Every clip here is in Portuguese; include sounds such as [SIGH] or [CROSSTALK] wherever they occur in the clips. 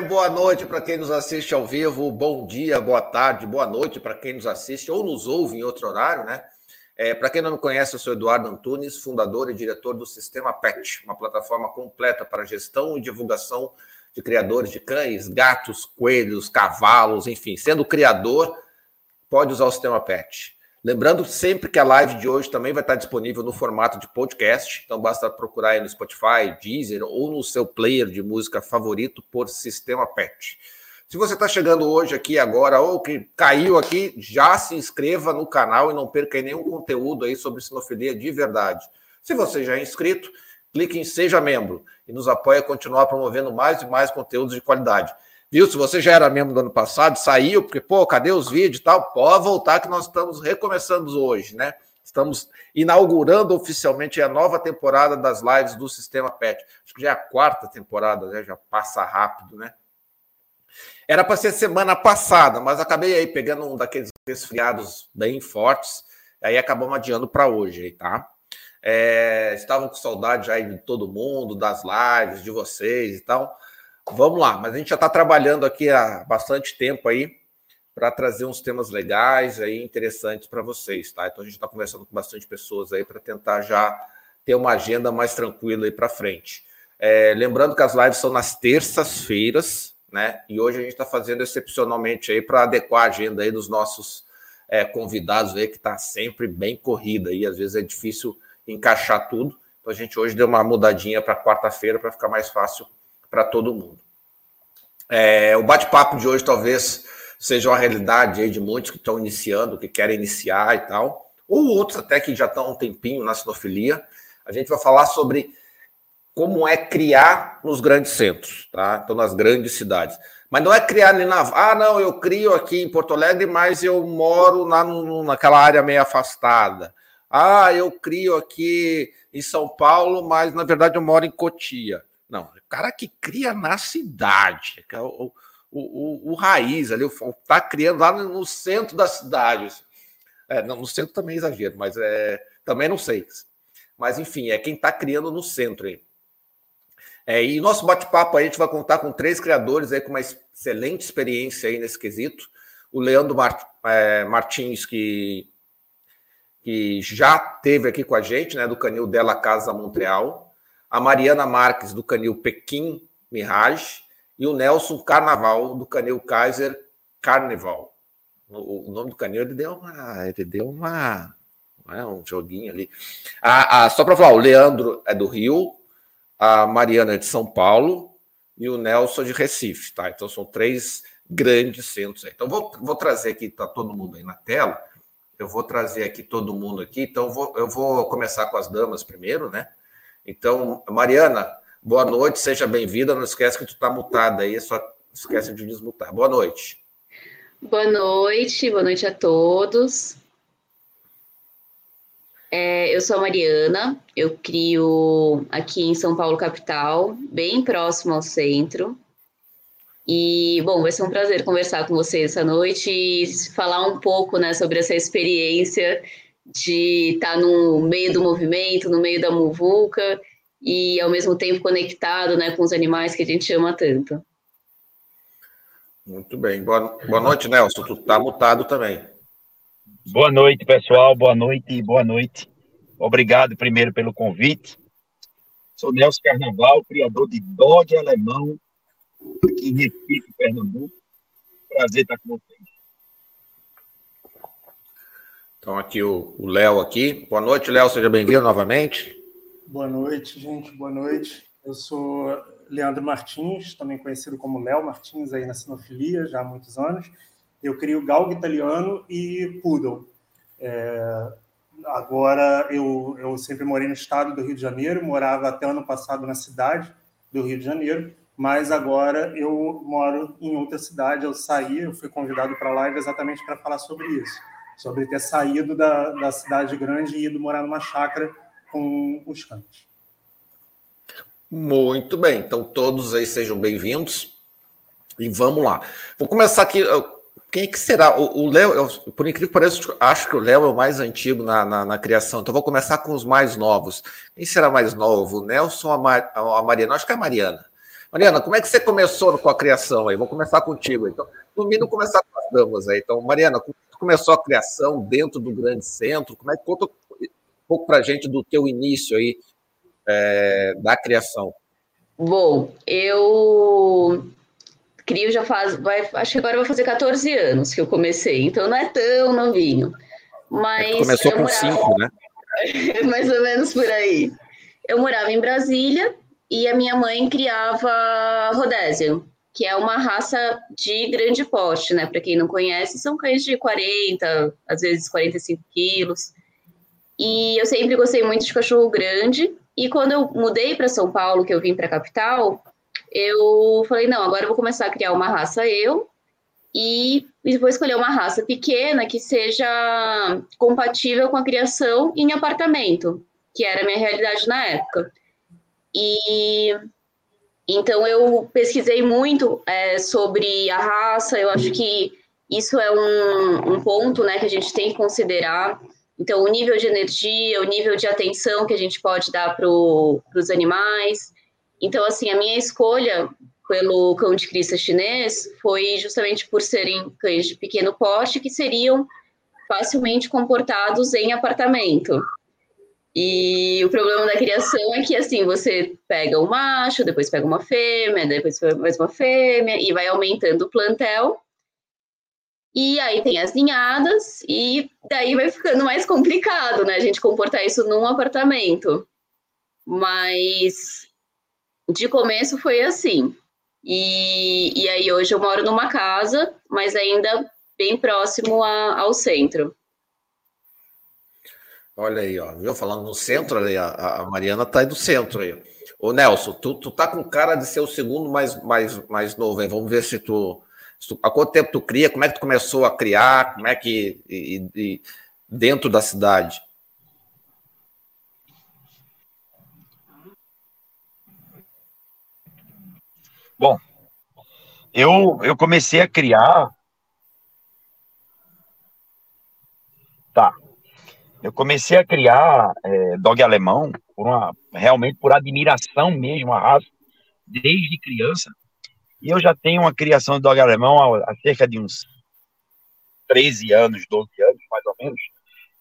Boa noite para quem nos assiste ao vivo, bom dia, boa tarde, boa noite para quem nos assiste ou nos ouve em outro horário, né? É, para quem não me conhece, eu sou Eduardo Antunes, fundador e diretor do Sistema PET, uma plataforma completa para gestão e divulgação de criadores de cães, gatos, coelhos, cavalos, enfim. Sendo criador, pode usar o Sistema PET. Lembrando sempre que a live de hoje também vai estar disponível no formato de podcast, então basta procurar aí no Spotify, Deezer ou no seu player de música favorito por Sistema Pet. Se você está chegando hoje aqui agora ou que caiu aqui, já se inscreva no canal e não perca nenhum conteúdo aí sobre sinofilia de verdade. Se você já é inscrito, clique em Seja Membro e nos apoie a continuar promovendo mais e mais conteúdos de qualidade. Viu? Se você já era membro do ano passado, saiu, porque, pô, cadê os vídeos e tal? Pode voltar que nós estamos recomeçando hoje, né? Estamos inaugurando oficialmente a nova temporada das lives do Sistema PET. Acho que já é a quarta temporada, né? Já passa rápido, né? Era para ser semana passada, mas acabei aí pegando um daqueles resfriados bem fortes, aí acabamos adiando para hoje, aí, tá? É, estavam com saudade aí de todo mundo, das lives, de vocês e tal. Vamos lá, mas a gente já está trabalhando aqui há bastante tempo aí para trazer uns temas legais aí, interessantes para vocês, tá? Então a gente está conversando com bastante pessoas aí para tentar já ter uma agenda mais tranquila aí para frente. É, lembrando que as lives são nas terças-feiras, né? E hoje a gente está fazendo excepcionalmente aí para adequar a agenda aí dos nossos é, convidados aí, que está sempre bem corrida e às vezes é difícil encaixar tudo. Então a gente hoje deu uma mudadinha para quarta-feira para ficar mais fácil para todo mundo. É, o bate-papo de hoje talvez seja uma realidade aí de muitos que estão iniciando, que querem iniciar e tal, ou outros até que já estão um tempinho na sinofilia. A gente vai falar sobre como é criar nos grandes centros, tá? Então, nas grandes cidades. Mas não é criar nem na. Ah, não, eu crio aqui em Porto Alegre, mas eu moro na, naquela área meio afastada. Ah, eu crio aqui em São Paulo, mas na verdade eu moro em Cotia. Não, cara que cria na cidade, é o, o, o, o raiz ali, está criando lá no centro da cidade. É, não, no centro também é exagero, mas é, também não sei. Mas enfim, é quem está criando no centro aí. É, e nosso bate-papo a gente vai contar com três criadores aí com uma excelente experiência aí nesse quesito. O Leandro Mart, é, Martins, que, que já teve aqui com a gente, né, do canil Della Casa Montreal a Mariana Marques, do canil Pequim Mirage, e o Nelson Carnaval, do canil Kaiser Carnival. O, o nome do canil ele deu uma. Ele deu uma. É, um joguinho ali. A, a, só para falar, o Leandro é do Rio, a Mariana é de São Paulo e o Nelson é de Recife, tá? Então são três grandes centros aí. Então vou, vou trazer aqui, tá todo mundo aí na tela. Eu vou trazer aqui todo mundo aqui. Então vou, eu vou começar com as damas primeiro, né? Então, Mariana, boa noite, seja bem-vinda. Não esquece que tu está mutada aí, só esquece de desmutar. Boa noite. Boa noite, boa noite a todos. É, eu sou a Mariana, eu crio aqui em São Paulo, capital, bem próximo ao centro. E, bom, vai ser um prazer conversar com vocês essa noite e falar um pouco né, sobre essa experiência de estar tá no meio do movimento, no meio da muvuca e ao mesmo tempo conectado né, com os animais que a gente ama tanto. Muito bem. Boa, boa noite, Nelson. Tu está mutado também. Boa noite, pessoal. Boa noite, boa noite. Obrigado primeiro pelo convite. Sou Nelson Carnaval, criador de Dodge Alemão, aqui em Recife, Pernambuco. Prazer estar com vocês. Então, aqui o Léo aqui. Boa noite, Léo, seja bem-vindo novamente. Boa noite, gente, boa noite. Eu sou Leandro Martins, também conhecido como Léo Martins aí na Sinofilia, já há muitos anos. Eu crio galgo italiano e poodle. É, agora, eu, eu sempre morei no estado do Rio de Janeiro, morava até ano passado na cidade do Rio de Janeiro, mas agora eu moro em outra cidade. Eu saí, eu fui convidado para a live exatamente para falar sobre isso sobre ter saído da, da cidade grande e ido morar numa chácara com os cães. Muito bem, então todos aí sejam bem-vindos e vamos lá. Vou começar aqui. Quem é que será? O Léo, por incrível que pareça, acho que o Léo é o mais antigo na, na, na, criação, então vou começar com os mais novos. Quem será mais novo? O Nelson ou a, Mar, a Mariana? Acho que é a Mariana. Mariana, como é que você começou com a criação aí? Vou começar contigo. Então, no mínimo, começar com as damas aí. Então, Mariana, como começou a criação dentro do grande centro? Como é que conta um pouco para a gente do teu início aí é, da criação? Bom, eu crio já faz, vai, acho que agora vai fazer 14 anos que eu comecei, então não é tão novinho. Mas é começou com 5, né? [LAUGHS] mais ou menos por aí. Eu morava em Brasília e a minha mãe criava Rhodesian, que é uma raça de grande porte, né? Para quem não conhece, são cães de 40, às vezes 45 quilos. E eu sempre gostei muito de cachorro grande. E quando eu mudei para São Paulo, que eu vim para a capital, eu falei: não, agora eu vou começar a criar uma raça eu. E, vou escolher uma raça pequena que seja compatível com a criação em apartamento, que era a minha realidade na época. E então eu pesquisei muito é, sobre a raça, eu acho que isso é um, um ponto né, que a gente tem que considerar. Então, o nível de energia, o nível de atenção que a gente pode dar para os animais. Então, assim, a minha escolha pelo cão de crista chinês foi justamente por serem cães de pequeno porte que seriam facilmente comportados em apartamento. E o problema da criação é que, assim, você pega um macho, depois pega uma fêmea, depois mais uma fêmea, e vai aumentando o plantel. E aí tem as ninhadas, e daí vai ficando mais complicado, né? A gente comportar isso num apartamento. Mas de começo foi assim. E, e aí hoje eu moro numa casa, mas ainda bem próximo a, ao centro. Olha aí, ó, viu? Falando no centro ali, a, a Mariana tá aí do centro aí. Ô Nelson, tu, tu tá com cara de ser o segundo mais, mais, mais novo, hein? Vamos ver se tu, se tu, Há quanto tempo tu cria? Como é que tu começou a criar? Como é que. E, e, dentro da cidade? Bom, eu, eu comecei a criar. Tá. Eu comecei a criar é, dog alemão por uma, realmente por admiração mesmo à raça, desde criança. E eu já tenho uma criação de dog alemão há, há cerca de uns 13 anos, 12 anos, mais ou menos,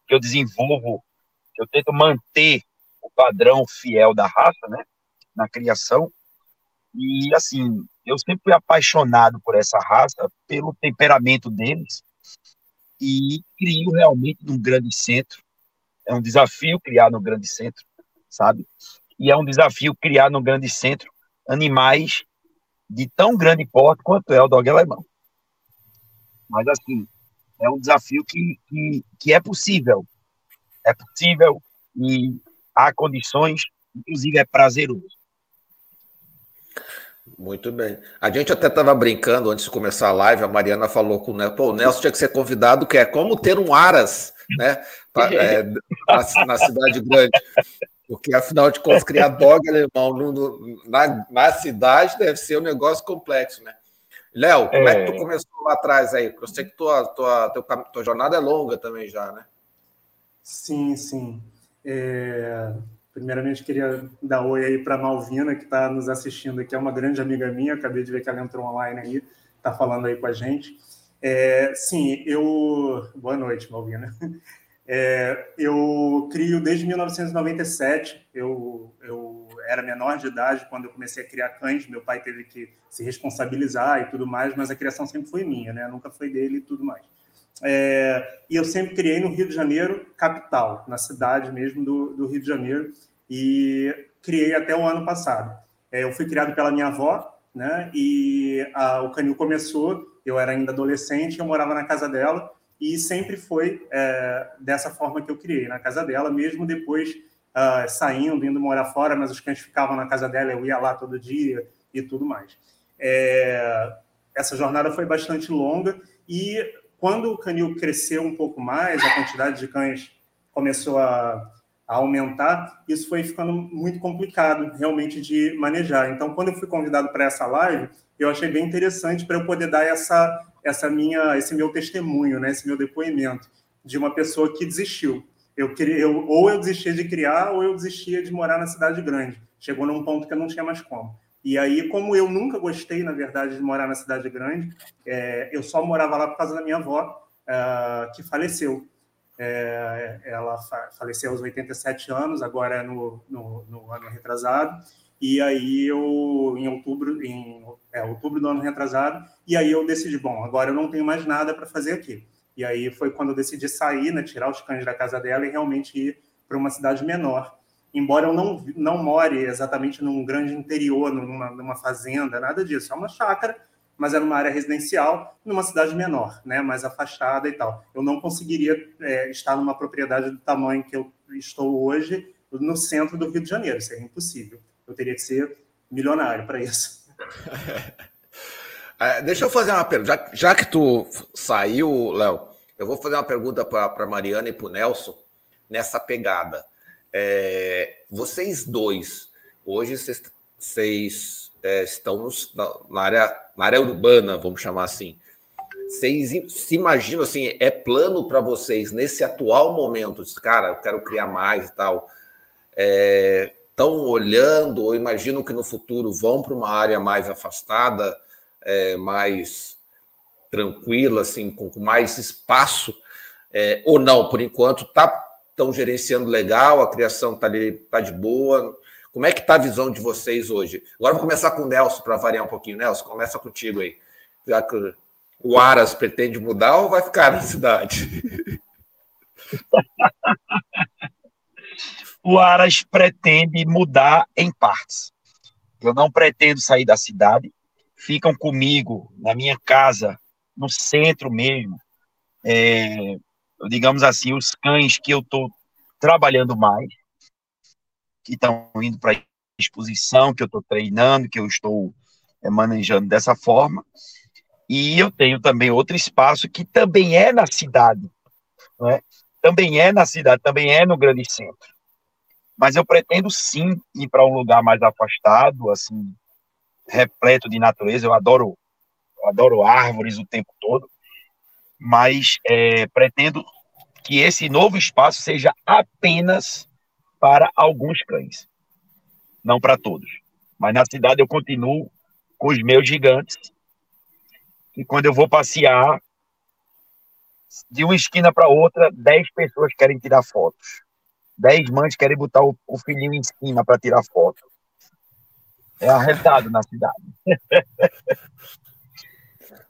que eu desenvolvo, que eu tento manter o padrão fiel da raça, né, na criação. E, assim, eu sempre fui apaixonado por essa raça, pelo temperamento deles, e crio realmente num grande centro é um desafio criar no grande centro, sabe? E é um desafio criar no grande centro animais de tão grande porte quanto é o dog alemão. Mas, assim, é um desafio que, que, que é possível. É possível e há condições, inclusive é prazeroso. Muito bem. A gente até estava brincando antes de começar a live, a Mariana falou com o Nelson, Pô, o Nelson tinha que ser convidado, que é como ter um Aras, né? [LAUGHS] É, na, na, cidade grande. Porque, afinal de contas, criar dog alemão no, no, na, na cidade deve ser um negócio complexo, né? Léo, como é. é que tu começou lá atrás aí? Porque eu sei que tua, tua, tua, tua jornada é longa também já, né? Sim, sim. É... Primeiramente, queria dar oi aí para a Malvina, que está nos assistindo aqui, é uma grande amiga minha, acabei de ver que ela entrou online aí, está falando aí com a gente. É, sim, eu. Boa noite, Malvina. É, eu crio desde 1997, eu, eu era menor de idade quando eu comecei a criar cães, meu pai teve que se responsabilizar e tudo mais, mas a criação sempre foi minha, né? nunca foi dele e tudo mais. É, e eu sempre criei no Rio de Janeiro, capital, na cidade mesmo do, do Rio de Janeiro, e criei até o ano passado. É, eu fui criado pela minha avó, né? E a, o canil começou, eu era ainda adolescente, eu morava na casa dela, e sempre foi é, dessa forma que eu criei, na casa dela, mesmo depois uh, saindo, indo morar fora, mas os cães ficavam na casa dela, eu ia lá todo dia e tudo mais. É, essa jornada foi bastante longa e quando o canil cresceu um pouco mais, a quantidade de cães começou a, a aumentar, isso foi ficando muito complicado realmente de manejar. Então, quando eu fui convidado para essa live, eu achei bem interessante para eu poder dar essa, essa minha, esse meu testemunho, né, esse meu depoimento de uma pessoa que desistiu. Eu queria, eu, ou eu desistia de criar, ou eu desistia de morar na cidade grande. Chegou num ponto que eu não tinha mais como. E aí, como eu nunca gostei, na verdade, de morar na cidade grande, é, eu só morava lá por causa da minha avó, é, que faleceu. É, ela fa faleceu aos 87 anos, agora é no, no, no, ano retrasado. E aí eu, em outubro, em é, outubro do ano retrasado, e aí eu decidi, bom, agora eu não tenho mais nada para fazer aqui. E aí foi quando eu decidi sair, né, tirar os cães da casa dela e realmente ir para uma cidade menor embora eu não, não more exatamente num grande interior, numa, numa fazenda, nada disso. É uma chácara, mas é numa área residencial, numa cidade menor, né, mais afastada e tal. Eu não conseguiria é, estar numa propriedade do tamanho que eu estou hoje no centro do Rio de Janeiro. Seria impossível. Eu teria que ser milionário para isso. [LAUGHS] é, deixa eu fazer uma pergunta. Já, já que tu saiu, Léo, eu vou fazer uma pergunta para Mariana e para o Nelson nessa pegada. É, vocês dois, hoje vocês, vocês é, estão nos, na, na, área, na área urbana, vamos chamar assim. Vocês se imaginam assim, é plano para vocês nesse atual momento, cara, eu quero criar mais e tal. Estão olhando ou imaginam que no futuro vão para uma área mais afastada, é, mais tranquila, assim, com, mais espaço, é, ou não, por enquanto está estão gerenciando legal, a criação está tá de boa. Como é que está a visão de vocês hoje? Agora vou começar com o Nelson para variar um pouquinho. Nelson, começa contigo aí. Já que o Aras pretende mudar ou vai ficar na cidade? [LAUGHS] o Aras pretende mudar em partes. Eu não pretendo sair da cidade. Ficam comigo na minha casa, no centro mesmo. É, digamos assim, os cães que eu estou trabalhando mais, que estão indo para exposição, que eu estou treinando, que eu estou é, manejando dessa forma. E eu tenho também outro espaço que também é na cidade, é? também é na cidade, também é no grande centro. Mas eu pretendo sim ir para um lugar mais afastado, assim, repleto de natureza. Eu adoro, eu adoro árvores o tempo todo mas é, pretendo que esse novo espaço seja apenas para alguns cães, não para todos. Mas na cidade eu continuo com os meus gigantes, e quando eu vou passear, de uma esquina para outra, dez pessoas querem tirar fotos. Dez mães querem botar o, o filhinho em cima para tirar foto. É arretado na cidade.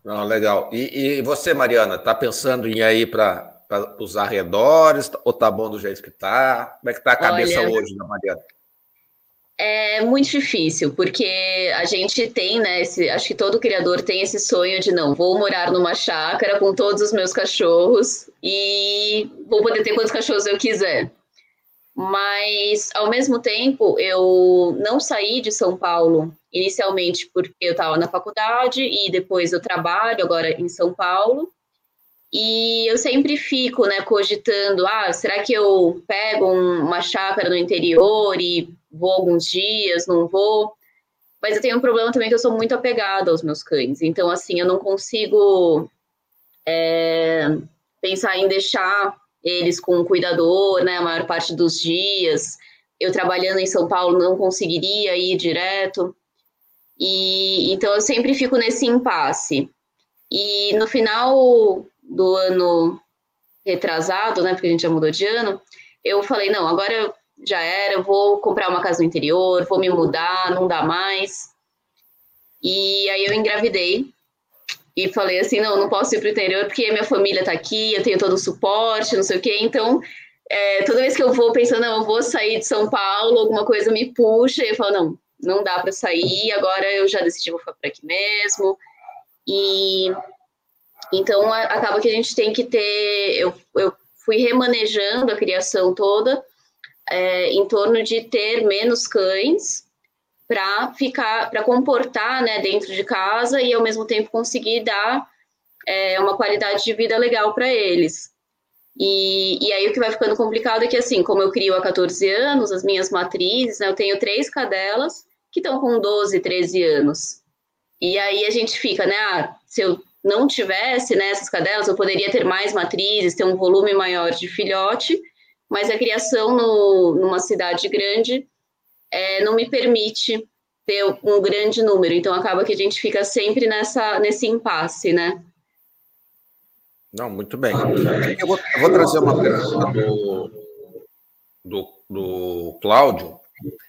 Não, [LAUGHS] legal. E, e você, Mariana, está pensando em ir aí para os arredores ou tá bom do jeito que tá? Como é que tá a cabeça Olha, hoje da Mariana? É muito difícil, porque a gente tem, né? Esse, acho que todo criador tem esse sonho de não, vou morar numa chácara com todos os meus cachorros e vou poder ter quantos cachorros eu quiser. Mas, ao mesmo tempo, eu não saí de São Paulo inicialmente porque eu estava na faculdade e depois eu trabalho agora em São Paulo. E eu sempre fico, né, cogitando, ah, será que eu pego um, uma chácara no interior e vou alguns dias, não vou? Mas eu tenho um problema também que eu sou muito apegada aos meus cães. Então, assim, eu não consigo é, pensar em deixar eles com um cuidador, né, a maior parte dos dias. Eu trabalhando em São Paulo não conseguiria ir direto. E então eu sempre fico nesse impasse. E no final do ano retrasado, né, porque a gente já mudou de ano, eu falei, não, agora já era, eu vou comprar uma casa no interior, vou me mudar, não dá mais. E aí eu engravidei e falei assim, não, não posso ir para o interior porque minha família está aqui, eu tenho todo o suporte, não sei o quê, então é, toda vez que eu vou pensando, não, eu vou sair de São Paulo, alguma coisa me puxa, e eu falo, não, não dá para sair, agora eu já decidi, vou ficar por aqui mesmo. E então acaba que a gente tem que ter. Eu, eu fui remanejando a criação toda é, em torno de ter menos cães para ficar, para comportar né, dentro de casa e ao mesmo tempo conseguir dar é, uma qualidade de vida legal para eles. E, e aí o que vai ficando complicado é que, assim, como eu crio há 14 anos, as minhas matrizes, né, eu tenho três cadelas que estão com 12, 13 anos. E aí a gente fica, né, ah, se eu não tivesse né, cadelas, eu poderia ter mais matrizes, ter um volume maior de filhote, mas a criação no, numa cidade grande é, não me permite ter um grande número. Então acaba que a gente fica sempre nessa nesse impasse, né? Não, muito bem. Eu vou, eu vou trazer uma pergunta do, do, do Cláudio.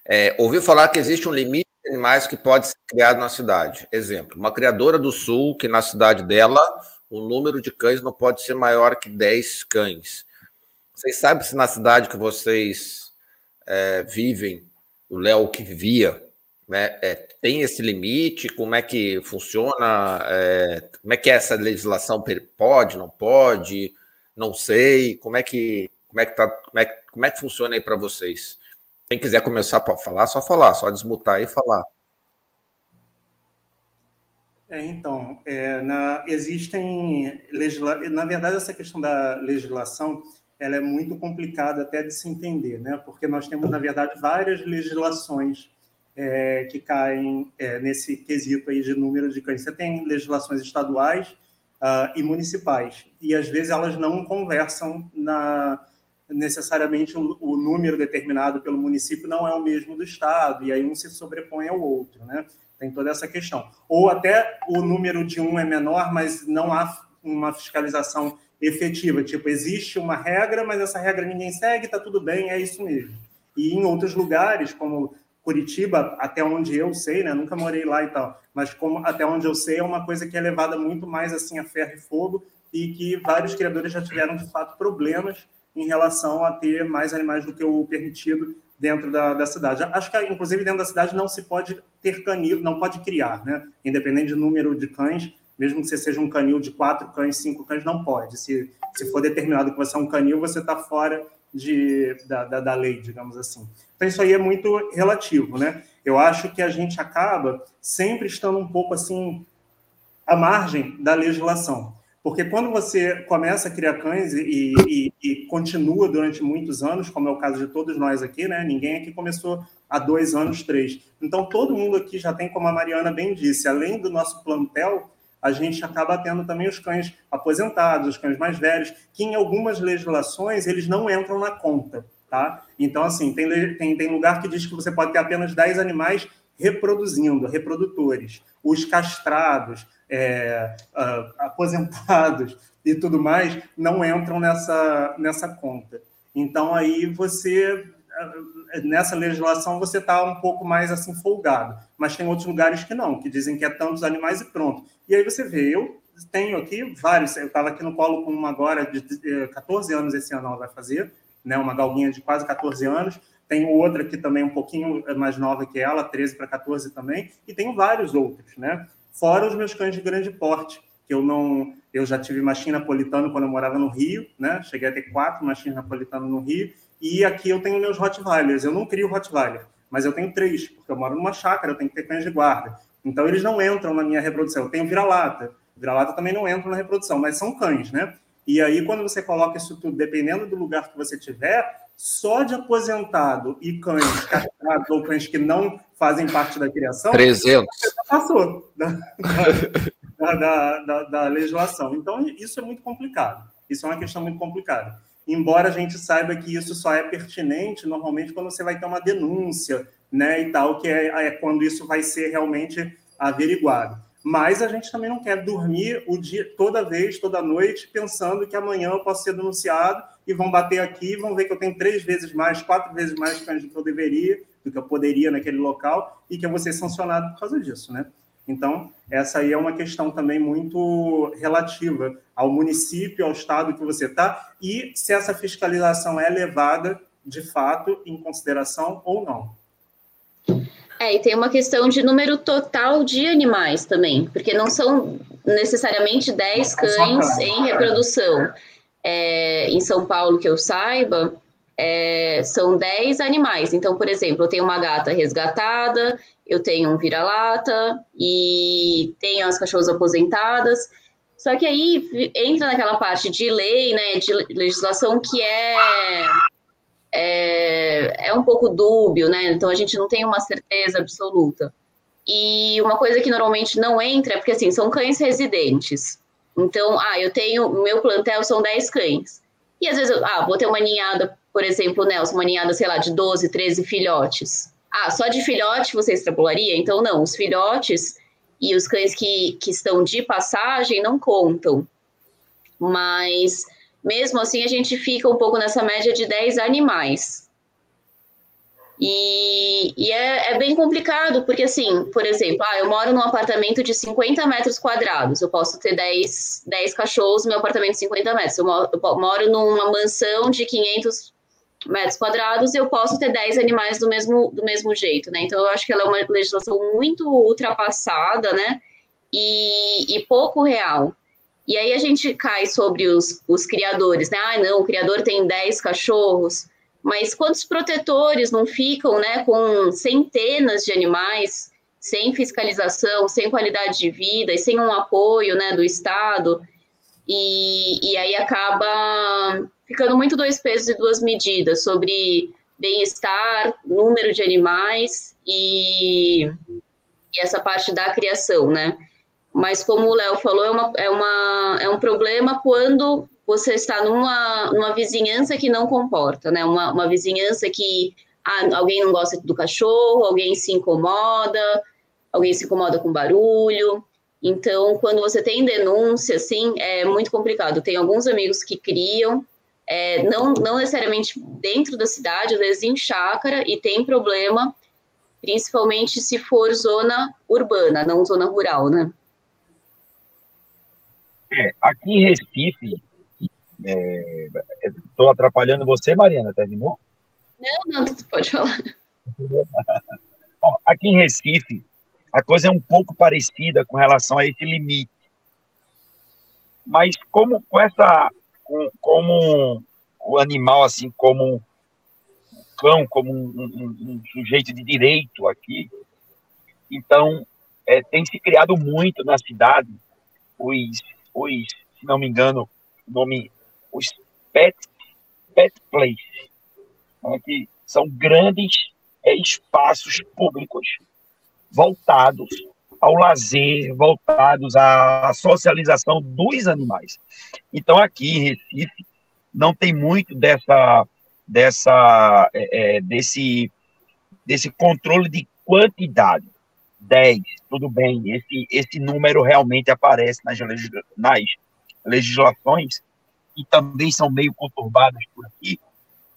É, ouviu falar que existe um limite de animais que pode ser criado na cidade. Exemplo, uma criadora do sul que na cidade dela o número de cães não pode ser maior que 10 cães. Vocês sabem se na cidade que vocês é, vivem, o Léo que vivia, né, é, tem esse limite? Como é que funciona? É, como é que é essa legislação? Pode, não pode? Não sei. Como é que como é que tá? Como é, como é que funciona aí para vocês? Quem quiser começar a falar, só falar, só desmutar e falar. É, então, é, na, existem legisla... na verdade essa questão da legislação ela é muito complicada até de se entender, né? Porque nós temos na verdade várias legislações é, que caem é, nesse quesito aí de número de cães. Você tem legislações estaduais uh, e municipais, e às vezes elas não conversam na necessariamente o, o, número determinado pelo município não é o mesmo do estado, e aí um se sobrepõe ao outro, né? Tem toda essa questão. Ou até o número de um é menor, mas não há uma fiscalização efetiva. Tipo, existe uma regra, mas essa regra ninguém segue, está tudo bem, é isso mesmo. E em outros lugares, como Curitiba, até onde eu sei, né? Nunca morei lá e tal, mas como até onde eu sei é uma coisa que é levada muito mais assim a ferro e fogo e que vários criadores já tiveram de fato problemas em relação a ter mais animais do que o permitido dentro da, da cidade. Acho que inclusive dentro da cidade não se pode ter canil, não pode criar, né? Independente do número de cães, mesmo que você seja um canil de quatro cães, cinco cães, não pode. Se, se for determinado que você é um canil, você está fora de, da, da, da, lei, digamos assim. Então, isso aí é muito relativo, né? Eu acho que a gente acaba sempre estando um pouco assim à margem da legislação. Porque quando você começa a criar cães e, e, e, continua durante muitos anos, como é o caso de todos nós aqui, né? Ninguém aqui começou há dois anos, três. Então, todo mundo aqui já tem, como a Mariana bem disse, além do nosso plantel, a gente acaba tendo também os cães aposentados, os cães mais velhos, que em algumas legislações eles não entram na conta, tá? Então, assim, tem, tem, tem lugar que diz que você pode ter apenas 10 animais reproduzindo, reprodutores. Os castrados, é, aposentados e tudo mais não entram nessa, nessa conta. Então, aí você nessa legislação você está um pouco mais assim folgado, mas tem outros lugares que não, que dizem que é tantos animais e pronto. E aí você vê, eu tenho aqui vários, eu estava aqui no colo com uma agora de 14 anos esse ano ela vai fazer, né, uma galguinha de quase 14 anos, tenho outra que também um pouquinho mais nova que ela, 13 para 14 também, e tenho vários outros, né? Fora os meus cães de grande porte, que eu não, eu já tive machin napolitano quando eu morava no Rio, né? Cheguei a ter quatro machins napolitano no Rio, e aqui eu tenho meus Rottweilers. Eu não crio Rottweiler, mas eu tenho três, porque eu moro numa chácara, eu tenho que ter cães de guarda. Então eles não entram na minha reprodução. Eu tenho vira-lata. Vira-lata também não entra na reprodução, mas são cães, né? E aí, quando você coloca isso tudo, dependendo do lugar que você tiver, só de aposentado e cães castrados ou cães que não fazem parte da criação, 300. passou da, [LAUGHS] da, da, da, da legislação. Então, isso é muito complicado. Isso é uma questão muito complicada embora a gente saiba que isso só é pertinente normalmente quando você vai ter uma denúncia, né, e tal, que é, é quando isso vai ser realmente averiguado. Mas a gente também não quer dormir o dia toda vez, toda noite, pensando que amanhã eu posso ser denunciado e vão bater aqui vão ver que eu tenho três vezes mais, quatro vezes mais cães do que eu deveria, do que eu poderia naquele local, e que eu vou ser sancionado por causa disso, né? Então, essa aí é uma questão também muito relativa ao município, ao estado que você está, e se essa fiscalização é levada, de fato, em consideração ou não. É, e tem uma questão de número total de animais também, porque não são necessariamente 10 cães em reprodução. É, em São Paulo, que eu saiba, é, são 10 animais. Então, por exemplo, eu tenho uma gata resgatada, eu tenho um vira-lata e tenho as cachorras aposentadas. Só que aí entra naquela parte de lei, né, de legislação que é, é, é um pouco dúbio, né? Então a gente não tem uma certeza absoluta. E uma coisa que normalmente não entra é porque assim, são cães residentes. Então, ah, eu tenho, meu plantel são 10 cães. E às vezes, ah, vou ter uma ninhada, por exemplo, Nelson, uma ninhada, sei lá, de 12, 13 filhotes. ah, só de filhote você extrapolaria? Então, não, os filhotes e os cães que, que estão de passagem não contam. Mas, mesmo assim, a gente fica um pouco nessa média de 10 animais. E, e é, é, bem complicado, porque, assim, por exemplo, ah, eu moro num apartamento de 50 metros quadrados, eu posso ter 10, 10 cachorros no meu apartamento de 50 metros. Eu moro, eu moro numa mansão de 500 metros quadrados, eu posso ter 10 animais do mesmo, do mesmo jeito, né? Então, eu acho que ela é uma legislação muito ultrapassada, né? E, e pouco real. E aí a gente cai sobre os, os criadores, né? Ah, não, o criador tem 10 cachorros, mas quantos protetores não ficam, né, com centenas de animais, sem fiscalização, sem qualidade de vida e sem um apoio, né, do Estado? E, e aí acaba ficando muito dois pesos e duas medidas sobre bem-estar, número de animais e, e, essa parte da criação, né? Mas como o Léo falou, é, uma, é, uma, é um problema quando você está numa, numa vizinhança que não comporta, né? Uma, uma vizinhança que ah, alguém não gosta do cachorro, alguém se incomoda, alguém se incomoda com barulho. Então, quando você tem denúncia, assim, é muito complicado. Tem alguns amigos que criam, é, não, não necessariamente dentro da cidade, às vezes em chácara, e tem problema, principalmente se for zona urbana, não zona rural, né? É, aqui em Recife, estou é, atrapalhando você, Mariana, terminou? Não, não, pode falar. [LAUGHS] Bom, aqui em Recife, a coisa é um pouco parecida com relação a esse limite. Mas como com essa como o animal, assim, como um cão, como um, um, um sujeito de direito aqui. Então, é, tem se criado muito na cidade os, os se não me engano, nome, os pet, pet place, né, que são grandes é, espaços públicos voltados ao lazer, voltados à socialização dos animais. Então, aqui em Recife, não tem muito dessa, dessa é, é desse, desse controle de quantidade. 10, tudo bem, esse, esse número realmente aparece nas, nas legislações e também são meio conturbadas por aqui,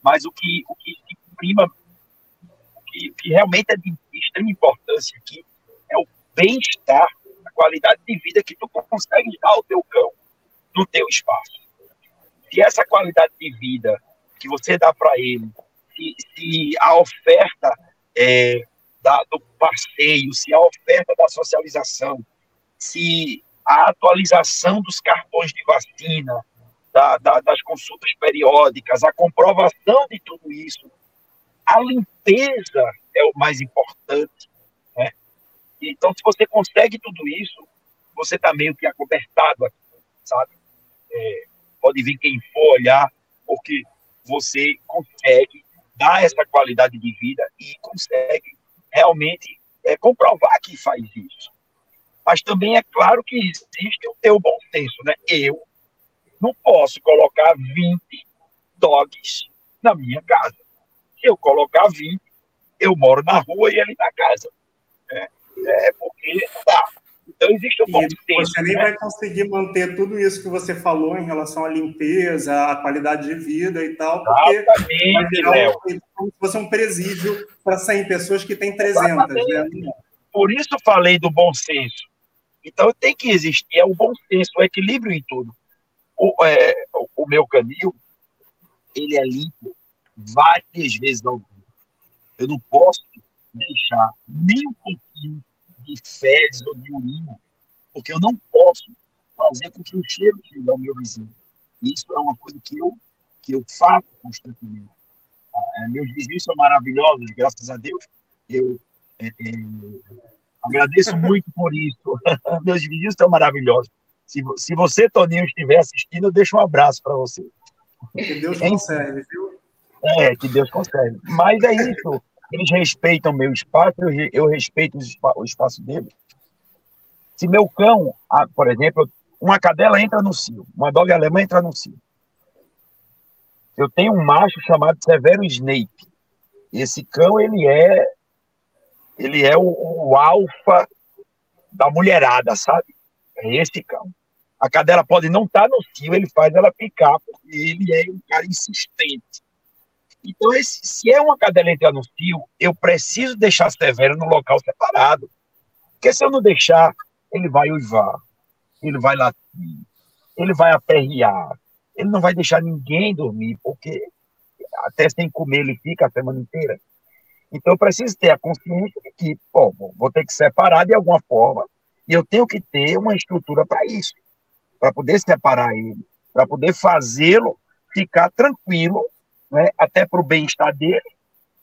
mas o que, o que se prima, o que, que realmente é de extrema importância aqui é o bem-estar, a qualidade de vida que tu consegue dar ao teu cão no teu espaço. Se essa qualidade de vida que você dá para ele, se, se, a oferta é, da, do passeio, se a oferta da socialização, se a atualização dos cartões de vacina, da, da, das consultas periódicas, a comprovação de tudo isso, a limpeza é o mais importante. Né? Então, se você consegue tudo isso, você está meio que acobertado aqui, sabe? É, pode vir quem for olhar, porque você consegue dar essa qualidade de vida e consegue realmente é, comprovar que faz isso. Mas também é claro que existe o teu bom senso, né? Eu não posso colocar 20 dogs na minha casa. Se eu colocar 20, eu moro na rua e ele na casa. É, é porque. Então, existe um bom Você nem né? vai conseguir manter tudo isso que você falou em relação à limpeza, à qualidade de vida e tal, porque Exatamente, vai como se fosse um presídio para 100 pessoas que tem 300. Né? Por isso falei do bom senso. Então, tem que existir é o bom senso, o equilíbrio em tudo. O, é, o meu canil, ele é limpo várias vezes ao dia. Eu não posso deixar nem um pouquinho de fezes ou de urina, porque eu não posso fazer com que o cheiro chegue ao meu vizinho. Isso é uma coisa que eu, que eu faço constantemente. Ah, é, meus vizinhos são maravilhosos, graças a Deus. Eu é, é, agradeço muito por isso. [LAUGHS] meus vizinhos são maravilhosos. Se, se você, Toninho, estiver assistindo, eu deixo um abraço para você. Que Deus concede, viu? É, que Deus concede. Mas é isso eles respeitam meu espaço, eu, respeito o espaço deles. Se meu cão, por exemplo, uma cadela entra no cio, uma dog alemã entra no cio. Eu tenho um macho chamado Severo Snape. Esse cão, ele é Ele é o, o alfa da mulherada, sabe? É esse cão. A cadela pode não estar tá no cio, ele faz ela picar, porque ele é um cara insistente. Então, esse, se é uma cadela entrar no cio, eu preciso deixar Severo no local separado. Porque se eu não deixar, ele vai uivar, ele vai latir, ele vai aperrear, ele não vai deixar ninguém dormir, porque até sem comer ele fica a semana inteira. Então, eu preciso ter a consciência de que, pô, vou ter que separar de alguma forma, e eu tenho que ter uma estrutura para isso para poder separar ele, para poder fazê-lo ficar tranquilo, né, até para o bem-estar dele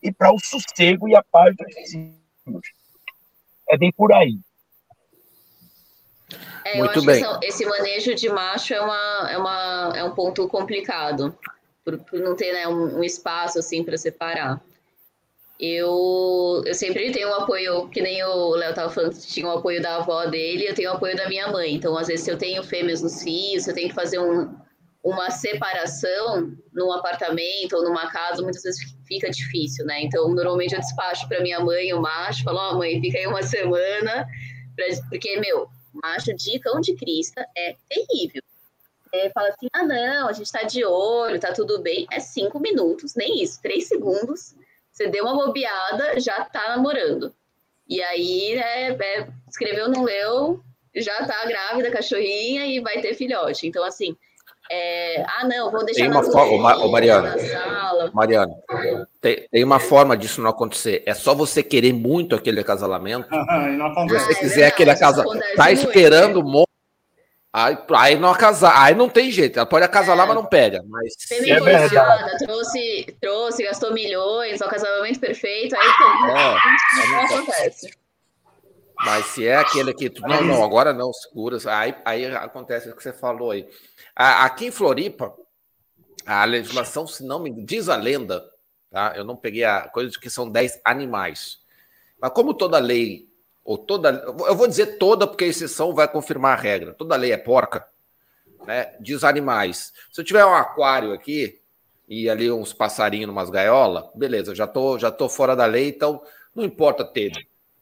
e para o sossego e a paz dos vizinhos. É bem por aí. É, Muito bem. esse manejo de macho é, uma, é, uma, é um ponto complicado, por, por não ter né, um, um espaço assim para separar. Eu, eu sempre tenho um apoio, que nem o Léo estava falando, tinha o um apoio da avó dele, eu tenho o um apoio da minha mãe. Então, às vezes, se eu tenho fêmeas nos cios, se eu tenho que fazer um, uma separação num apartamento ou numa casa, muitas vezes fica difícil, né? Então, normalmente eu despacho para minha mãe o macho, falo, ó, oh, mãe, fica aí uma semana, pra... porque, meu, macho de cão de crista é terrível. É, fala assim, ah, não, a gente tá de olho, tá tudo bem. É cinco minutos, nem isso, três segundos você deu uma bobeada, já tá namorando. E aí, é, é, escreveu, não leu, já tá grávida, cachorrinha e vai ter filhote. Então, assim, é, ah, não, vou deixar tem uma forma, ô, Mariana, Mariana, tem, tem, uma forma disso não acontecer. É só você querer muito aquele acasalamento. [LAUGHS] Se você quiser é aquele acasalamento, tá esperando um monte Aí, aí não acasar, aí não tem jeito. Ela pode acasalar, é. mas não pega. Mas é verdade. trouxe, trouxe, gastou milhões, o casamento perfeito, aí então, é, não acontece. Mas se é aquele que tu, não, não, agora não, segura. Aí, aí acontece o que você falou aí. Aqui em Floripa, a legislação, se não me diz a lenda, tá? Eu não peguei a coisa de que são 10 animais. Mas como toda lei ou toda. Eu vou dizer toda, porque a exceção vai confirmar a regra. Toda lei é porca, né? Diz animais. Se eu tiver um aquário aqui e ali uns passarinhos numas gaiolas, beleza, já tô, já tô fora da lei, então não importa ter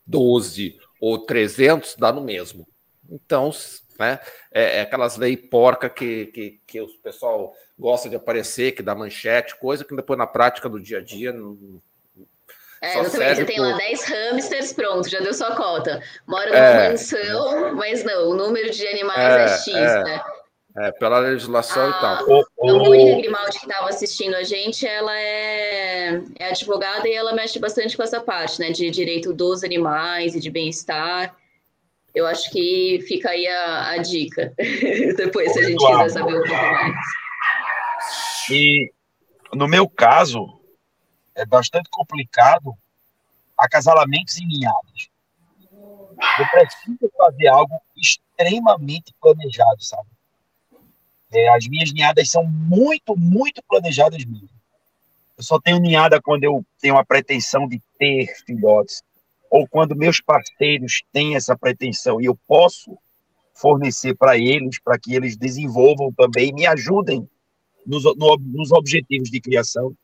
12 ou 300, dá no mesmo. Então, né? É, é aquelas leis porca que, que, que o pessoal gosta de aparecer, que dá manchete, coisa que depois na prática do dia a dia não, é, exatamente. Você tem lá 10 hamsters, pronto, já deu sua cota. Mora numa é, mansão, mas não, o número de animais é, é X, é, né? É, pela legislação a, e tal. A Mônica Grimaldi, que estava assistindo a gente, ela é, é advogada e ela mexe bastante com essa parte, né? De direito dos animais e de bem-estar. Eu acho que fica aí a, a dica. [LAUGHS] Depois, se a gente quiser saber um pouco mais. E no meu caso, é bastante complicado acasalamentos em ninhadas. Eu preciso fazer algo extremamente planejado, sabe? É, as minhas ninhadas são muito, muito planejadas mesmo. Eu só tenho ninhada quando eu tenho a pretensão de ter filhotes, ou quando meus parceiros têm essa pretensão e eu posso fornecer para eles, para que eles desenvolvam também, me ajudem nos, no, nos objetivos de criação.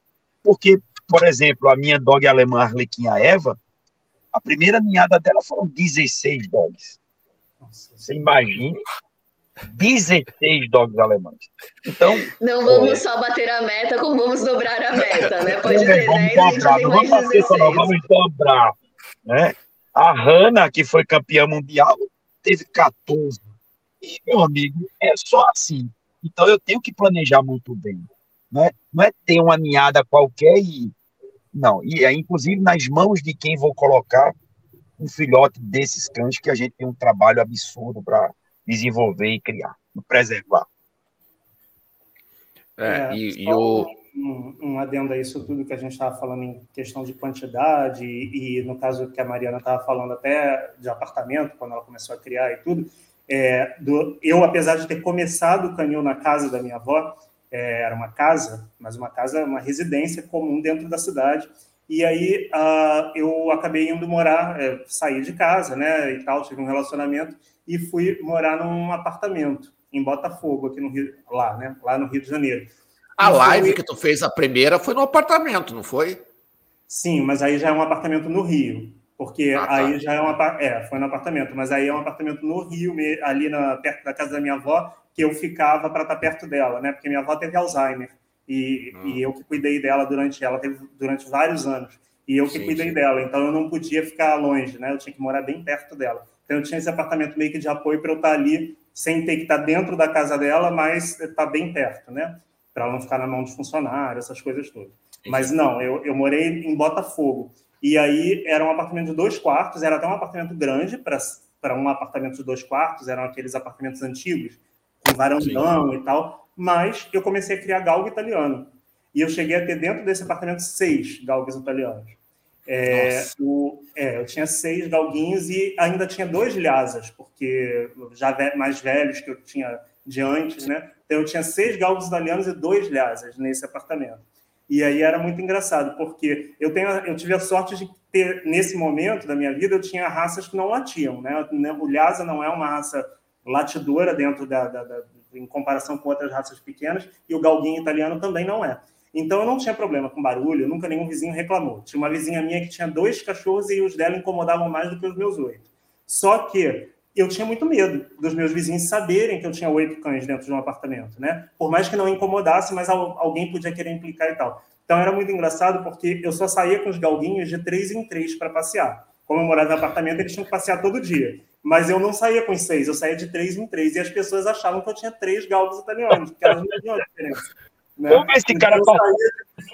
Porque por exemplo, a minha dog alemã Arlequinha Eva, a primeira ninhada dela foram 16 dogs. Você imagina? 16 dogs alemães. Então. Não vamos é... só bater a meta, como vamos dobrar a meta, né? [LAUGHS] Pode ter vamos 10, dobrar, não vamos só, não, vamos dobrar. Né? A Hanna, que foi campeã mundial, teve 14. E, meu amigo, é só assim. Então eu tenho que planejar muito bem. Né? Não é ter uma ninhada qualquer e não, e é inclusive nas mãos de quem vou colocar um filhote desses cães que a gente tem um trabalho absurdo para desenvolver e criar, e preservar. É, é e, e o... Um, um adendo a isso tudo que a gente estava falando em questão de quantidade e, e no caso que a Mariana estava falando até de apartamento, quando ela começou a criar e tudo, é, do, eu, apesar de ter começado o canil na casa da minha avó, é, era uma casa, mas uma casa, uma residência comum dentro da cidade. E aí uh, eu acabei indo morar, é, sair de casa, né, e tal, tive um relacionamento e fui morar num apartamento em Botafogo, aqui no Rio, lá, né, lá no Rio de Janeiro. A e live foi... que tu fez a primeira foi no apartamento, não foi? Sim, mas aí já é um apartamento no Rio. Porque ah, tá. aí já é um é, foi no apartamento, mas aí é um apartamento no Rio, ali na, perto da casa da minha avó, que eu ficava para estar tá perto dela, né? Porque minha avó teve Alzheimer e, hum. e eu que cuidei dela durante ela teve durante vários anos e eu que sim, cuidei sim. dela, então eu não podia ficar longe, né? Eu tinha que morar bem perto dela. Então eu tinha esse apartamento meio que de apoio para eu estar tá ali sem ter que estar dentro da casa dela, mas estar bem perto, né? Para ela não ficar na mão de funcionário, essas coisas todas. Mas não, eu, eu morei em Botafogo. E aí era um apartamento de dois quartos, era até um apartamento grande para um apartamento de dois quartos, eram aqueles apartamentos antigos, com varandão Sim. e tal. Mas eu comecei a criar galgo italiano. E eu cheguei a ter dentro desse apartamento seis galgos italianos. É, o, é, eu tinha seis galguinhos e ainda tinha dois lhasas, porque já mais velhos que eu tinha de antes, né? Então eu tinha seis galgos italianos e dois lhasas nesse apartamento. E aí era muito engraçado, porque eu, tenho, eu tive a sorte de ter, nesse momento da minha vida, eu tinha raças que não latiam. Né? O Lhasa não é uma raça latidora dentro da, da, da, em comparação com outras raças pequenas, e o galguinho italiano também não é. Então eu não tinha problema com barulho, nunca nenhum vizinho reclamou. Tinha uma vizinha minha que tinha dois cachorros e os dela incomodavam mais do que os meus oito. Só que eu tinha muito medo dos meus vizinhos saberem que eu tinha oito cães dentro de um apartamento, né? Por mais que não incomodasse, mas alguém podia querer implicar e tal. Então era muito engraçado porque eu só saía com os galguinhos de três em três para passear. Como eu morava em apartamento, eles tinham que passear todo dia. Mas eu não saía com seis, eu saía de três em três. E as pessoas achavam que eu tinha três galgos italianos, porque elas não tinham diferença. Né? Como esse cara então,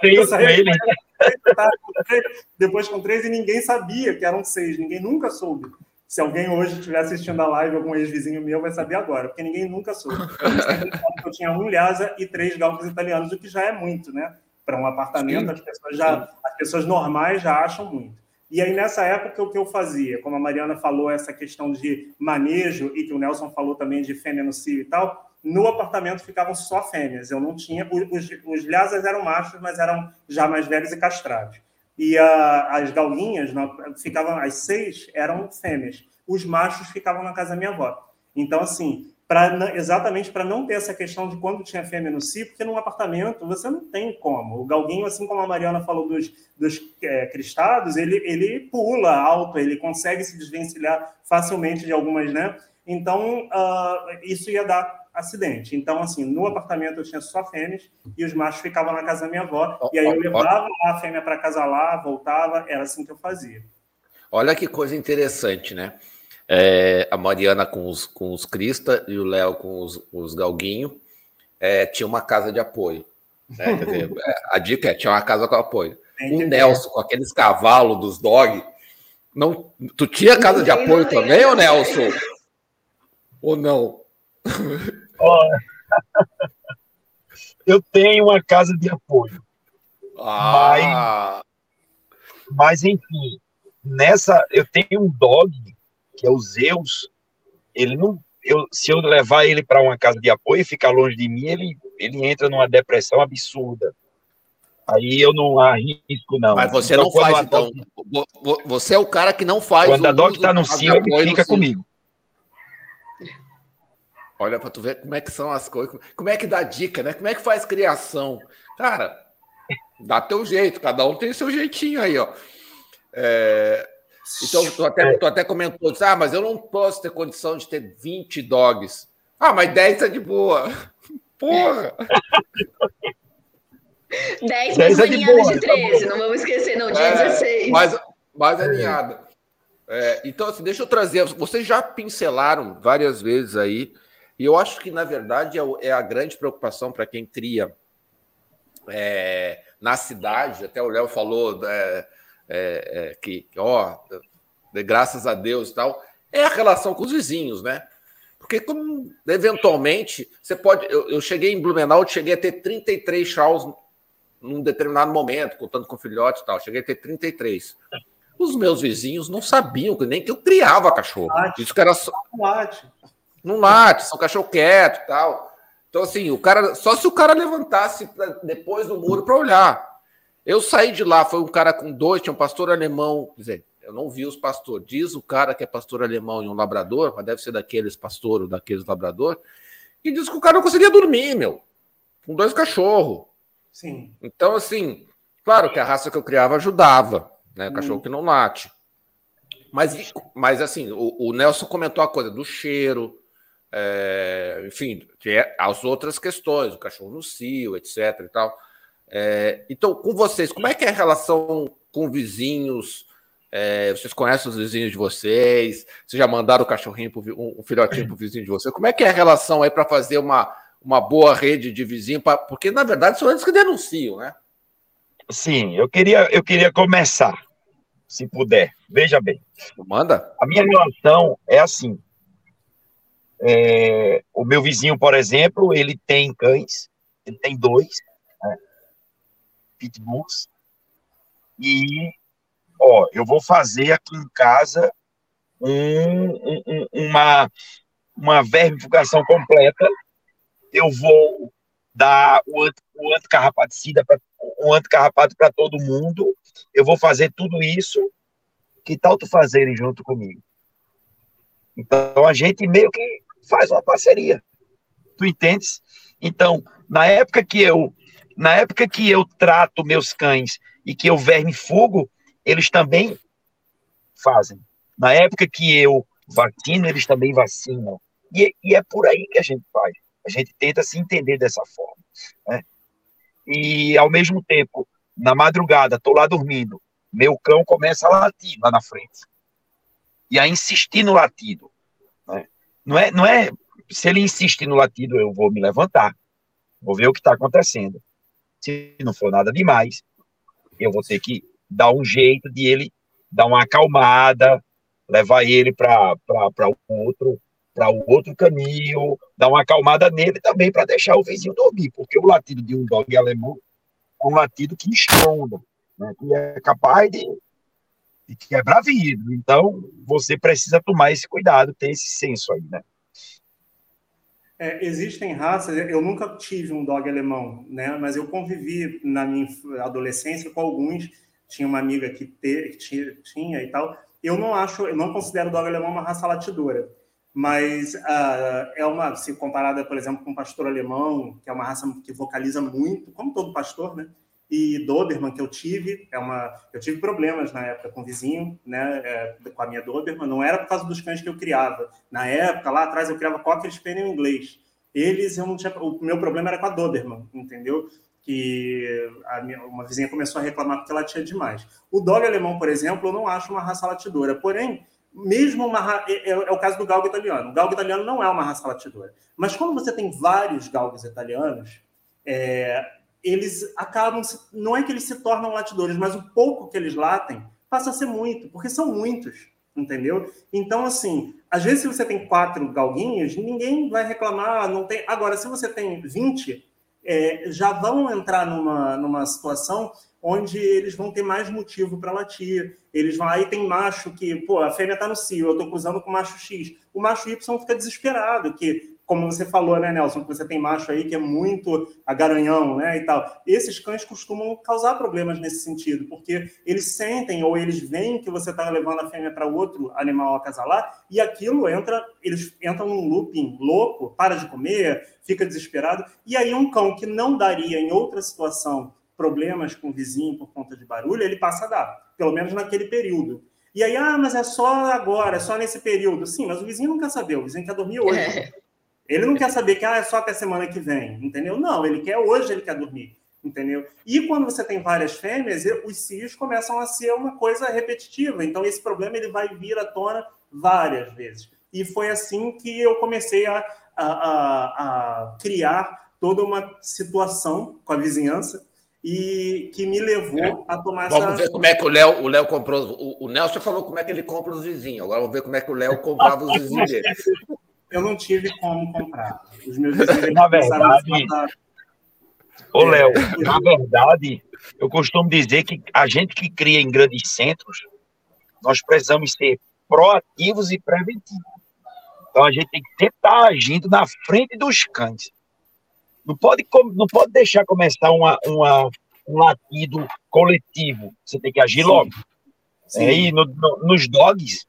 eu saía, eu saía depois com três e ninguém sabia que eram seis, ninguém nunca soube. Se alguém hoje estiver assistindo a live, algum ex-vizinho meu vai saber agora, porque ninguém nunca soube. Eu tinha um Lhasa e três galgos italianos, o que já é muito, né? Para um apartamento, as pessoas, já, as pessoas normais já acham muito. E aí, nessa época, o que eu fazia? Como a Mariana falou, essa questão de manejo, e que o Nelson falou também de fêmea no cio e tal, no apartamento ficavam só fêmeas. Eu não tinha. Os, os lhasas eram machos, mas eram já mais velhos e castrados e a, as galinhas ficavam, as seis eram fêmeas. Os machos ficavam na casa da minha avó. Então, assim, pra, exatamente para não ter essa questão de quando tinha fêmea no cio, porque num apartamento você não tem como. O galguinho, assim como a Mariana falou dos, dos é, cristados, ele, ele pula alto, ele consegue se desvencilhar facilmente de algumas, né? Então, uh, isso ia dar acidente. Então, assim, no apartamento eu tinha só fêmeas e os machos ficavam na casa da minha avó. E aí eu levava a fêmea para casa lá, voltava, era assim que eu fazia. Olha que coisa interessante, né? É, a Mariana com os, com os Crista e o Léo com os, os Galguinho é, tinha uma casa de apoio. Né? Dizer, [LAUGHS] é, a dica é: tinha uma casa com apoio. O Nelson, com aqueles cavalos dos dog. Não, tu tinha casa de apoio também, ô Nelson? Ou não? [LAUGHS] [LAUGHS] eu tenho uma casa de apoio. Ah. Mas, mas, enfim, nessa eu tenho um dog que é o Zeus. Ele não, eu, se eu levar ele para uma casa de apoio e ficar longe de mim, ele, ele entra numa depressão absurda. Aí eu não arrisco, não. Mas você então, não faz, então. Dog... Você é o cara que não faz. Quando a dog está no cio, ele fica comigo. Olha para tu ver como é que são as coisas, como é que dá dica, né? Como é que faz criação? Cara, dá teu jeito, cada um tem seu jeitinho aí, ó. É, então, tu até, tu até comentou, disse, ah, mas eu não posso ter condição de ter 20 dogs. Ah, mas 10 é de boa. [LAUGHS] Porra! 10 mais é de, boa, de 13, tá não vamos esquecer, não, dia é, 16. Mais, mais alinhada. É, então, assim, deixa eu trazer. Vocês já pincelaram várias vezes aí e eu acho que, na verdade, é, é a grande preocupação para quem cria é, na cidade. Até o Léo falou é, é, é que, ó, graças a Deus e tal, é a relação com os vizinhos, né? Porque, como, eventualmente, você pode. Eu, eu cheguei em Blumenau, cheguei a ter 33 chaus num determinado momento, contando com filhote e tal. Cheguei a ter 33. Os meus vizinhos não sabiam nem que eu criava cachorro. Isso que era só. Não late, são cachorro quieto e tal. Então, assim, o cara. Só se o cara levantasse depois do muro para olhar. Eu saí de lá, foi um cara com dois, tinha um pastor alemão. Quer dizer, eu não vi os pastores. Diz o cara que é pastor alemão e um labrador, mas deve ser daqueles pastor ou daqueles labrador, que diz que o cara não conseguia dormir, meu. Com dois cachorros. Sim. Então, assim, claro que a raça que eu criava ajudava, né? Cachorro hum. que não late. Mas, mas assim, o, o Nelson comentou a coisa do cheiro, é, enfim, é as outras questões, o cachorro no cio, etc. e tal. É, então, com vocês, como é que é a relação com vizinhos? É, vocês conhecem os vizinhos de vocês? Vocês já mandaram o cachorrinho, pro, um, um filhotinho para o vizinho de vocês? Como é que é a relação aí para fazer uma, uma boa rede de vizinho? Pra, porque, na verdade, são eles que denunciam, né? Sim, eu queria, eu queria começar, se puder. Veja bem. Manda. A minha relação é assim. É, o meu vizinho, por exemplo, ele tem cães, ele tem dois, né, pitbulls, e ó, eu vou fazer aqui em casa um, um, uma, uma vermifugação completa, eu vou dar o, o anticarrapaticida, pra, o anticarrapato para todo mundo, eu vou fazer tudo isso, que tal tu fazerem junto comigo? Então a gente meio que faz uma parceria. Tu entendes? Então, na época que eu, na época que eu trato meus cães e que eu verme fogo, eles também fazem. Na época que eu vacino, eles também vacinam. E, e é por aí que a gente faz. A gente tenta se entender dessa forma. Né? E, ao mesmo tempo, na madrugada, estou lá dormindo, meu cão começa a latir lá na frente. E a insistir no latido. Não é, não é. Se ele insistir no latido, eu vou me levantar. Vou ver o que está acontecendo. Se não for nada demais, eu vou ter que dar um jeito de ele dar uma acalmada, levar ele para o outro para o outro caminho, dar uma acalmada nele também para deixar o vizinho dormir, porque o latido de um dog alemão é um latido que esconda, né, que é capaz de, de quebrar vidro. Então, você precisa tomar esse cuidado, ter esse senso aí, né? É, existem raças, eu nunca tive um dog alemão, né? Mas eu convivi na minha adolescência com alguns. Tinha uma amiga que, que tinha, tinha, e tal. Eu não acho, eu não considero o dog alemão uma raça latidora, mas uh, é uma, se comparada, por exemplo, com o pastor alemão, que é uma raça que vocaliza muito, como todo pastor, né? E Doberman que eu tive, é uma, eu tive problemas na época com o vizinho, né, é, com a minha Doberman, não era por causa dos cães que eu criava. Na época, lá atrás, eu criava Cocker Spaniel inglês. Eles, eu não tinha, o meu problema era com a Doberman, entendeu? Que minha, uma vizinha começou a reclamar porque ela tinha demais. O dog alemão, por exemplo, eu não acho uma raça latidora, porém, mesmo uma é, é, é, o caso do galgo italiano. O galgo italiano não é uma raça latidora. Mas quando você tem vários galgos italianos, é, eles acabam, não é que eles se tornam latidores, mas o pouco que eles latem passa a ser muito, porque são muitos, entendeu? Então, assim, às vezes se você tem quatro galguinhos, ninguém vai reclamar, não tem. Agora, se você tem 20, é, já vão entrar numa, numa situação onde eles vão ter mais motivo para latir. Eles vão aí tem macho que, pô, a fêmea está no cio, eu estou cruzando com o macho X. O macho Y fica desesperado, que como você falou, né, Nelson, que você tem macho aí que é muito agaranhão, né, e tal. Esses cães costumam causar problemas nesse sentido, porque eles sentem ou eles veem que você está levando a fêmea para outro animal acasalar e aquilo entra, eles entram num looping louco, para de comer, fica desesperado. E aí um cão que não daria em outra situação problemas com o vizinho por conta de barulho, ele passa a dar, pelo menos naquele período. E aí, ah, mas é só agora, é só nesse período. Sim, mas o vizinho não quer saber, o vizinho quer dormir hoje. É. Ele não quer saber que ah, é só até semana que vem, entendeu? Não, ele quer hoje, ele quer dormir, entendeu? E quando você tem várias fêmeas, os cios começam a ser uma coisa repetitiva. Então esse problema ele vai vir à tona várias vezes. E foi assim que eu comecei a, a, a, a criar toda uma situação com a vizinhança e que me levou é. a tomar vamos essa. Vamos ver como é que o Léo, o Léo comprou. O, o Nelson falou como é que ele compra os vizinhos. Agora vamos ver como é que o Léo comprava os vizinhos dele eu não tive como comprar. Os meus vizinhos [LAUGHS] na verdade, ô Léo, é, na verdade, eu costumo dizer que a gente que cria em grandes centros, nós precisamos ser proativos e preventivos. Então a gente tem que sempre estar agindo na frente dos cães. Não pode, não pode deixar começar uma, uma, um latido coletivo. Você tem que agir Sim. logo. Sim. É, e no, no, nos dogs,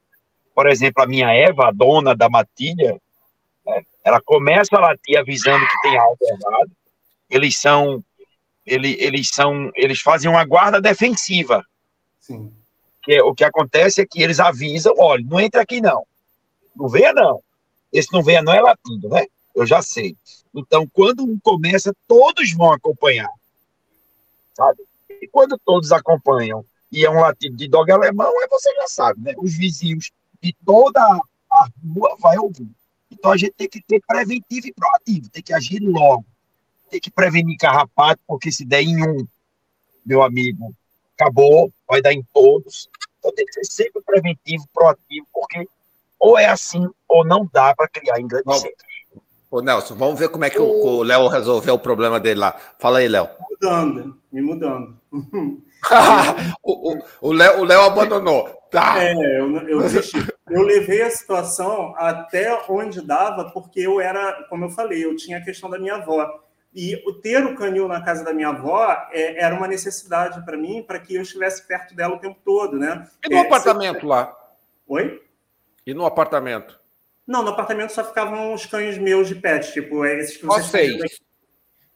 por exemplo, a minha Eva, a dona da matilha, ela começa a latir avisando que tem algo errado. Eles são, ele, eles são, eles fazem uma guarda defensiva. Sim. Porque o que acontece é que eles avisam, olha, não entra aqui não. Não venha não. Esse não venha não é latindo, né? Eu já sei. Então, quando um começa, todos vão acompanhar. Sabe? E quando todos acompanham e é um latido de dog alemão, aí você já sabe, né? Os vizinhos de toda a rua vai ouvir. Então a gente tem que ter preventivo e proativo, tem que agir logo. Tem que prevenir carrapato, porque se der em um, meu amigo, acabou, vai dar em todos. Então tem que ser sempre preventivo, proativo, porque ou é assim ou não dá para criar em grandes centros. Ô, Nelson, vamos ver como é que o Léo resolveu o problema dele lá. Fala aí, Léo. Mudando, me mudando. [LAUGHS] o Léo abandonou. Tá. É, eu, eu, eu levei a situação até onde dava, porque eu era, como eu falei, eu tinha a questão da minha avó. E o ter o canil na casa da minha avó é, era uma necessidade para mim, para que eu estivesse perto dela o tempo todo, né? E no é, apartamento lá? Oi? E no apartamento? Não, no apartamento só ficavam os cães meus de pet, tipo, é esses que vocês só seis.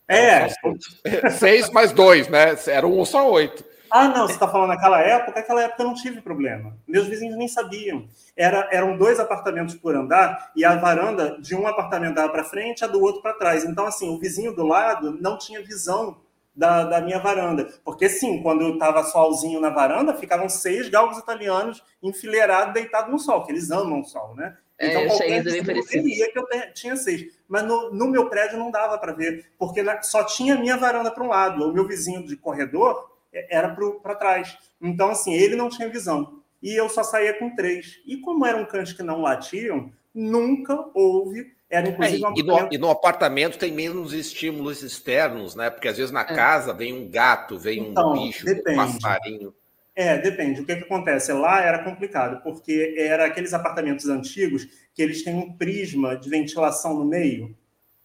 É. [LAUGHS] Seis mais dois, né? Era um só oito. Ah, não, você está falando naquela época? Naquela época eu não tive problema. Meus vizinhos nem sabiam. Era, eram dois apartamentos por andar e a varanda de um apartamento dava para frente, a do outro para trás. Então, assim, o vizinho do lado não tinha visão da, da minha varanda. Porque, sim, quando eu estava solzinho na varanda, ficavam seis galgos italianos enfileirados, deitados no sol, que eles amam o sol, né? É, então, é, qualquer vizinho que eu tinha seis. Mas no, no meu prédio não dava para ver, porque só tinha a minha varanda para um lado. O meu vizinho de corredor era para trás. Então, assim, ele não tinha visão. E eu só saía com três. E como eram cães que não latiam, nunca houve. Era inclusive é, e, no, e, no, apartamento tem menos estímulos externos, né? Porque às vezes na é. casa vem um gato, vem então, um bicho, depende. um passarinho. É, depende. O que, que acontece? Lá era complicado, porque era aqueles apartamentos antigos que eles têm um prisma de ventilação no meio.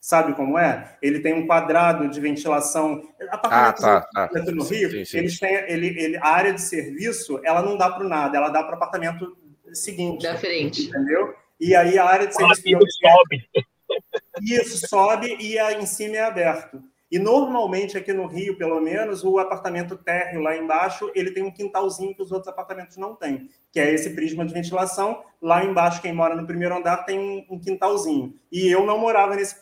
Sabe como é? Ele tem um quadrado de ventilação. Apartamentos ah, tá, tá. no Rio, sim, sim. eles têm ele, ele, a área de serviço, ela não dá para nada, ela dá para o apartamento seguinte. Da frente. Entendeu? E aí a área de serviço. sobe. [LAUGHS] Isso, sobe e a, em cima é aberto. E normalmente aqui no Rio, pelo menos, o apartamento térreo lá embaixo, ele tem um quintalzinho que os outros apartamentos não têm, que é esse prisma de ventilação. Lá embaixo, quem mora no primeiro andar tem um quintalzinho. E eu não morava nesse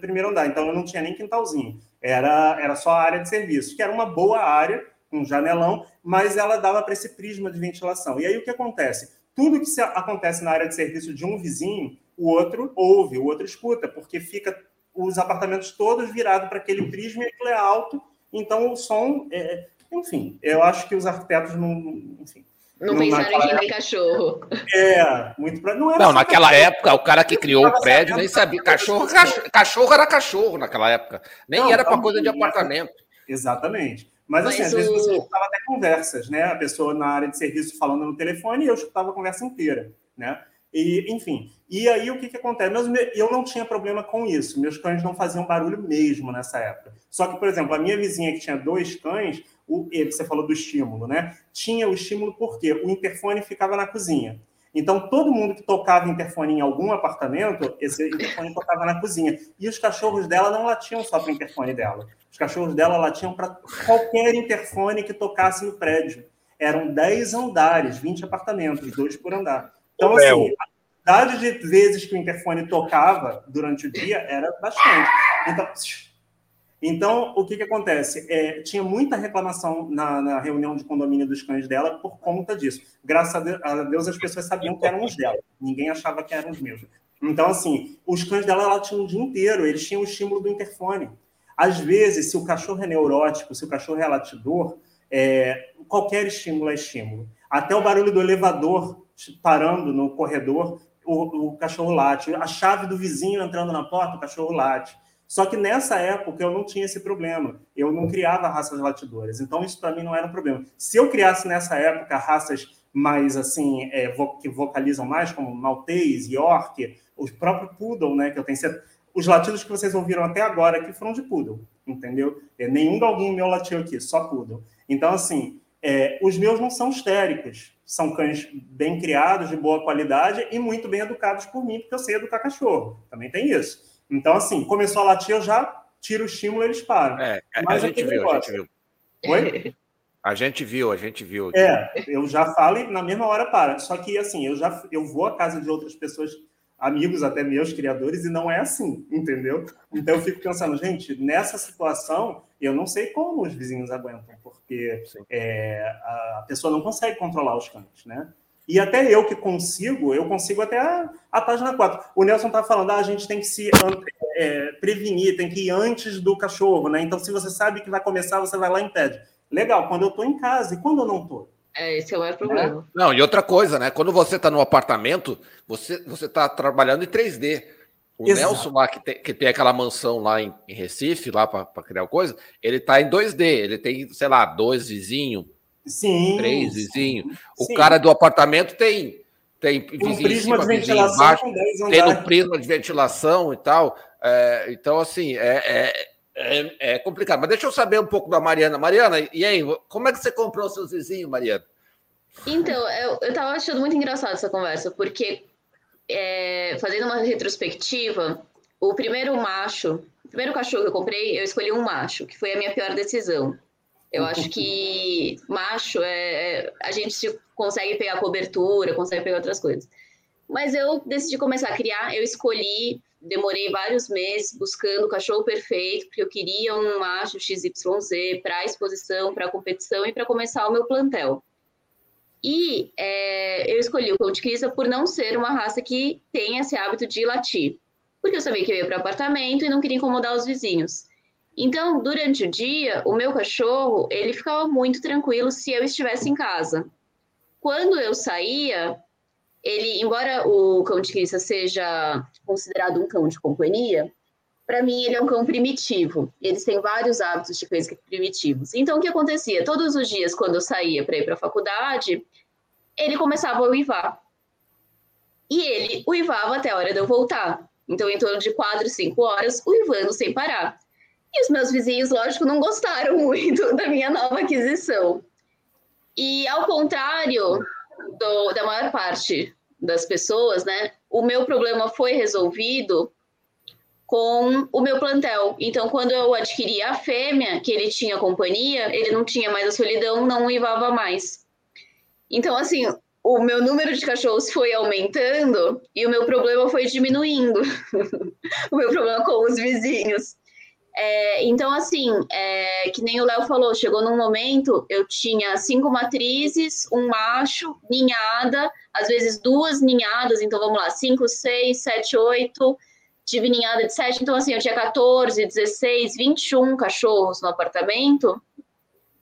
primeiro andar, então eu não tinha nem quintalzinho. Era, era só a área de serviço, que era uma boa área, um janelão, mas ela dava para esse prisma de ventilação. E aí o que acontece? Tudo que acontece na área de serviço de um vizinho, o outro ouve, o outro escuta, porque fica os apartamentos todos virados para aquele prisma e aquilo é alto, então o som. É, enfim, eu acho que os arquitetos não. Enfim, não, não pensaram em vender cachorro. É, muito pra... Não, não naquela cachorro. época, o cara que criou o prédio nem sabia. Cachorro, cachorro, cachorro era cachorro naquela época. Nem não, era para coisa de apartamento. Exatamente. Mas, assim, Mas às o... vezes você escutava até conversas, né? A pessoa na área de serviço falando no telefone e eu escutava a conversa inteira, né? E, enfim, e aí o que, que acontece? Meus, eu não tinha problema com isso, meus cães não faziam barulho mesmo nessa época. Só que, por exemplo, a minha vizinha que tinha dois cães, o, você falou do estímulo, né? Tinha o estímulo porque o interfone ficava na cozinha. Então, todo mundo que tocava interfone em algum apartamento, esse interfone tocava na cozinha. E os cachorros dela não latiam só para o interfone dela. Os cachorros dela latiam para qualquer interfone que tocasse no prédio. Eram 10 andares, 20 apartamentos, dois por andar. Então, assim, a quantidade de vezes que o interfone tocava durante o dia era bastante. Então, então o que, que acontece? É, tinha muita reclamação na, na, reunião de condomínio dos cães dela por conta disso. Graças a Deus, as pessoas sabiam que eram os dela. Ninguém achava que eram os meus. Então, assim, os cães dela ela tinham o dia inteiro, eles tinham o estímulo do interfone. Às vezes, se o cachorro é neurótico, se o cachorro é latidor, é, qualquer estímulo é estímulo. Até o barulho do elevador parando no corredor, o, o cachorro late. A chave do vizinho entrando na porta, o cachorro late. Só que nessa época eu não tinha esse problema. Eu não criava raças latidoras. Então isso para mim não era um problema. Se eu criasse nessa época raças mais assim, é, que vocalizam mais, como Maltese, York, o próprio Poodle, né? Que eu tenho certeza. Os latidos que vocês ouviram até agora aqui foram de Poodle, entendeu? É, nenhum galguinho meu latiu aqui, só Poodle. Então, assim, é, os meus não são histéricos são cães bem criados, de boa qualidade e muito bem educados por mim, porque eu sei educar cachorro. Também tem isso. Então, assim, começou a latir, eu já tiro o estímulo e eles param. É, Mas a gente viu, negócio. a gente viu. Oi? A gente viu, a gente viu. É, eu já falo e na mesma hora para. Só que assim, eu já eu vou à casa de outras pessoas, amigos até meus criadores, e não é assim, entendeu? Então eu fico pensando, gente, nessa situação, eu não sei como os vizinhos aguentam, porque é, a pessoa não consegue controlar os cães, né? E até eu que consigo, eu consigo até a, a página 4. O Nelson está falando, ah, a gente tem que se é, prevenir, tem que ir antes do cachorro, né? Então, se você sabe que vai começar, você vai lá e impede. Legal, quando eu estou em casa, e quando eu não estou? É, esse é o maior problema. É. Não, e outra coisa, né? Quando você está no apartamento, você está trabalhando em 3D. O Exato. Nelson lá, que tem, que tem aquela mansão lá em, em Recife, lá para criar coisa, ele está em 2D. Ele tem, sei lá, dois vizinhos, Sim. Três vizinhos. O sim. cara do apartamento tem tem vizinho um prisma cima, de ventilação embaixo, tem um prisma de ventilação e tal. É, então, assim, é, é, é, é, complicado. Mas deixa eu saber um pouco da Mariana. Mariana, e aí, como é que você comprou seus vizinhos, Mariana? Então, eu, eu tava achando muito engraçado essa conversa, porque é, fazendo uma retrospectiva, o primeiro macho, o primeiro cachorro que eu comprei, eu escolhi um macho, que foi a minha pior decisão. Eu acho que macho é, é, a gente consegue pegar cobertura, consegue pegar outras coisas. Mas eu decidi começar a criar, eu escolhi, demorei vários meses buscando o cachorro perfeito, porque eu queria um macho XYZ para exposição, para competição e para começar o meu plantel. E é, eu escolhi o cão de Crisa por não ser uma raça que tem esse hábito de latir. Porque eu sabia que eu ia para apartamento e não queria incomodar os vizinhos. Então, durante o dia, o meu cachorro, ele ficava muito tranquilo se eu estivesse em casa. Quando eu saía, ele, embora o cão de criança seja considerado um cão de companhia, para mim ele é um cão primitivo. Eles têm vários hábitos de coisas primitivos. Então, o que acontecia? Todos os dias, quando eu saía para ir para a faculdade, ele começava a uivar. E ele uivava até a hora de eu voltar. Então, em torno de quatro, cinco horas, uivando sem parar. E os meus vizinhos, lógico, não gostaram muito [LAUGHS] da minha nova aquisição. E ao contrário do, da maior parte das pessoas, né, o meu problema foi resolvido com o meu plantel. Então, quando eu adquiri a fêmea, que ele tinha companhia, ele não tinha mais a solidão, não uivava mais. Então, assim, o meu número de cachorros foi aumentando e o meu problema foi diminuindo. [LAUGHS] o meu problema com os vizinhos. É, então, assim, é, que nem o Léo falou, chegou num momento, eu tinha cinco matrizes, um macho, ninhada, às vezes duas ninhadas, então vamos lá, cinco, seis, sete, oito, tive ninhada de sete, então assim, eu tinha 14, 16, 21 cachorros no apartamento,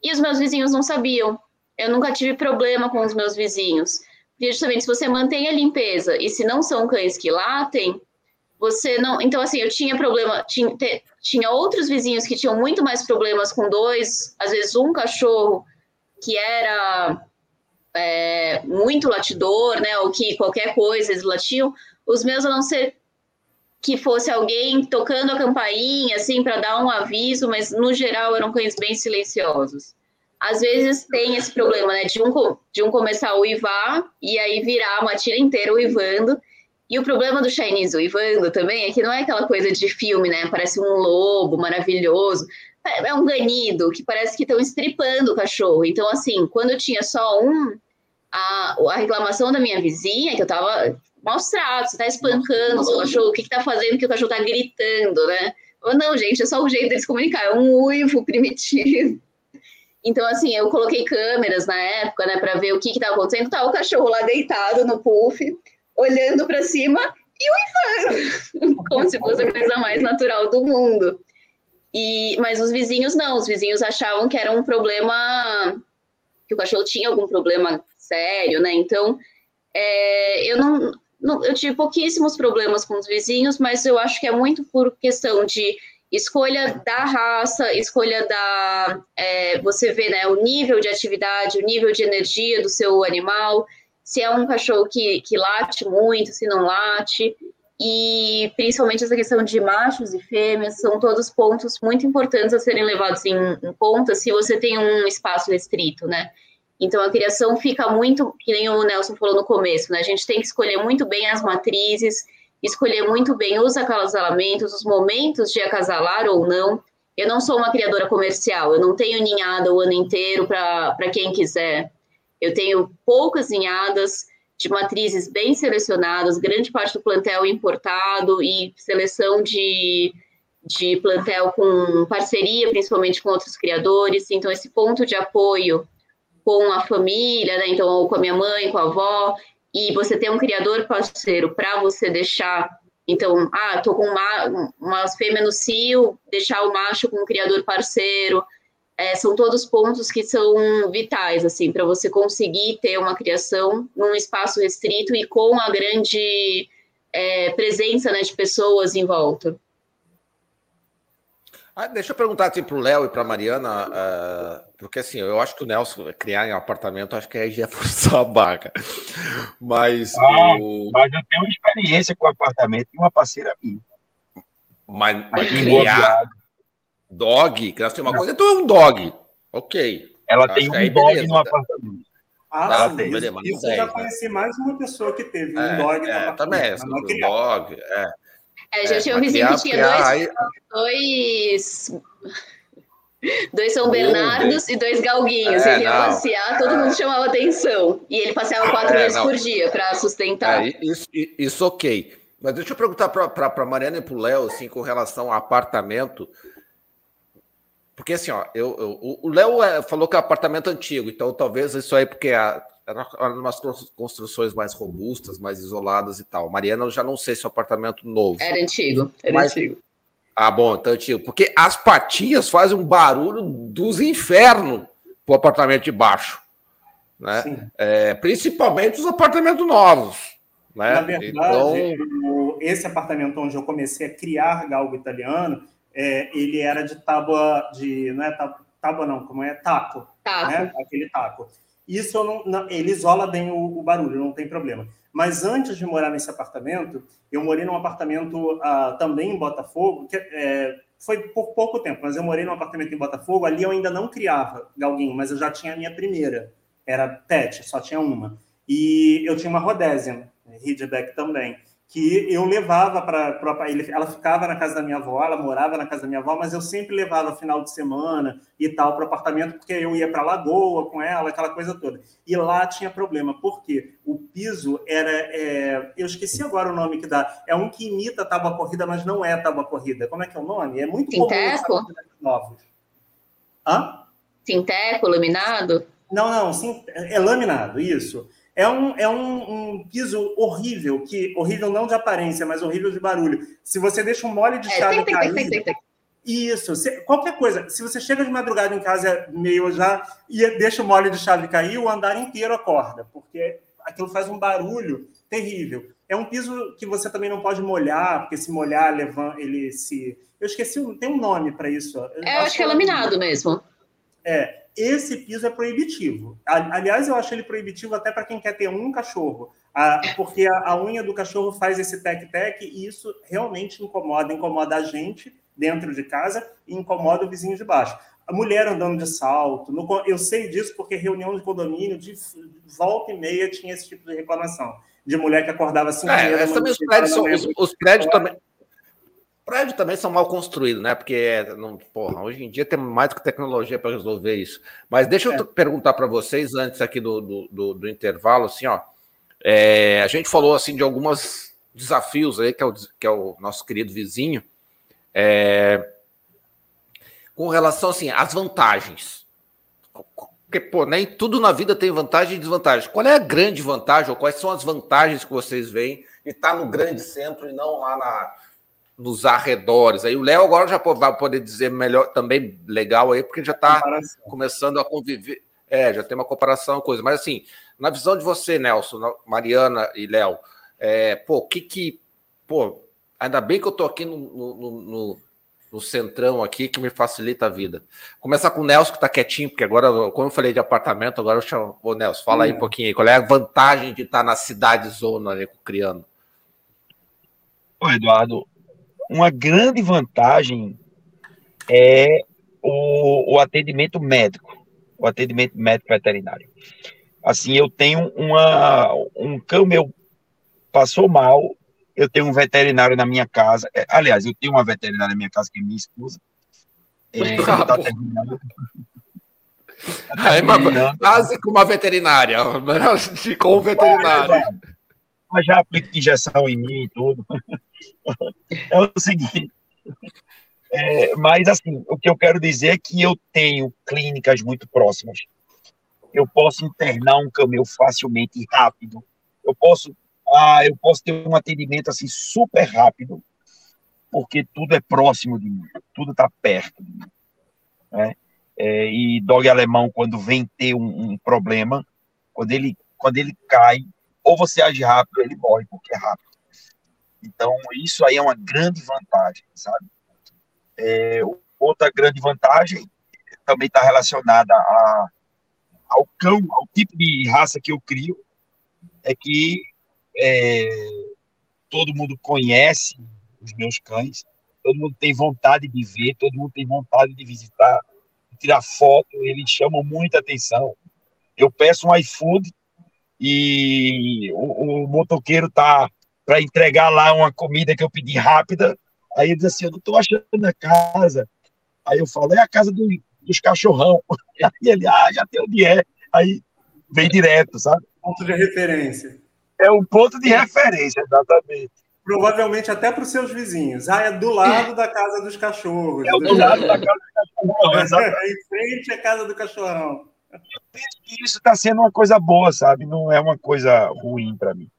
e os meus vizinhos não sabiam. Eu nunca tive problema com os meus vizinhos. Porque justamente se você mantém a limpeza e se não são cães que latem, você não. Então, assim, eu tinha problema. Tinha, tinha outros vizinhos que tinham muito mais problemas com dois, às vezes um cachorro que era é, muito latidor, né? Ou que qualquer coisa eles latiam. Os meus, a não ser que fosse alguém tocando a campainha, assim, para dar um aviso, mas no geral eram cães bem silenciosos. Às vezes tem esse problema, né? De um, de um começar a uivar e aí virar uma tira inteira uivando e o problema do Chinese uivando também é que não é aquela coisa de filme, né? Parece um lobo maravilhoso. É, é um ganido que parece que estão estripando o cachorro. Então, assim, quando eu tinha só um, a, a reclamação da minha vizinha, que eu tava mostrado, você tá espancando o cachorro, o que que tá fazendo que o cachorro tá gritando, né? Ou não, gente, é só o jeito deles comunicar, é um uivo [LAUGHS] primitivo. Então, assim, eu coloquei câmeras na época, né, para ver o que que tava acontecendo. Tá o cachorro lá deitado no puff, olhando para cima e uivando, [LAUGHS] como se fosse a coisa mais natural do mundo. E, mas os vizinhos não, os vizinhos achavam que era um problema, que o cachorro tinha algum problema sério, né? Então, é, eu não, não, eu tive pouquíssimos problemas com os vizinhos, mas eu acho que é muito por questão de escolha da raça, escolha da. É, você vê né, o nível de atividade, o nível de energia do seu animal, se é um cachorro que, que late muito, se não late, e principalmente essa questão de machos e fêmeas são todos pontos muito importantes a serem levados em, em conta se você tem um espaço restrito, né? Então a criação fica muito, que nem o Nelson falou no começo, né? A gente tem que escolher muito bem as matrizes, escolher muito bem os acasalamentos, os momentos de acasalar ou não. eu não sou uma criadora comercial, eu não tenho ninhada o ano inteiro para quem quiser. Eu tenho poucas ninhadas de matrizes bem selecionadas, grande parte do plantel importado e seleção de, de plantel com parceria, principalmente com outros criadores. Então, esse ponto de apoio com a família, né? Então, ou com a minha mãe, com a avó, e você ter um criador parceiro para você deixar. Então, ah, tô com uma, umas fêmeas no cio, deixar o macho com um criador parceiro. É, são todos pontos que são vitais, assim, para você conseguir ter uma criação num espaço restrito e com a grande é, presença né, de pessoas em volta. Ah, deixa eu perguntar assim para o Léo e para a Mariana, uh, porque assim, eu acho que o Nelson criar em um apartamento, acho que aí já [LAUGHS] é forçar a barca. Mas. Ah, o... Mas eu tenho experiência com apartamento e uma parceira minha. Mas, mas criar dog, que nós temos uma coisa, então é um dog. Ok. Ela acho tem um dog beleza, no apartamento. Ah, ela sim, tem, isso, isso eu já conheci mais uma pessoa que teve um é, dog é, Também, um dog, é. É, já é, tinha um vizinho que tinha dois, aí... dois, dois São Bernardos e dois galguinhos. É, ele ia passear, todo mundo chamava atenção. E ele passeava quatro é, vezes não. por dia para sustentar. É, isso, isso ok. Mas deixa eu perguntar para a Mariana e para o Léo, assim, com relação ao apartamento. Porque assim, ó, eu, eu o Léo é, falou que é um apartamento antigo, então talvez isso aí, porque a, eram umas construções mais robustas, mais isoladas e tal. Mariana, eu já não sei se é um apartamento novo. Era antigo, era mas... antigo. Ah, bom, então antigo. Porque as patinhas fazem um barulho dos infernos pro apartamento de baixo. Né? É, principalmente os apartamentos novos. Né? Na verdade, então... esse apartamento onde eu comecei a criar galgo italiano, é, ele era de tábua de. Não é tábua, tábua não, como é? Taco. Taco. Né? Aquele taco. Isso não, não, ele isola bem o, o, barulho, não tem problema. Mas antes de morar nesse apartamento, eu morei num apartamento uh, também em Botafogo, que é, foi por pouco tempo, mas eu morei num apartamento em Botafogo. Ali eu ainda não criava galguinho, mas eu já tinha a minha primeira. Era pet, só tinha uma. E eu tinha uma Rhodesian, Ridgeback também que eu levava para ela ficava na casa da minha avó, ela morava na casa da minha avó, mas eu sempre levava final de semana e tal para o apartamento porque eu ia para a lagoa com ela, aquela coisa toda. E lá tinha problema, porque o piso era, é, eu esqueci agora o nome que dá, é um que imita tábua corrida, mas não é tábua corrida. Como é que é o nome? É muito Sinteco? comum novos. Hã? Sinteco, laminado? Não, não, sim, é laminado, isso. É um, é um, um, piso horrível, que horrível não de aparência, mas horrível de barulho. Se você deixa um mole de é, chave tem, cair... Tem, tem, isso, se, qualquer coisa. Se você chega de madrugada em casa meio já e deixa o mole de chave cair, o andar inteiro acorda, porque aquilo faz um barulho terrível. É um piso que você também não pode molhar, porque se molhar, ele se. Eu esqueci, tem um nome para isso. Eu é, acho, acho que é laminado mesmo. É, esse piso é proibitivo. Aliás, eu acho ele proibitivo até para quem quer ter um cachorro, porque a, unha do cachorro faz esse tec-tec e isso realmente incomoda, incomoda a gente dentro de casa e incomoda o vizinho de baixo. A mulher andando de salto, eu sei disso porque reunião de condomínio, de volta e meia, tinha esse tipo de reclamação. De mulher que acordava assim. É, os prédios, são, os, os prédios também prédios também são mal construídos, né? Porque não, porra, hoje em dia tem mais do que tecnologia para resolver isso. Mas deixa eu é. perguntar para vocês antes aqui do, do, do, do intervalo, assim, ó. É, a gente falou assim de alguns desafios aí que é o, que é o nosso querido vizinho. É, com relação assim às vantagens. Porque, pô, nem tudo na vida tem vantagem e desvantagem. Qual é a grande vantagem, ou quais são as vantagens que vocês veem de estar no grande centro e não lá na, nos arredores. Aí o Léo agora já vai poder dizer melhor, também legal aí, porque já está começando a conviver. É, já tem uma comparação, coisa. Mas assim, na visão de você, Nelson, Mariana e Léo, é, pô, o que que. Pô, ainda bem que eu tô aqui no, no, no, no, centrão aqui, que me facilita a vida. Começar com o Nelson, que tá quietinho, porque agora, como eu falei de apartamento, agora eu chamo. Ô, Nelson, fala aí um pouquinho aí. Qual é a vantagem de estar na cidade zona ali, criando? Ô, Eduardo, uma grande vantagem é o, o atendimento médico, o atendimento médico veterinário. Assim, eu tenho uma, um cão meu passou mal, eu tenho um veterinário na minha casa, é, aliás, eu tenho uma veterinária na minha casa que é minha esposa, É, [LAUGHS] ah, tá é uma, quase com uma veterinária, [LAUGHS] com um veterinário. Mas já aplica injeção em mim e tudo. [LAUGHS] É o seguinte. É, mas, assim, o que eu quero dizer é que eu tenho clínicas muito próximas. Eu posso internar um camelo facilmente e rápido. Eu posso, ah, eu posso ter um atendimento assim super rápido, porque tudo é próximo de mim, tudo está perto de mim. Né? É, e dog alemão, quando vem ter um, um, problema, quando ele, quando ele cai, ou você age rápido, ele morre, porque é rápido. Então, isso aí é uma grande vantagem, sabe? É, outra grande vantagem também está relacionada a, ao cão, ao tipo de raça que eu crio, é que é, todo mundo conhece os meus cães, todo mundo tem vontade de ver, todo mundo tem vontade de visitar, tirar foto, eles chamam muita atenção. Eu peço um iFood e o, o motoqueiro tá para entregar lá uma comida que eu pedi rápida, aí ele diz assim, eu não estou achando a casa. Aí eu falo, é a casa do, dos cachorrão. [LAUGHS] Aí ele, ah, já tem onde é. Aí vem direto, sabe? Ponto de referência. É um ponto de referência, exatamente. Provavelmente até para os seus vizinhos. Ah, é do lado da casa dos cachorros. É do lado da casa do cachorrão, [LAUGHS] exatamente. É em frente à casa do cachorrão. Eu penso que isso está sendo uma coisa boa, sabe? Não é uma coisa ruim para mim.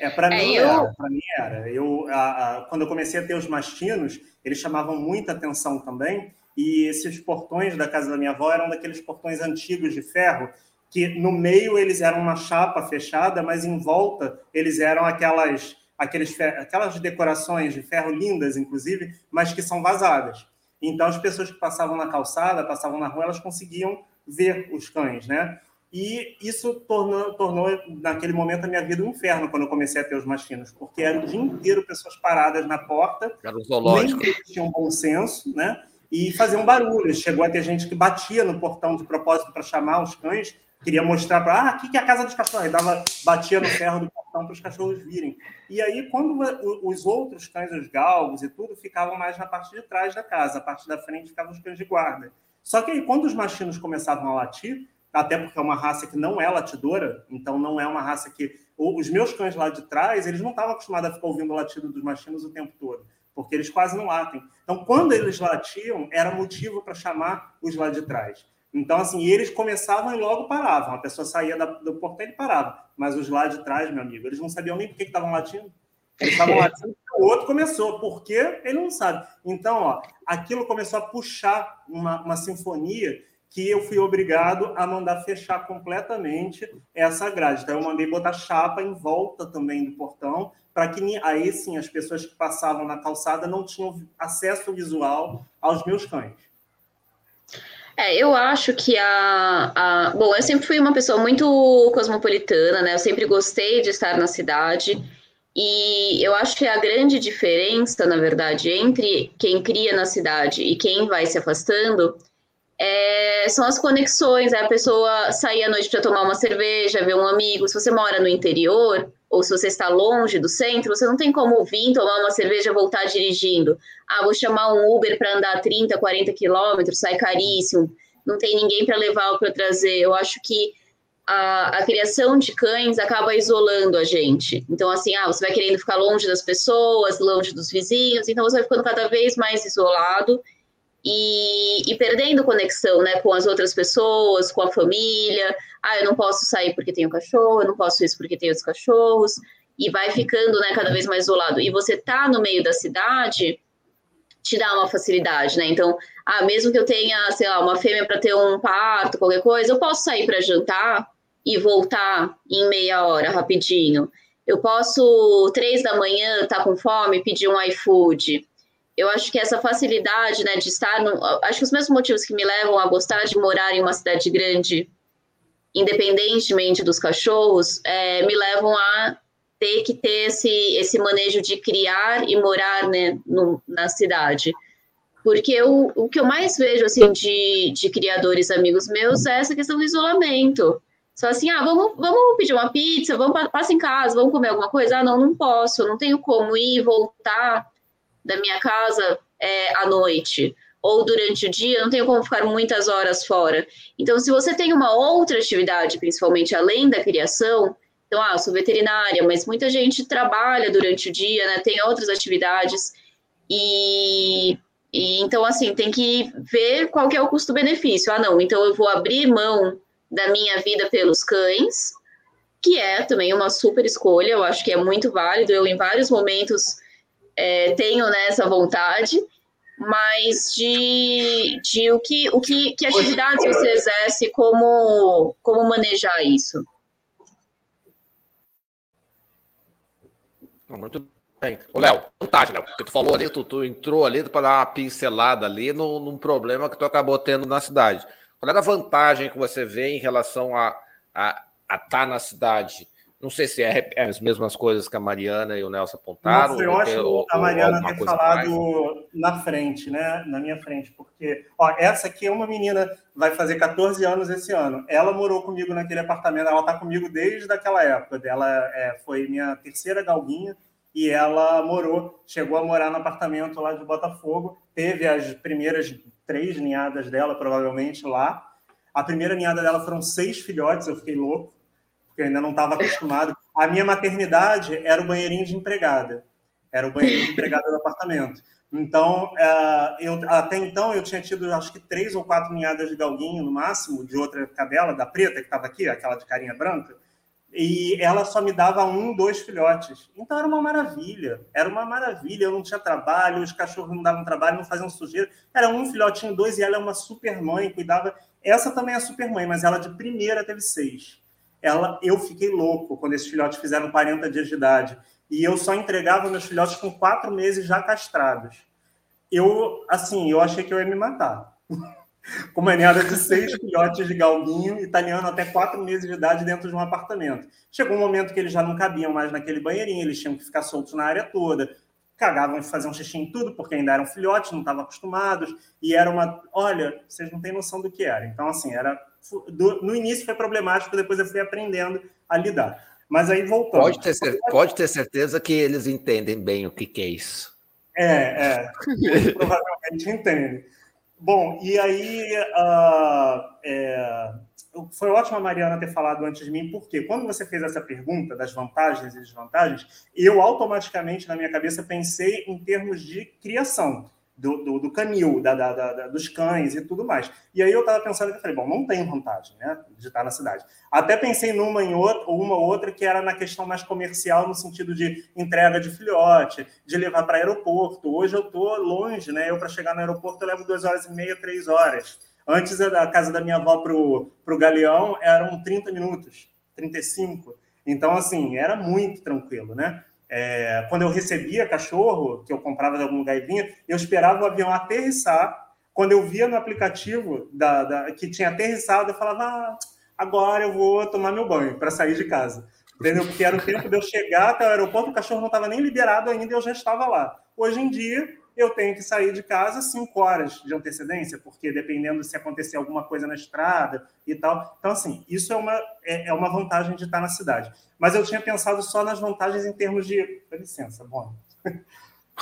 É, para é, mim, eu... era, mim era. Eu, a, a, quando eu comecei a ter os mastinos, eles chamavam muita atenção também. E esses portões da casa da minha avó eram daqueles portões antigos de ferro que no meio eles eram uma chapa fechada, mas em volta eles eram aquelas, aqueles, aquelas decorações de ferro lindas, inclusive, mas que são vazadas. Então as pessoas que passavam na calçada, passavam na rua, elas conseguiam ver os cães, né? E isso tornou, tornou naquele momento, a minha vida um inferno quando eu comecei a ter os mastinos, porque era o dia inteiro pessoas paradas na porta, era um zoológico. nem tinham bom senso, né? E faziam barulho. Chegou a ter gente que batia no portão de propósito para chamar os cães, queria mostrar para ah, aqui que é a casa dos cachorros, e dava, batia no ferro do portão para os cachorros virem. E aí, quando os outros cães, os galgos e tudo, ficavam mais na parte de trás da casa, a parte da frente ficavam os cães de guarda. Só que aí, quando os machinos começavam a latir, até porque é uma raça que não é latidora, então não é uma raça que. Os meus cães lá de trás, eles não estavam acostumados a ficar ouvindo o latido dos machinos o tempo todo, porque eles quase não latem. Então, quando eles latiam, era motivo para chamar os lá de trás. Então, assim, eles começavam e logo paravam. A pessoa saía do portão e parava. Mas os lá de trás, meu amigo, eles não sabiam nem por que estavam latindo. Eles estavam [LAUGHS] latindo o outro começou. Por quê? Ele não sabe. Então, ó, aquilo começou a puxar uma, uma sinfonia que eu fui obrigado a mandar fechar completamente essa grade. Então, eu mandei botar chapa em volta também do portão, para que aí sim as pessoas que passavam na calçada não tinham acesso visual aos meus cães. É, eu acho que a, a. Bom, eu sempre fui uma pessoa muito cosmopolitana, né? Eu sempre gostei de estar na cidade. E eu acho que a grande diferença, na verdade, entre quem cria na cidade e quem vai se afastando é, são as conexões. É a pessoa sair à noite para tomar uma cerveja, ver um amigo. Se você mora no interior, ou se você está longe do centro, você não tem como vir tomar uma cerveja e voltar dirigindo. Ah, vou chamar um Uber para andar 30, 40 quilômetros, sai caríssimo, não tem ninguém para levar ou para trazer. Eu acho que a, a, criação de cães acaba isolando a gente. Então, assim, ah, você vai querendo ficar longe das pessoas, longe dos vizinhos, então você vai ficando cada vez mais isolado e, e, perdendo conexão né, com as outras pessoas, com a família. Ah, eu não posso sair porque tenho cachorro, eu não posso isso porque tenho os cachorros, e vai ficando né, cada vez mais isolado. E você tá no meio da cidade te dá uma facilidade, né? Então, ah, mesmo que eu tenha, sei lá, uma fêmea para ter um parto, qualquer coisa, eu posso sair para jantar e voltar em meia hora, rapidinho. Eu posso, três da manhã, estar tá com fome, pedir um iFood eu acho que essa facilidade, né, de estar no, acho que os mesmos motivos que me levam a gostar de morar em uma cidade grande, independentemente dos cachorros, é, me levam a ter que ter esse, esse manejo de criar e morar, né, no, na cidade. Porque eu, o que eu mais vejo, assim, de, de criadores amigos meus é essa questão do isolamento. Só assim, ah, vamos, vamos pedir uma pizza, vamos, passa em casa, vamos comer alguma coisa? Ah, não, não posso, não tenho como ir, voltar da minha casa é, à noite ou durante o dia, não tenho como ficar muitas horas fora. Então, se você tem uma outra atividade, principalmente além da criação, então, ah, sou veterinária, mas muita gente trabalha durante o dia, né? Tem outras atividades e, e então assim tem que ver qual que é o custo-benefício. Ah, não, então eu vou abrir mão da minha vida pelos cães, que é também uma super escolha. Eu acho que é muito válido. Eu em vários momentos é, tenho né, essa vontade mas de, de o que, o que, que atividades você exerce, como, como manejar isso? Muito bem. Léo, vantagem, Léo, porque tu falou ali, tu, tu entrou ali para dar uma pincelada ali no, num problema que tu acabou tendo na cidade. Qual era a vantagem que você vê em relação a estar a, a tá na cidade? Não sei se é, é, as mesmas coisas que a Mariana e o Nelson apontaram. Nossa, eu acho ou, a Mariana ter falado mais. na frente, né? Na minha frente, porque ó, essa aqui é uma menina, vai fazer 14 anos esse ano. Ela morou comigo naquele apartamento, ela está comigo desde aquela época. Ela é, foi minha terceira galguinha e ela morou, chegou a morar no apartamento lá de Botafogo. Teve as primeiras três ninhadas dela, provavelmente, lá. A primeira ninhada dela foram seis filhotes, eu fiquei louco porque eu ainda não estava acostumado. A minha maternidade era o banheirinho de empregada, era o banheirinho de empregada do apartamento. Então, uh, eu, até então, eu tinha tido acho que três ou quatro ninhadas de galguinho no máximo, de outra cadela, da preta que estava aqui, aquela de carinha branca, e ela só me dava um, dois filhotes. Então era uma maravilha, era uma maravilha. Eu não tinha trabalho, os cachorros não davam trabalho, não faziam sujeira. Era um filhotinho, dois, e ela é uma super mãe, cuidava. Essa também é super mãe, mas ela de primeira teve seis ela, eu fiquei louco quando esses filhotes fizeram 40 dias de idade. E eu só entregava meus filhotes com quatro meses já castrados. Eu, assim, eu achei que eu ia me matar. [LAUGHS] com uma ninhada de seis [LAUGHS] filhotes de galguinho italiano até quatro meses de idade dentro de um apartamento. Chegou um momento que eles já não cabiam mais naquele banheirinho, eles tinham que ficar soltos na área toda. Cagavam e faziam xixi em tudo, porque ainda eram filhotes, não estavam acostumados. E era uma. Olha, vocês não têm noção do que era. Então, assim, era do, no início foi problemático, depois eu fui aprendendo a lidar. Mas aí voltando. Pode ter, pode ter certeza que eles entendem bem o que, que é isso. É, é. provavelmente entendem. Bom, e aí uh, é, foi ótimo a Mariana ter falado antes de mim, porque quando você fez essa pergunta das vantagens e desvantagens, eu automaticamente na minha cabeça pensei em termos de criação do, do, do canil, da, da, da, dos cães e tudo mais. E aí eu estava pensando que falei, bom, não tem vantagem, né, de estar na cidade. Até pensei numa em outra, uma outra que era na questão mais comercial, no sentido de entrega de filhote, de levar para aeroporto. Hoje eu estou longe, né? Eu para chegar no aeroporto eu levo duas horas e meia, três horas. Antes da casa da minha avó para o Galeão eram 30 minutos, 35. Então, assim, era muito tranquilo, né? É, quando eu recebia cachorro, que eu comprava de algum lugar e vinha, eu esperava o avião aterrissar. Quando eu via no aplicativo da, da que tinha aterrissado, eu falava: ah, agora eu vou tomar meu banho para sair de casa. Entendeu? Porque era o tempo de eu chegar até o aeroporto, o cachorro não estava nem liberado ainda eu já estava lá. Hoje em dia, eu tenho que sair de casa cinco horas de antecedência, porque dependendo se acontecer alguma coisa na estrada e tal. Então, assim, isso é uma, é, é uma vantagem de estar na cidade. Mas eu tinha pensado só nas vantagens em termos de. Dá licença, bom. [LAUGHS]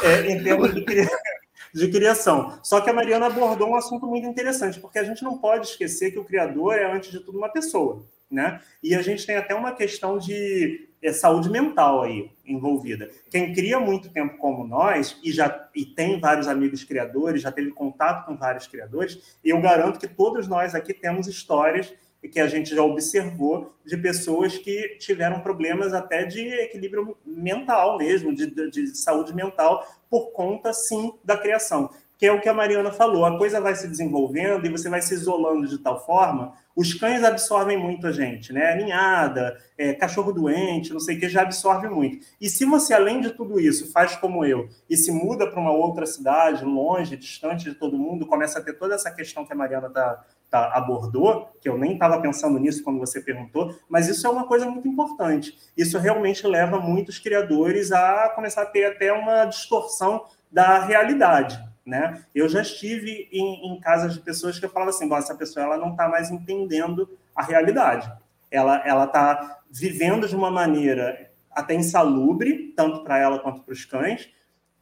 É, em termos de, [LAUGHS] de criação. Só que a Mariana abordou um assunto muito interessante, porque a gente não pode esquecer que o criador é, antes de tudo, uma pessoa. Né? E a gente tem até uma questão de é, saúde mental aí envolvida. Quem cria muito tempo como nós e já e tem vários amigos criadores, já teve contato com vários criadores, eu garanto que todos nós aqui temos histórias que a gente já observou de pessoas que tiveram problemas até de equilíbrio mental mesmo, de, de, de saúde mental, por conta, sim, da criação que é o que a Mariana falou. A coisa vai se desenvolvendo e você vai se isolando de tal forma. Os cães absorvem muito a gente, né? Ninhada, é, cachorro doente, não sei o que, já absorve muito. E se você, além de tudo isso, faz como eu e se muda para uma outra cidade, longe, distante de todo mundo, começa a ter toda essa questão que a Mariana tá, tá abordou, que eu nem estava pensando nisso quando você perguntou, mas isso é uma coisa muito importante. Isso realmente leva muitos criadores a começar a ter até uma distorção da realidade né? Eu já estive em, em casas de pessoas que eu falava assim, essa pessoa ela não está mais entendendo a realidade. Ela ela está vivendo de uma maneira até insalubre, tanto para ela quanto para os cães,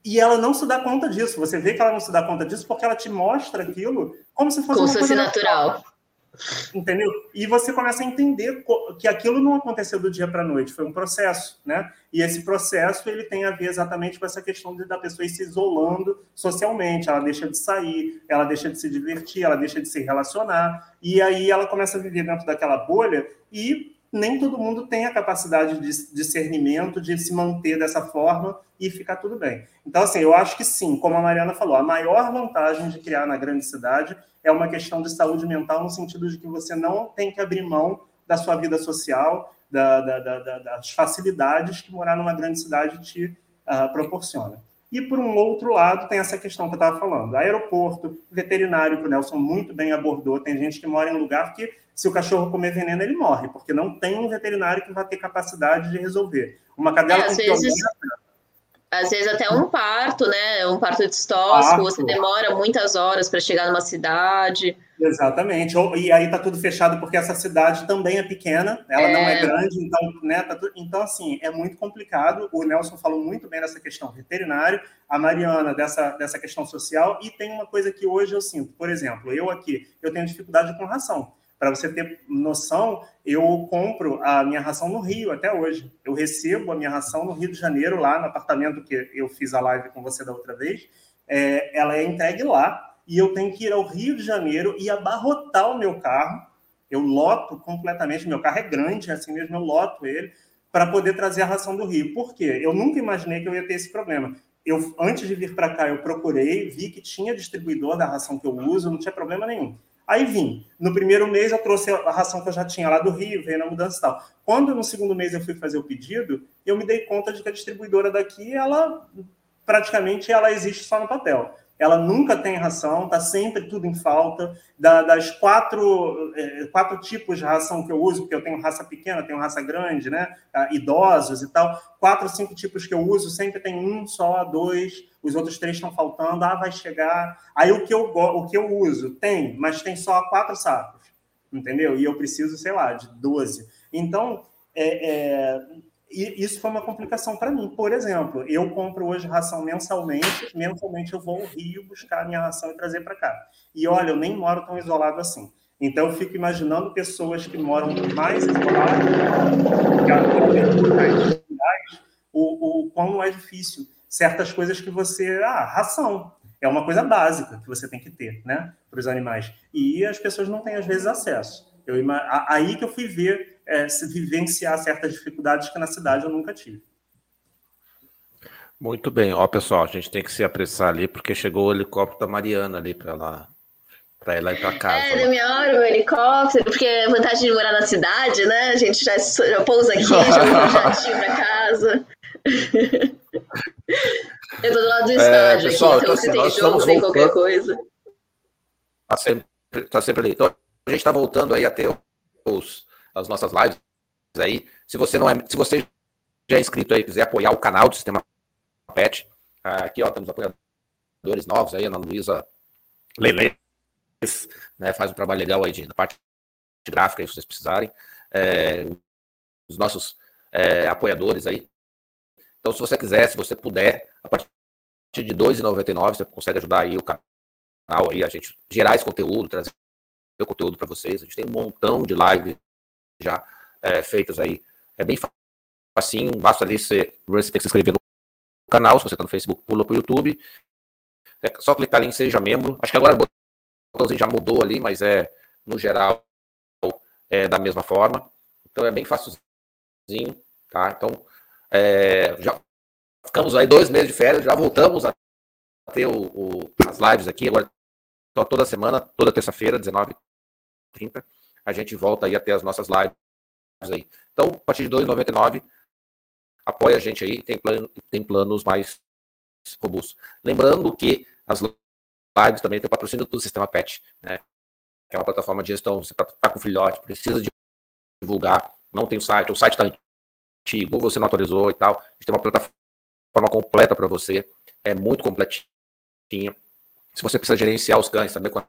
e ela não se dá conta disso. Você vê que ela não se dá conta disso porque ela te mostra aquilo como se fosse como uma coisa natural. natural. Entendeu? E você começa a entender que aquilo não aconteceu do dia para a noite, foi um processo, né? E esse processo ele tem a ver exatamente com essa questão da pessoa se isolando socialmente. Ela deixa de sair, ela deixa de se divertir, ela deixa de se relacionar, e aí ela começa a viver dentro daquela bolha e nem todo mundo tem a capacidade de discernimento de se manter dessa forma e ficar tudo bem. Então, assim, eu acho que sim, como a Mariana falou, a maior vantagem de criar na grande cidade é uma questão de saúde mental, no sentido de que você não tem que abrir mão da sua vida social, da, da, da, das facilidades que morar numa grande cidade te uh, proporciona. E, por um outro lado, tem essa questão que eu estava falando. Aeroporto, veterinário, que o Nelson muito bem abordou. Tem gente que mora em lugar que se o cachorro comer veneno, ele morre, porque não tem um veterinário que vai ter capacidade de resolver. Uma cadela é, com vezes, Às vezes até um parto, né? Um parto distóxico, você demora muitas horas para chegar numa cidade. Exatamente. E aí tá tudo fechado porque essa cidade também é pequena, ela é... não é grande, então, né? Tá tudo... Então, assim, é muito complicado. O Nelson falou muito bem dessa questão veterinário, a Mariana dessa, dessa questão social, e tem uma coisa que hoje eu sinto. Por exemplo, eu aqui, eu tenho dificuldade com ração. Para você ter noção, eu compro a minha ração no Rio até hoje. Eu recebo a minha ração no Rio de Janeiro, lá no apartamento que eu fiz a live com você da outra vez. É, ela é entregue lá e eu tenho que ir ao Rio de Janeiro e abarrotar o meu carro. Eu loto completamente, meu carro é grande, assim mesmo, eu loto ele, para poder trazer a ração do Rio. Por quê? Eu nunca imaginei que eu ia ter esse problema. Eu, antes de vir para cá, eu procurei, vi que tinha distribuidor da ração que eu uso, não tinha problema nenhum. Aí vim. No primeiro mês eu trouxe a ração que eu já tinha lá do Rio, veio na mudança e tal. Quando no segundo mês eu fui fazer o pedido, eu me dei conta de que a distribuidora daqui, ela praticamente ela existe só no papel ela nunca tem ração, está sempre tudo em falta. Da, das quatro, é, quatro tipos de ração que eu uso, porque eu tenho raça pequena, tenho raça grande, né? Idosos e tal, quatro, cinco tipos que eu uso, sempre tem um só, dois, os outros três estão faltando, ah, vai chegar. Aí o que eu, o que eu uso? Tem, mas tem só quatro sacos, entendeu? E eu preciso, sei lá, de 12. Então, é, é e isso foi uma complicação para mim. Por exemplo, eu compro hoje ração mensalmente, mensalmente eu vou ao Rio buscar a minha ração e trazer para cá. E olha, eu nem moro tão isolado assim. Então eu fico imaginando pessoas que moram mais isoladas, o, o quão é difícil. Certas coisas que você. Ah, ração. É uma coisa básica que você tem que ter, né? Para os animais. E as pessoas não têm, às vezes, acesso. Eu, aí que eu fui ver é, se vivenciar certas dificuldades que na cidade eu nunca tive. Muito bem, ó pessoal, a gente tem que se apressar ali porque chegou o helicóptero da Mariana ali para lá para ela ir para casa. É, da minha hora o helicóptero, porque a vantagem de morar na cidade, né? A gente já, já pousa aqui, já [LAUGHS] jatinho para casa. Eu tô do lado do é, estádio pessoal, aqui, então, então se tem jogo, tem qualquer coisa. Tá sempre, tá sempre ali. Então, a gente está voltando aí a ter os, as nossas lives aí. Se você não é, se você já é inscrito aí, quiser apoiar o canal do Sistema Pet, aqui ó, temos apoiadores novos aí, Ana Luísa Lele, né, faz um trabalho legal aí de, na parte gráfica, aí, se vocês precisarem. É, os nossos é, apoiadores aí. Então, se você quiser, se você puder, a partir de R$ 2,99 você consegue ajudar aí o canal aí, a gente gerar esse conteúdo, trazer o conteúdo para vocês. A gente tem um montão de live já é, feitas aí. É bem facinho, basta ali você, você tem que se inscrever no canal, se você está no Facebook, pula para o YouTube. É só clicar ali em Seja Membro. Acho que agora o botãozinho já mudou ali, mas é, no geral, é da mesma forma. Então é bem facilzinho, tá? Então, é, já ficamos aí dois meses de férias, já voltamos a ter o, o as lives aqui, agora toda semana, toda terça-feira, 19h30 a gente volta aí até as nossas lives aí. Então, a partir de R$ 2,99, apoia a gente aí, tem, plano, tem planos mais robustos. Lembrando que as lives também tem patrocínio do Sistema PET, né? Que é uma plataforma de gestão, você está tá com filhote, precisa divulgar, não tem o site, o site está antigo, você não autorizou e tal. A gente tem uma plataforma completa para você, é muito completinha. Se você precisa gerenciar os cães, saber quando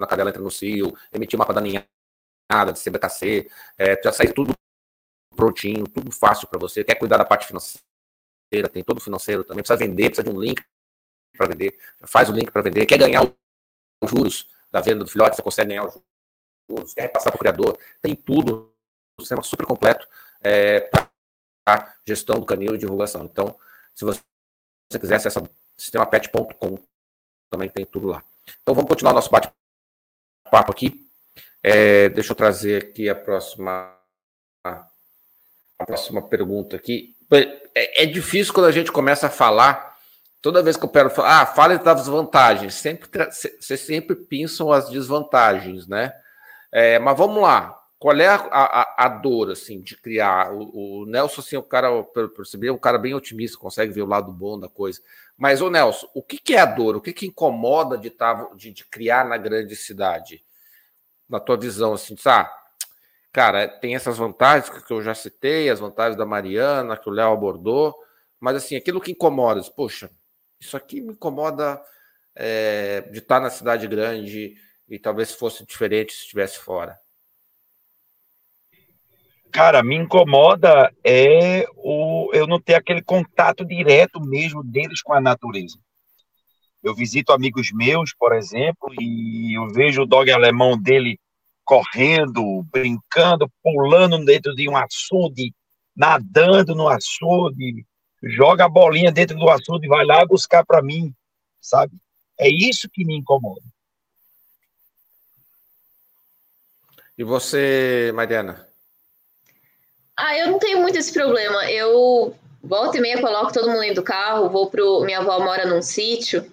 a cadela entra no cio, emitir mapa da ninhada, nada de CBKC, é, já sai tudo prontinho, tudo fácil para você. Quer cuidar da parte financeira, tem todo o financeiro também, precisa vender, precisa de um link para vender, faz o link para vender, quer ganhar os juros da venda do filhote, você consegue ganhar os juros, quer repassar para o criador, tem tudo, um sistema super completo é, para gestão do canil e divulgação. Então, se você quiser acessar sistemapet.com, também tem tudo lá. Então, vamos continuar nosso bate-papo aqui. É, deixa eu trazer aqui a próxima a próxima pergunta aqui. É, é, difícil quando a gente começa a falar. Toda vez que eu quero falar, ah, fale das vantagens. Sempre, vocês sempre pensam as desvantagens, né? É, mas vamos lá. Qual é a, a, a, dor, assim, de criar? O, o Nelson, assim, o cara, pelo perceber, é um cara bem otimista, consegue ver o lado bom da coisa. Mas, o Nelson, o que, que é a dor? O que, que incomoda de, tá, de, de criar na grande cidade? Na tua visão, assim, sabe? cara, tem essas vantagens que eu já citei, as vantagens da Mariana, que o Léo abordou, mas assim, aquilo que incomoda, poxa, isso aqui me incomoda é, de estar na cidade grande e talvez fosse diferente se estivesse fora. Cara, me incomoda é o eu não ter aquele contato direto mesmo deles com a natureza. Eu visito amigos meus, por exemplo, e eu vejo o dog alemão dele correndo, brincando, pulando dentro de um açude, nadando no açude, joga a bolinha dentro do açude e vai lá buscar para mim, sabe? É isso que me incomoda. E você, Mariana? Ah, eu não tenho muito esse problema. Eu volta e meia coloco todo mundo dentro do carro, vou pro. Minha avó mora num sítio.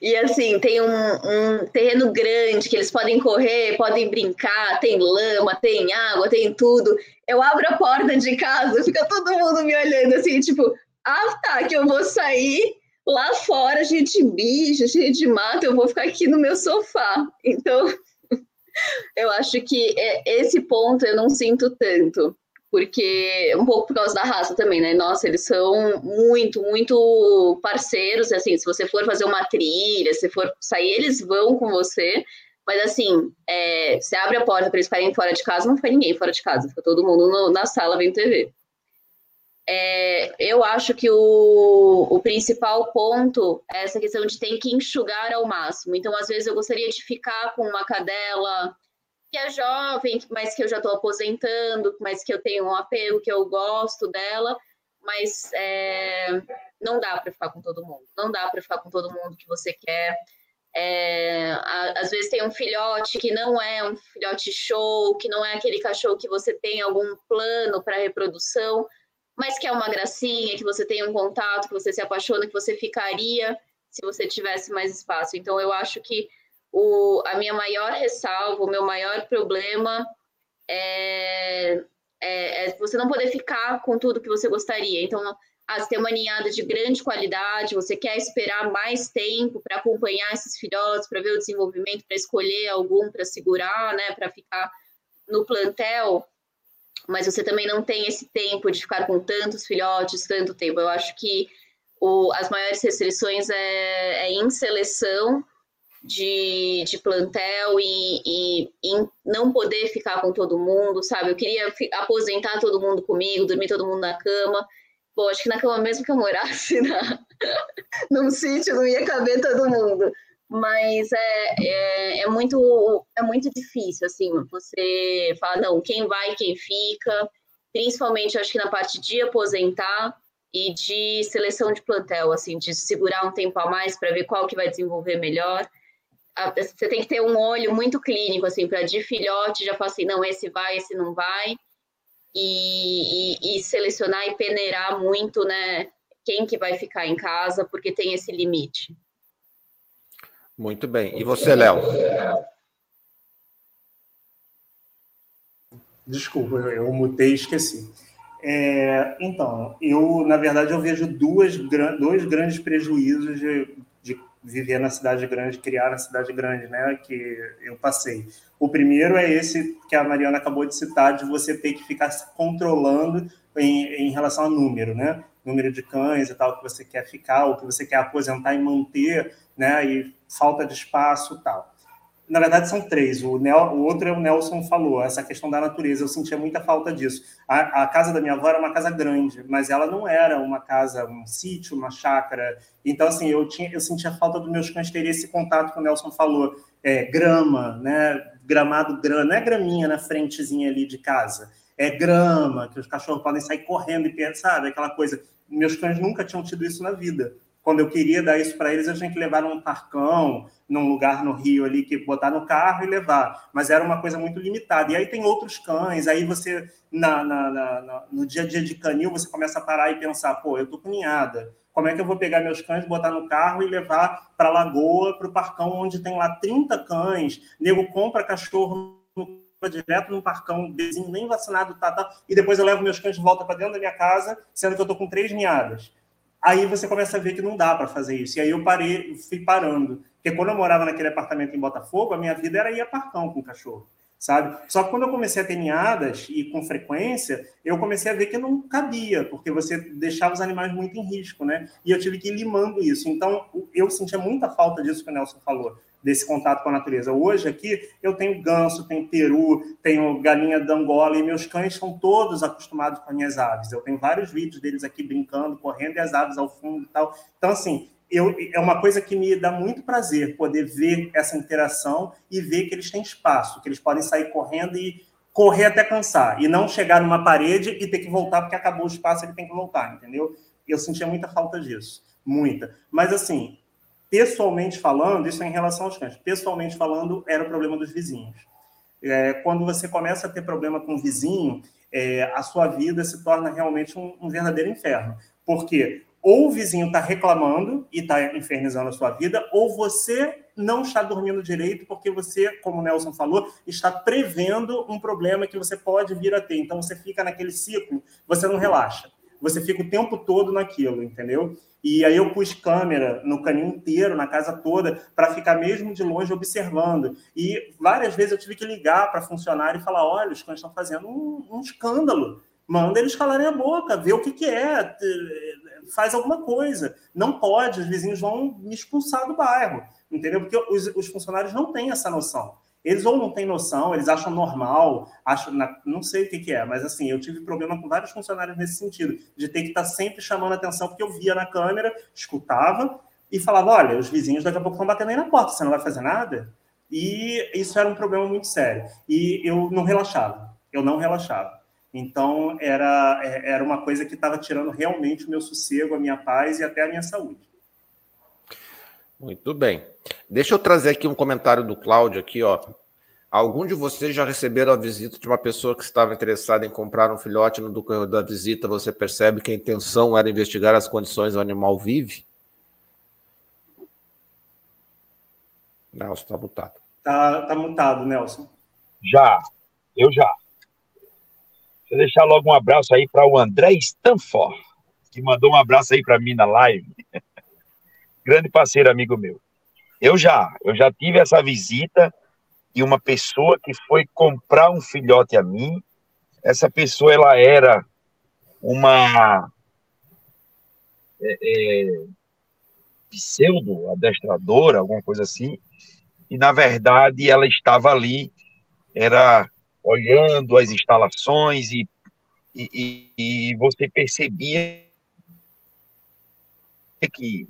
E assim, tem um, um, terreno grande que eles podem correr, podem brincar, tem lama, tem água, tem tudo. Eu abro a porta de casa, fica todo mundo me olhando assim, tipo, ah, tá, que eu vou sair lá fora, gente bicho, cheio de mato, eu vou ficar aqui no meu sofá. Então, [LAUGHS] eu acho que é, esse ponto eu não sinto tanto porque um pouco por causa da raça também, né? Nossa, eles são muito, muito parceiros, assim, se você for fazer uma trilha, se for sair, eles vão com você, mas assim, é, você abre a porta para eles ficarem fora de casa, não fica ninguém fora de casa, fica todo mundo no, na sala vendo TV. É, eu acho que o, o principal ponto é essa questão de ter que enxugar ao máximo. Então, às vezes, eu gostaria de ficar com uma cadela que é jovem, mas que eu já estou aposentando, mas que eu tenho um apego, que eu gosto dela, mas é, não dá para ficar com todo mundo. Não dá para ficar com todo mundo que você quer. É, às vezes tem um filhote que não é um filhote show, que não é aquele cachorro que você tem algum plano para reprodução, mas que é uma gracinha, que você tem um contato, que você se apaixona, que você ficaria se você tivesse mais espaço. Então eu acho que o, a minha maior ressalva, o meu maior problema é, é, é, você não poder ficar com tudo que você gostaria. Então, ah, você tem uma ninhada de grande qualidade, você quer esperar mais tempo para acompanhar esses filhotes, para ver o desenvolvimento, para escolher algum para segurar, né, para ficar no plantel, mas você também não tem esse tempo de ficar com tantos filhotes, tanto tempo. Eu acho que o, as maiores restrições é, é em seleção de, de plantel e, e, e, não poder ficar com todo mundo, sabe? Eu queria aposentar todo mundo comigo, dormir todo mundo na cama. Bom, acho que na cama mesmo que eu morasse [LAUGHS] na, num sítio não ia caber todo mundo. Mas é, é, é, muito, é muito difícil, assim, você falar, não, quem vai, quem fica, principalmente acho que na parte de aposentar e de seleção de plantel, assim, de segurar um tempo a mais para ver qual que vai desenvolver melhor você tem que ter um olho muito clínico, assim, para de filhote já falar assim, não, esse vai, esse não vai, e, e, e, selecionar e peneirar muito, né, quem que vai ficar em casa, porque tem esse limite. Muito bem. E você, Léo? Desculpa, eu mutei e esqueci. É, então, eu, na verdade, eu vejo duas, dois grandes prejuízos de, de viver na cidade grande, criar na cidade grande, né? Que eu passei. O primeiro é esse que a Mariana acabou de citar, de você ter que ficar se controlando em, em relação a número, né? Número de cães e tal que você quer ficar, ou que você quer aposentar e manter, né? E falta de espaço e tal. Na verdade, são três. O, Nel, o outro é o Nelson falou, essa questão da natureza. Eu sentia muita falta disso. A, a, casa da minha avó era uma casa grande, mas ela não era uma casa, um sítio, uma chácara. Então, assim, eu, tinha, eu sentia falta dos meus cães terem esse contato que o Nelson falou. É, grama, né? Gramado grama, não é graminha na frentezinha ali de casa. É grama, que os cachorros podem sair correndo e, sabe? Aquela coisa. Meus cães nunca tinham tido isso na vida quando eu queria dar isso para eles, eu tinha que levar num parcão, num lugar no Rio ali, que botar no carro e levar. Mas era uma coisa muito limitada. E aí tem outros cães, aí você, na, na, na, no dia a dia de canil, você começa a parar e pensar, pô, eu tô com ninhada. Como é que eu vou pegar meus cães, botar no carro e levar para a lagoa, para o parcão, onde tem lá 30 cães, nego compra cachorro direto num parcão, vizinho nem vacinado, tá, tá, e depois eu levo meus cães de volta para dentro da minha casa, sendo que eu tô com três ninhadas. Aí você começa a ver que não dá para fazer isso. E aí eu parei, fui parando. Porque quando eu morava naquele apartamento em Botafogo, a minha vida era ir a parcão com o cachorro, sabe? Só que quando eu comecei a ter ninhadas e com frequência, eu comecei a ver que não cabia, porque você deixava os animais muito em risco, né? E eu tive que ir limando isso. Então, eu sentia muita falta disso que o Nelson falou desse contato com a natureza. Hoje aqui eu tenho ganso, tenho peru, tenho galinha da Angola e meus cães são todos acostumados com as minhas aves. Eu tenho vários vídeos deles aqui brincando, correndo e as aves ao fundo e tal. Então assim, eu, é uma coisa que me dá muito prazer poder ver essa interação e ver que eles têm espaço, que eles podem sair correndo e correr até cansar e não chegar numa parede e ter que voltar porque acabou o espaço, ele tem que voltar, entendeu? Eu sentia muita falta disso, muita. Mas assim, Pessoalmente falando, isso é em relação aos cães, pessoalmente falando, era o problema dos vizinhos. É, quando você começa a ter problema com o vizinho, é, a sua vida se torna realmente um, um verdadeiro inferno. Porque ou o vizinho está reclamando e está infernizando a sua vida, ou você não está dormindo direito porque você, como o Nelson falou, está prevendo um problema que você pode vir a ter. Então você fica naquele ciclo, você não relaxa. Você fica o tempo todo naquilo, entendeu? E aí eu pus câmera no caminho inteiro, na casa toda, para ficar mesmo de longe observando. E várias vezes eu tive que ligar para funcionário e falar: olha, os cães estão fazendo um, um, escândalo. Manda eles calarem a boca, vê o que, que é, faz alguma coisa. Não pode, os vizinhos vão me expulsar do bairro, entendeu? Porque os, os funcionários não têm essa noção. Eles ou não têm noção, eles acham normal, acham, não sei o que, que, é, mas assim, eu tive problema com vários funcionários nesse sentido, de ter que estar sempre chamando atenção, porque eu via na câmera, escutava e falava: olha, os vizinhos daqui a pouco estão batendo aí na porta, você não vai fazer nada? E isso era um problema muito sério. E eu não relaxava, eu não relaxava. Então, era, é, era uma coisa que estava tirando realmente o meu sossego, a minha paz e até a minha saúde. Muito bem. Deixa eu trazer aqui um comentário do Cláudio aqui, ó. Algum de vocês já receberam a visita de uma pessoa que estava interessada em comprar um filhote no decorrer da visita? Você percebe que a intenção era investigar as condições do animal vive? Nelson, está mutado. Está tá mutado, Nelson. Já, eu já. Deixa eu deixar logo um abraço aí para o André Stanford, que mandou um abraço aí para mim na live [LAUGHS] grande parceiro, amigo meu. Eu já, eu já tive essa visita de uma pessoa que foi comprar um filhote a mim. Essa pessoa, ela era uma é, é, pseudo adestradora, alguma coisa assim, e na verdade ela estava ali, era olhando as instalações e, e, e você percebia que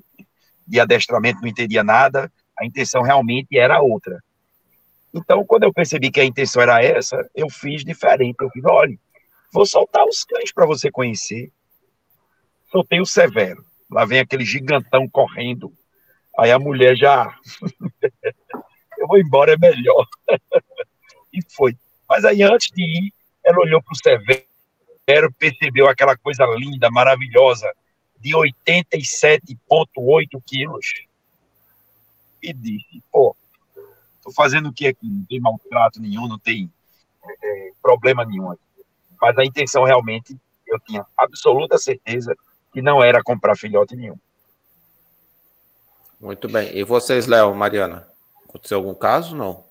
de adestramento não entendia nada, a intenção realmente era outra. Então, quando eu percebi que a intenção era essa, eu fiz diferente. Eu fiz, olha, vou soltar os cães para você conhecer. Soltei o Severo. Lá vem aquele gigantão correndo. Aí a mulher já. [LAUGHS] eu vou embora, é melhor. [LAUGHS] e foi. Mas aí, antes de ir, ela olhou para o Severo, percebeu aquela coisa linda, maravilhosa, de 87,8 quilos. E disse, pô, tô fazendo o que aqui? Não tem maltrato nenhum, não tem é, problema nenhum aqui. Mas a intenção realmente, eu tinha absoluta certeza que não era comprar filhote nenhum. Muito bem. E vocês, Léo, Mariana? Aconteceu algum caso, não?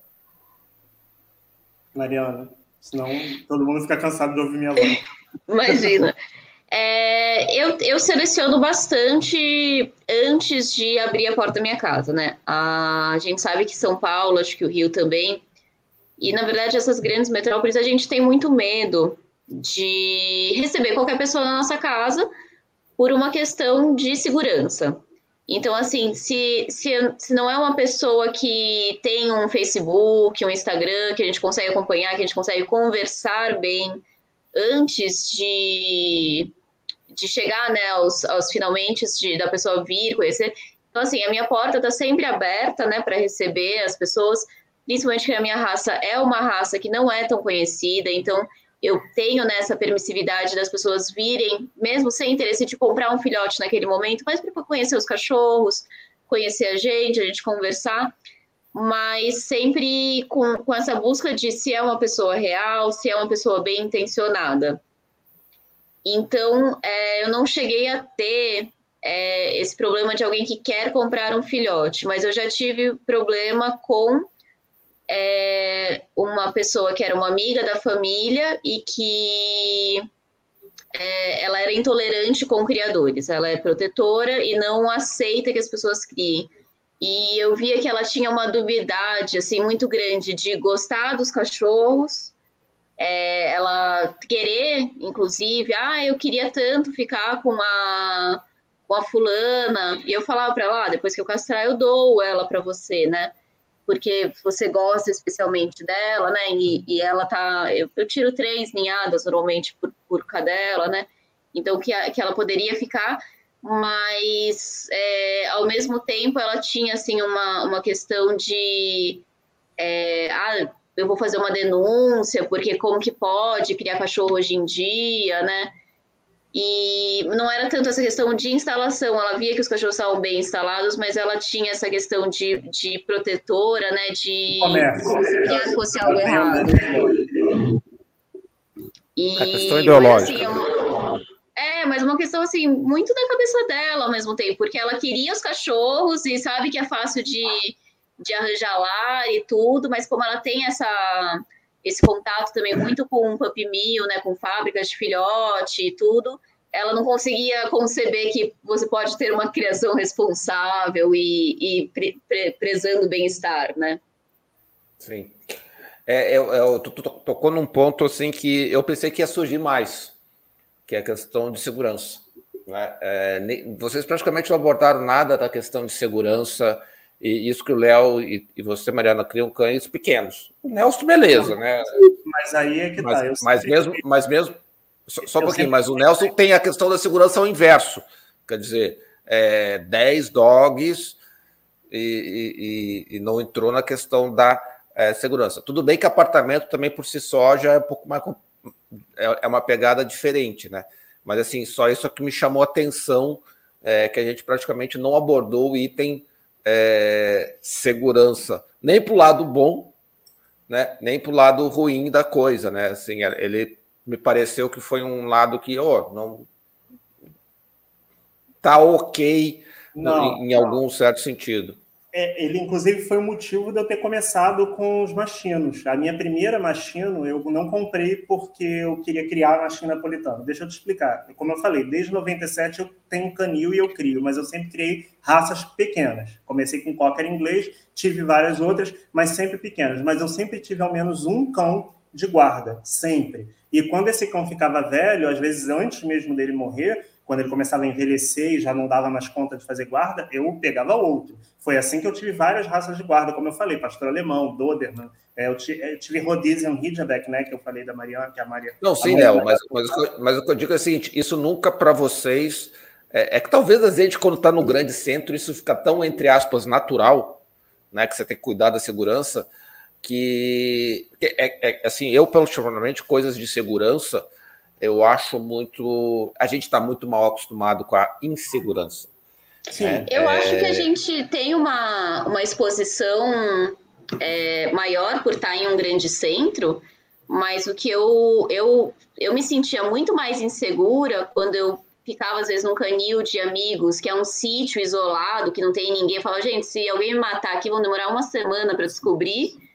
Mariana, senão todo mundo fica cansado de ouvir minha voz. Imagina. É, eu, eu seleciono bastante antes de abrir a porta da minha casa, né? A gente sabe que São Paulo, acho que o Rio também, e na verdade essas grandes metrópoles a gente tem muito medo de receber qualquer pessoa na nossa casa por uma questão de segurança. Então, assim, se, se, se não é uma pessoa que tem um Facebook, um Instagram, que a gente consegue acompanhar, que a gente consegue conversar bem antes de, de chegar né, aos, aos finalmente de, da pessoa vir, conhecer. Então, assim, a minha porta está sempre aberta né, para receber as pessoas, principalmente que a minha raça é uma raça que não é tão conhecida, então eu tenho nessa né, permissividade das pessoas virem, mesmo sem interesse de comprar um filhote naquele momento, mas para conhecer os cachorros, conhecer a gente, a gente conversar, mas sempre com, com essa busca de se é uma pessoa real, se é uma pessoa bem intencionada. Então, é, eu não cheguei a ter é, esse problema de alguém que quer comprar um filhote, mas eu já tive problema com é, uma pessoa que era uma amiga da família e que é, ela era intolerante com criadores. Ela é protetora e não aceita que as pessoas criem. E eu via que ela tinha uma dubiedade assim muito grande de gostar dos cachorros, é, ela querer, inclusive, ah, eu queria tanto ficar com a com a fulana. E eu falava para ela, ah, depois que eu castrar, eu dou ela para você, né? porque você gosta especialmente dela, né? E, e ela tá. Eu, eu, tiro três ninhadas normalmente por, por cadela, né? Então que, a, que ela poderia ficar, mas é, ao mesmo tempo ela tinha assim uma, uma questão de é, ah, eu vou fazer uma denúncia, porque como que pode criar cachorro hoje em dia, né? E não era tanto essa questão de instalação, ela via que os cachorros estavam bem instalados, mas ela tinha essa questão de, de protetora, né? De que fosse algo errado. E, a questão ideológica. Mas, assim, é, mas uma questão assim, muito da cabeça dela ao mesmo tempo, porque ela queria os cachorros e sabe que é fácil de, de arranjar lá e tudo, mas como ela tem essa esse contato também muito com o Mill, né, com fábricas de filhote e tudo, ela não conseguia conceber que você pode ter uma criação responsável e, e pre, pre, prezando o bem-estar, né? Sim. É, eu, eu, tu, tu, tocou num ponto assim que eu pensei que ia surgir mais, que é a questão de segurança. Né? É, vocês praticamente não abordaram nada da questão de segurança e isso que o Léo e, e, você, Mariana, criam cães pequenos. O Nelson, beleza, né? Mas aí é que mas, tá. mas mesmo, mas mesmo. Só, só um pouquinho, mas o Nelson tem a questão da segurança ao inverso. Quer dizer, é, 10 dogs e, e, e, não entrou na questão da é, segurança. Tudo bem que apartamento também por si só já é um pouco mais. É, é uma pegada diferente, né? Mas assim, só isso que me chamou a atenção, é, que a gente praticamente não abordou o item é, segurança, nem para o lado bom, né, nem para o lado ruim da coisa, né? Assim, ele me pareceu que foi um lado que, ó, oh, não tá ok não, em, em algum certo sentido. É, ele, inclusive, foi o motivo de eu ter começado com os machinos. A minha primeira machino eu não comprei porque eu queria criar a machina napolitana. Deixa eu te explicar. Como eu falei, desde 97 eu tenho canil e eu crio, mas eu sempre criei raças pequenas. Comecei com cocker inglês, tive várias outras, mas sempre pequenas. Mas eu sempre tive ao menos um cão de guarda, sempre. E quando esse cão ficava velho, às vezes antes mesmo dele morrer, quando ele começava a envelhecer e já não dava mais conta de fazer guarda, eu pegava outro. Foi assim que eu tive várias raças de guarda, como eu falei, pastor alemão, Doberman, é, eu, tive Rhodesian Ridgeback, né, que eu falei da Mariana, que a Maria... Não, sim, Léo, mas, mas, mas o que eu digo é o seguinte, isso nunca para vocês... É, é, que talvez a gente, quando está no grande centro, isso fica tão, entre aspas, natural, né, que você tem que cuidar da segurança, que, é, é, assim, eu, particularmente, coisas de segurança eu acho muito. A gente está muito mal acostumado com a insegurança. Sim, né? eu é... acho que a gente tem uma, uma exposição é, maior por estar em um grande centro, mas o que eu, eu, eu me sentia muito mais insegura quando eu ficava, às vezes, num canil de amigos, que é um sítio isolado, que não tem ninguém. Eu falava, gente, se alguém me matar aqui, vão demorar uma semana para descobrir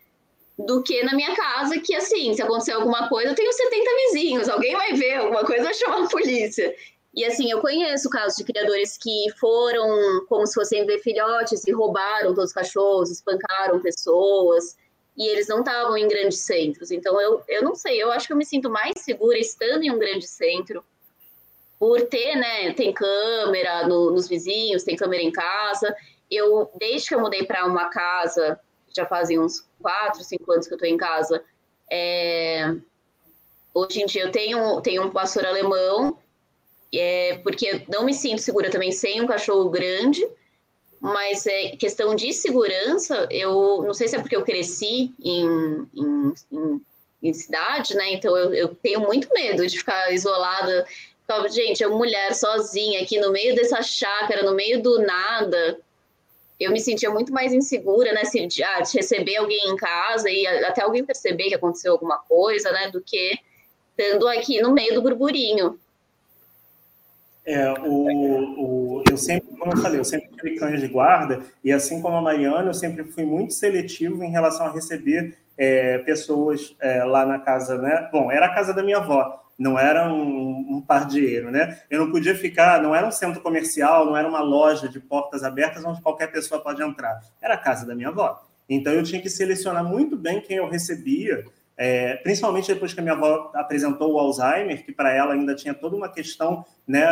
do que na minha casa, que assim, se acontecer alguma coisa, eu tenho 70 vizinhos, alguém vai ver alguma coisa, [LAUGHS] vai chamar a polícia. E assim, eu conheço casos de criadores que foram como se fossem ver filhotes e roubaram todos os cachorros, espancaram pessoas, e eles não estavam em grandes centros. Então, eu, eu não sei, eu acho que eu me sinto mais segura estando em um grande centro, por ter, né, tem câmera no, nos vizinhos, tem câmera em casa. Eu, desde que eu mudei para uma casa, já fazem uns quatro, cinco anos que eu estou em casa, é, hoje em dia eu tenho, tenho um pastor alemão é, porque não me sinto segura também sem um cachorro grande, mas é questão de segurança, eu não sei se é porque eu cresci em, em, em, em cidade, né? Então eu, eu, tenho muito medo de ficar isolada. Gente, uma mulher sozinha aqui no meio dessa chácara, no meio do nada, eu me sentia muito mais insegura, né? Se, de, ah, de receber alguém em casa e até alguém perceber que aconteceu alguma coisa, né? Do que estando aqui no meio do burburinho. É, o, o, eu sempre, como eu falei, eu sempre tive cães de guarda, e assim como a Mariana, eu sempre fui muito seletivo em relação a receber é, pessoas é, lá na casa, né? Bom, era a casa da minha avó, não era um, um pardieiro, né? Eu não podia ficar, não era um centro comercial, não era uma loja de portas abertas onde qualquer pessoa pode entrar. Era a casa da minha avó. Então eu tinha que selecionar muito bem quem eu recebia, é, principalmente depois que a minha avó apresentou o Alzheimer, que para ela ainda tinha toda uma questão, né?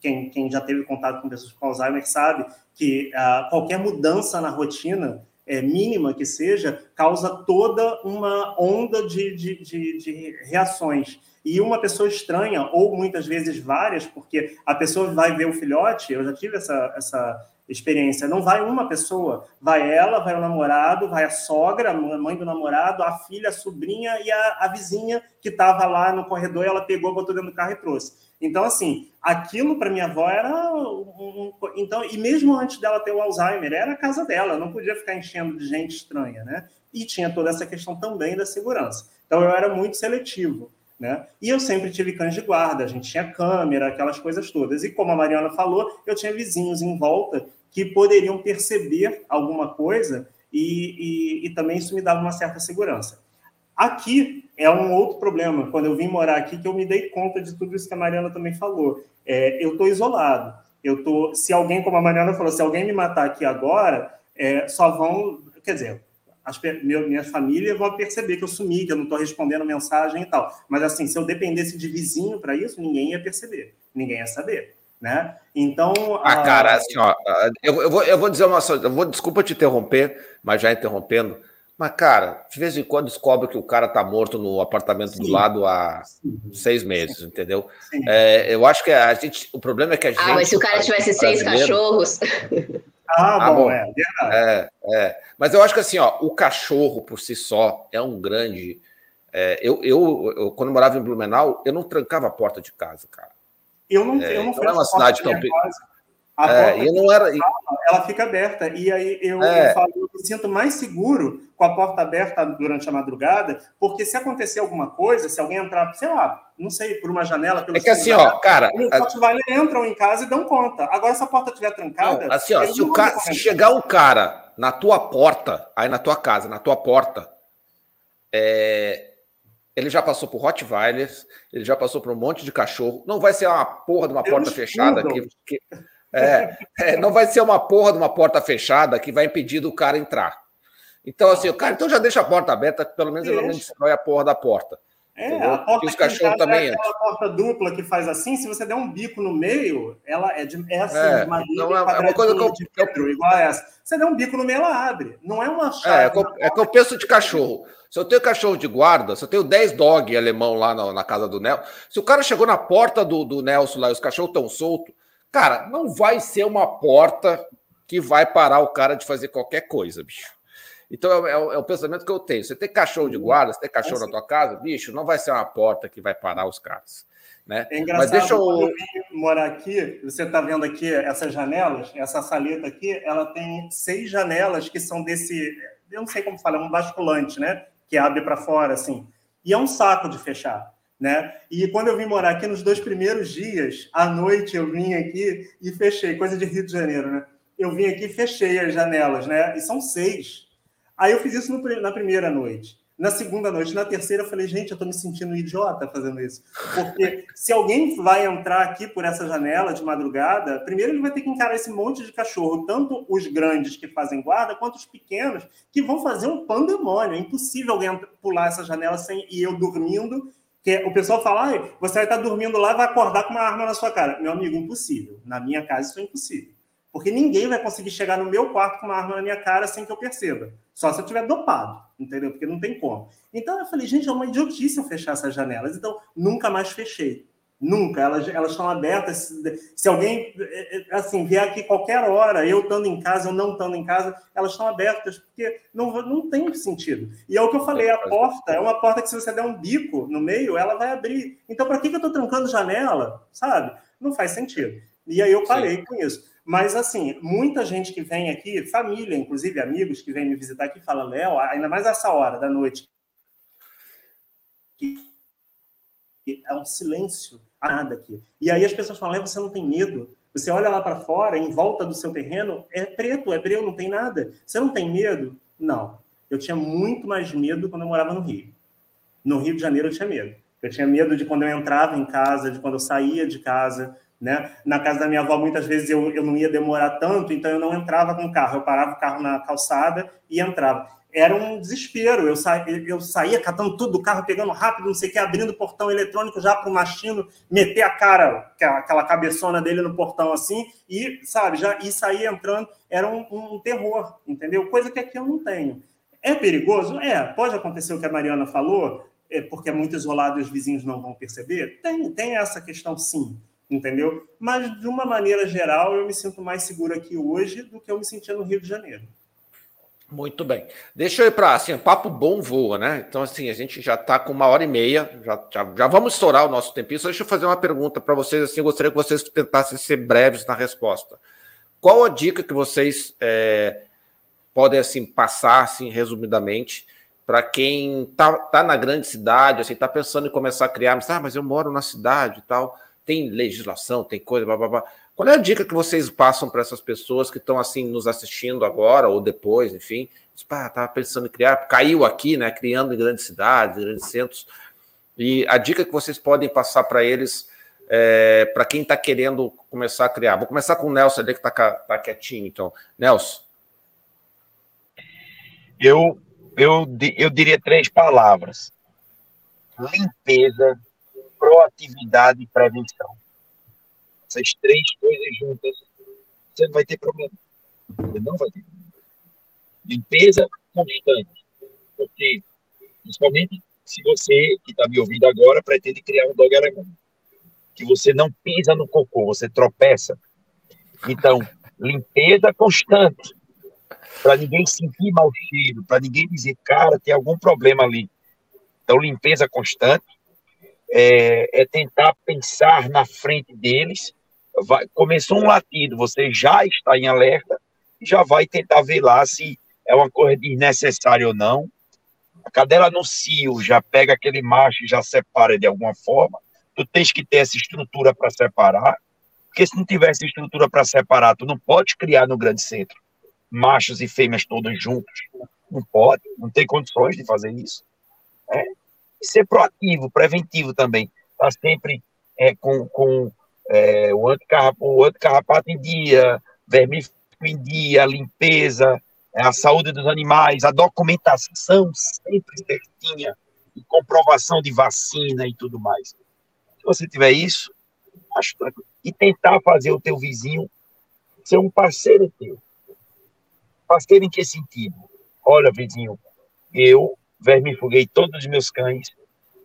Quem, quem já teve contato com pessoas com Alzheimer sabe que ah, qualquer mudança na rotina, é, mínima que seja, causa toda uma onda de, de, de, de reações e uma pessoa estranha, ou muitas vezes várias, porque a pessoa vai ver o filhote, eu já tive essa, essa experiência. Não vai uma pessoa, vai ela, vai o namorado, vai a sogra, a mãe do namorado, a filha, a sobrinha e a, a vizinha que estava lá no corredor, ela pegou, botou dentro do carro e trouxe. Então, assim, aquilo para minha avó era um, um, então e mesmo antes dela ter o Alzheimer, era a casa dela, não podia ficar enchendo de gente estranha, né? E tinha toda essa questão também da segurança. Então, eu era muito seletivo. Né? E eu sempre tive cães de guarda, a gente tinha câmera, aquelas coisas todas. E como a Mariana falou, eu tinha vizinhos em volta que poderiam perceber alguma coisa e, e, e, também isso me dava uma certa segurança. Aqui é um outro problema. Quando eu vim morar aqui, que eu me dei conta de tudo isso que a Mariana também falou. É, eu estou isolado. Eu tô, se alguém, como a Mariana falou, se alguém me matar aqui agora, é, só vão, quer dizer, as, meu, minha família vão perceber que eu sumi, que eu não estou respondendo mensagem e tal. Mas assim, se eu dependesse de vizinho para isso, ninguém ia perceber, ninguém ia saber né? Então. Ah, cara, assim, ó, eu, eu, vou, eu vou dizer uma coisa, eu vou, desculpa te interromper, mas já interrompendo. Mas, cara, de vez em quando descobre que o cara tá morto no apartamento Sim. do lado há Sim. seis meses, entendeu? É, eu acho que a gente. O problema é que a gente. Ah, mas se o cara tivesse seis cachorros. Ah, ah, bom, é, é, é. Mas eu acho que assim, ó, o cachorro por si só é um grande. É, eu, eu, eu, quando morava em Blumenau, eu não trancava a porta de casa, cara. Eu não, é, eu não então é uma cidade tão a é, porta não era... ela fica aberta. E aí eu, é. eu, falo, eu me sinto mais seguro com a porta aberta durante a madrugada, porque se acontecer alguma coisa, se alguém entrar, sei lá, não sei, por uma janela, pelo É que assim, ó, cara. Os Rottweiler entram em casa e dão conta. Agora, se a porta estiver trancada. Não, assim, ó, se, o ca... se chegar um cara na tua porta, aí na tua casa, na tua porta, é, ele já passou por Rottweilers, ele já passou por um monte de cachorro. Não vai ser uma porra de uma porta fechada que, que é, é, não vai ser uma porra de uma porta fechada que vai impedir do cara entrar. Então, assim, o cara então já deixa a porta aberta, pelo menos ele não destrói a porra da porta. É, entendeu? a porta e os cachorros também é aquela porta dupla que faz assim, se você der um bico no meio, ela é, de, é assim, é, então é, é uma coisa que eu, de vidro, igual essa. Você der um bico no meio, ela abre. Não é uma chave. É, é, que eu, é que eu penso de cachorro. Se eu tenho cachorro de guarda, se eu tenho 10 dog alemão lá na, na casa do Nelson, se o cara chegou na porta do, do Nelson lá e os cachorros estão soltos, cara, não vai ser uma porta que vai parar o cara de fazer qualquer coisa, bicho. Então é, é, é o pensamento que eu tenho. Você tem cachorro de guarda, você tem cachorro na tua casa, bicho, não vai ser uma porta que vai parar os caras. Né? É engraçado, Mas deixa eu... eu morar aqui, você está vendo aqui essas janelas, essa saleta aqui, ela tem seis janelas que são desse, eu não sei como fala, é um basculante, né? que abre para fora, assim. E é um saco de fechar, né? E quando eu vim morar aqui, nos dois primeiros dias, à noite, eu vim aqui e fechei, coisa de Rio de Janeiro, né? Eu vim aqui e fechei as janelas, né? E são seis. Aí eu fiz isso no, na primeira noite. Na segunda noite, na terceira, eu falei, gente, eu estou me sentindo idiota fazendo isso. Porque se alguém vai entrar aqui por essa janela de madrugada, primeiro ele vai ter que encarar esse monte de cachorro, tanto os grandes que fazem guarda, quanto os pequenos, que vão fazer um pandemônio. É impossível alguém pular essa janela sem e eu dormindo. Que o pessoal fala, ah, você vai estar dormindo lá vai acordar com uma arma na sua cara. Meu amigo, impossível. Na minha casa, isso é impossível. Porque ninguém vai conseguir chegar no meu quarto com uma arma na minha cara sem que eu perceba. Só se eu tiver dopado, entendeu? Porque não tem como. Então eu falei, gente, é uma idiotice eu fechar essas janelas. Então, nunca mais fechei. Nunca. Elas, elas estão abertas. Se, se alguém, é, é, assim, vier aqui qualquer hora, eu estando em casa ou não estando em casa, elas estão abertas, porque não, não tem sentido. E é o que eu falei, a porta é uma porta que se você der um bico no meio, ela vai abrir. Então, para que, que eu estou trancando janela, sabe? Não faz sentido. E aí eu parei Sim. com isso. Mas, assim, muita gente que vem aqui, família, inclusive amigos que vêm me visitar aqui, fala, Léo, ainda mais essa hora da noite, é um silêncio, nada aqui. E aí as pessoas falam, Léo, você não tem medo? Você olha lá para fora, em volta do seu terreno, é preto, é breu, não tem nada. Você não tem medo? Não. Eu tinha muito mais medo quando eu morava no Rio. No Rio de Janeiro eu tinha medo. Eu tinha medo de quando eu entrava em casa, de quando eu saía de casa, né? Na casa da minha avó, muitas vezes eu, eu não ia demorar tanto, então eu não entrava com o carro. Eu parava o carro na calçada e entrava. Era um desespero. Eu, sa... eu saía catando tudo do carro, pegando rápido, não sei o que, abrindo o portão eletrônico já para o machino meter a cara, aquela cabeçona dele no portão assim, e, sabe, já e sair entrando. Era um, um terror, entendeu? Coisa que aqui eu não tenho. É perigoso? É. Pode acontecer o que a Mariana falou, é porque é muito isolado e os vizinhos não vão perceber? Tem, tem essa questão sim entendeu? Mas, de uma maneira geral, eu me sinto mais seguro aqui hoje do que eu me sentia no Rio de Janeiro. Muito bem. Deixa eu ir para, assim, papo bom voa, né? Então, assim, a gente já está com uma hora e meia, já, já, já, vamos estourar o nosso tempinho. Só deixa eu fazer uma pergunta para vocês, assim, gostaria que vocês tentassem ser breves na resposta. Qual a dica que vocês é, podem, assim, passar, assim, resumidamente, para quem está tá na grande cidade, assim, está pensando em começar a criar, mas, ah, mas eu moro na cidade e tal tem legislação, tem coisa, blá, blá, blá. Qual é a dica que vocês passam para essas pessoas que estão assim nos assistindo agora ou depois, enfim? Estava pensando em criar, caiu aqui, né? Criando em grandes cidades, grandes centros. E a dica que vocês podem passar para eles, é, para quem está querendo começar a criar. Vou começar com o Nelson ali, que está tá quietinho, então. Nelson. Eu, eu, eu diria três palavras: limpeza, proatividade e prevenção. Essas três coisas juntas, você não vai ter problema. Você não vai ter problema. Limpeza constante. Porque, principalmente, se você, que está me ouvindo agora, pretende criar um dog alemão, que você não pisa no cocô, você tropeça. Então, limpeza constante. Para ninguém sentir mau cheiro, para ninguém dizer, cara, tem algum problema ali. Então, limpeza constante é, é tentar pensar na frente deles. Vai, começou um latido, você já está em alerta, já vai tentar ver lá se é uma coisa desnecessária ou não. A cadela cio já pega aquele macho e já separa de alguma forma. Tu tens que ter essa estrutura para separar, porque se não tivesse estrutura para separar, tu não pode criar no grande centro machos e fêmeas todos juntos. Não pode, não tem condições de fazer isso. É, e ser proativo, preventivo também. Está sempre é, com, com é, o, anticarrapato, em dia, vermífugo em dia, limpeza, é, a saúde dos animais, a documentação sempre certinha, e comprovação de vacina e tudo mais. Se você tiver isso, acho tranquilo. E tentar fazer o teu vizinho ser um parceiro teu. Parceiro em que sentido? Olha, vizinho, eu vermifuguei todos os meus cães,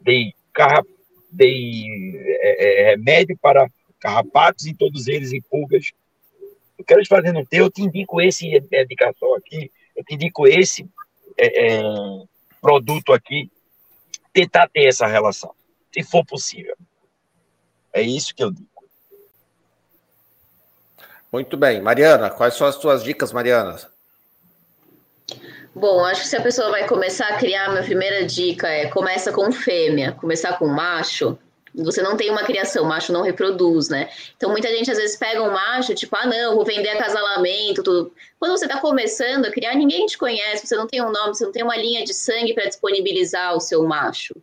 dei, carra, dei é, é, remédio para carrapatos em todos eles e pulgas. Eu quero te fazer no teu, eu te indico esse medicação aqui, eu te indico esse é, é, produto aqui, tentar ter essa relação, se for possível. É isso que eu digo. Muito bem. Mariana, quais são as suas dicas, Mariana? Bom, acho que se a pessoa vai começar a criar, minha primeira dica é começa com fêmea, começar com macho, você não tem uma criação, o macho não reproduz, né? Então muita gente às vezes pega um macho, tipo, ah, não, vou vender acasalamento, tudo. Quando você está começando a criar, ninguém te conhece, você não tem um nome, você não tem uma linha de sangue para disponibilizar o seu macho,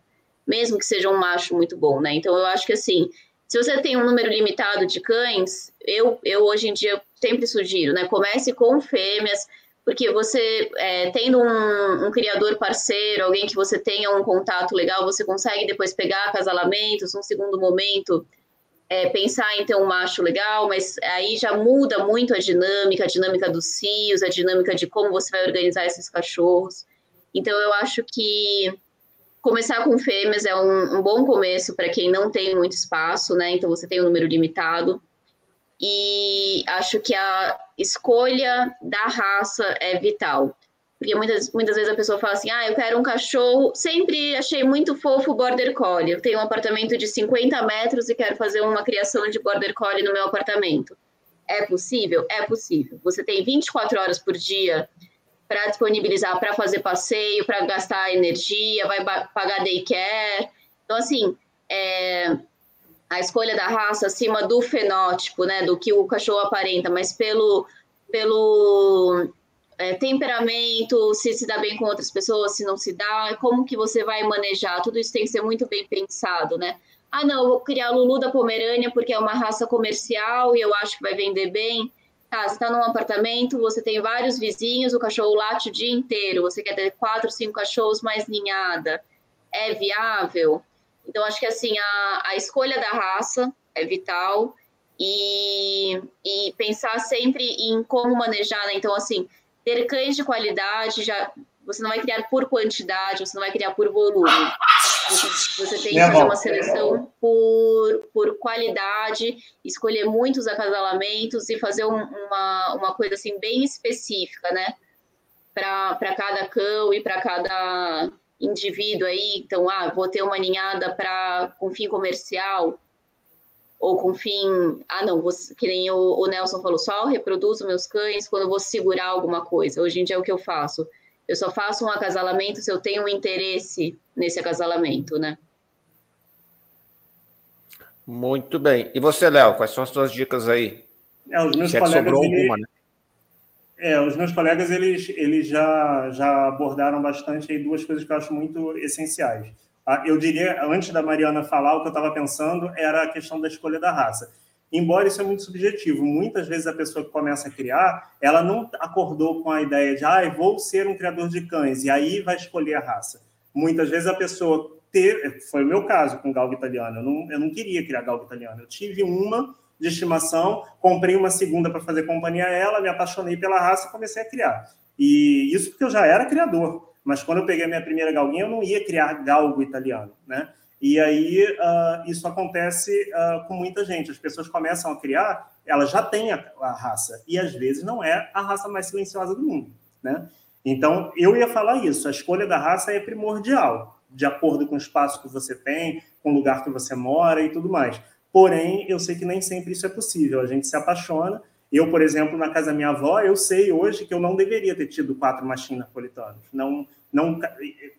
mesmo que seja um macho muito bom, né? Então eu acho que assim, se você tem um número limitado de cães, eu, eu hoje em dia sempre sugiro, né? Comece com fêmeas, porque você, é, tendo um, um, criador parceiro, alguém que você tenha um contato legal, você consegue depois pegar acasalamentos, num segundo momento, é, pensar em ter um macho legal, mas aí já muda muito a dinâmica, a dinâmica dos cios, a dinâmica de como você vai organizar esses cachorros. Então, eu acho que começar com fêmeas é um, um bom começo para quem não tem muito espaço, né? Então, você tem um número limitado e acho que a escolha da raça é vital. Porque muitas, muitas vezes a pessoa fala assim: ah, eu quero um cachorro. Sempre achei muito fofo o Border Collie. Eu tenho um apartamento de 50 metros e quero fazer uma criação de Border Collie no meu apartamento. É possível? É possível. Você tem 24 horas por dia para disponibilizar para fazer passeio, para gastar energia, vai pagar daycare. Então, assim, é, a escolha da raça acima do fenótipo, né, do que o cachorro aparenta, mas pelo, pelo é, temperamento, se se dá bem com outras pessoas, se não se dá, como que você vai manejar, tudo isso tem que ser muito bem pensado, né? Ah, não, vou criar a Lulu da Pomerânia porque é uma raça comercial e eu acho que vai vender bem. Tá, você está num apartamento, você tem vários vizinhos, o cachorro late o dia inteiro, você quer ter quatro, cinco cachorros mais ninhada. É viável? Então, acho que assim, a, a escolha da raça é vital e, e pensar sempre em como manejar, né? Então, assim, ter cães de qualidade, já você não vai criar por quantidade, você não vai criar por volume. Você, tem que fazer uma seleção por, por qualidade, escolher muitos acasalamentos e fazer um, uma, uma coisa assim bem específica, né? Para cada cão e para cada indivíduo aí, então, ah, vou ter uma ninhada para com fim comercial ou com fim, ah, não, vou, que nem o, o Nelson falou, só reproduzo meus cães quando eu vou segurar alguma coisa. Hoje em dia é o que eu faço. Eu só faço um acasalamento se eu tenho um interesse nesse acasalamento, né? Muito bem. E você, Léo, quais são as suas dicas aí? É, os meus Se colegas, é que sobrou alguma, né? É, os meus colegas eles, eles já, já abordaram bastante aí duas coisas que eu acho muito essenciais. Ah, eu diria, antes da Mariana falar, o que eu estava pensando era a questão da escolha da raça. Embora isso é muito subjetivo, muitas vezes a pessoa que começa a criar, ela não acordou com a ideia de, ah, vou ser um criador de cães, e aí vai escolher a raça. Muitas vezes a pessoa ter, foi o meu caso com galgo italiano, eu não, eu não queria criar galgo italiano, eu tive uma de estimação, comprei uma segunda para fazer companhia a ela, me apaixonei pela raça e comecei a criar. E isso porque eu já era criador, mas quando eu peguei a minha primeira galguinha, eu não ia criar galgo italiano, né? E aí uh, isso acontece uh, com muita gente. As pessoas começam a criar, elas já têm a, a, raça, e às vezes não é a raça mais silenciosa do mundo, né? Então, eu ia falar isso, a escolha da raça é primordial, de acordo com o espaço que você tem, com o lugar que você mora e tudo mais. Porém, eu sei que nem sempre isso é possível. A gente se apaixona. Eu, por exemplo, na casa da minha avó, eu sei hoje que eu não deveria ter tido quatro machinhos napolitanos. Não, não,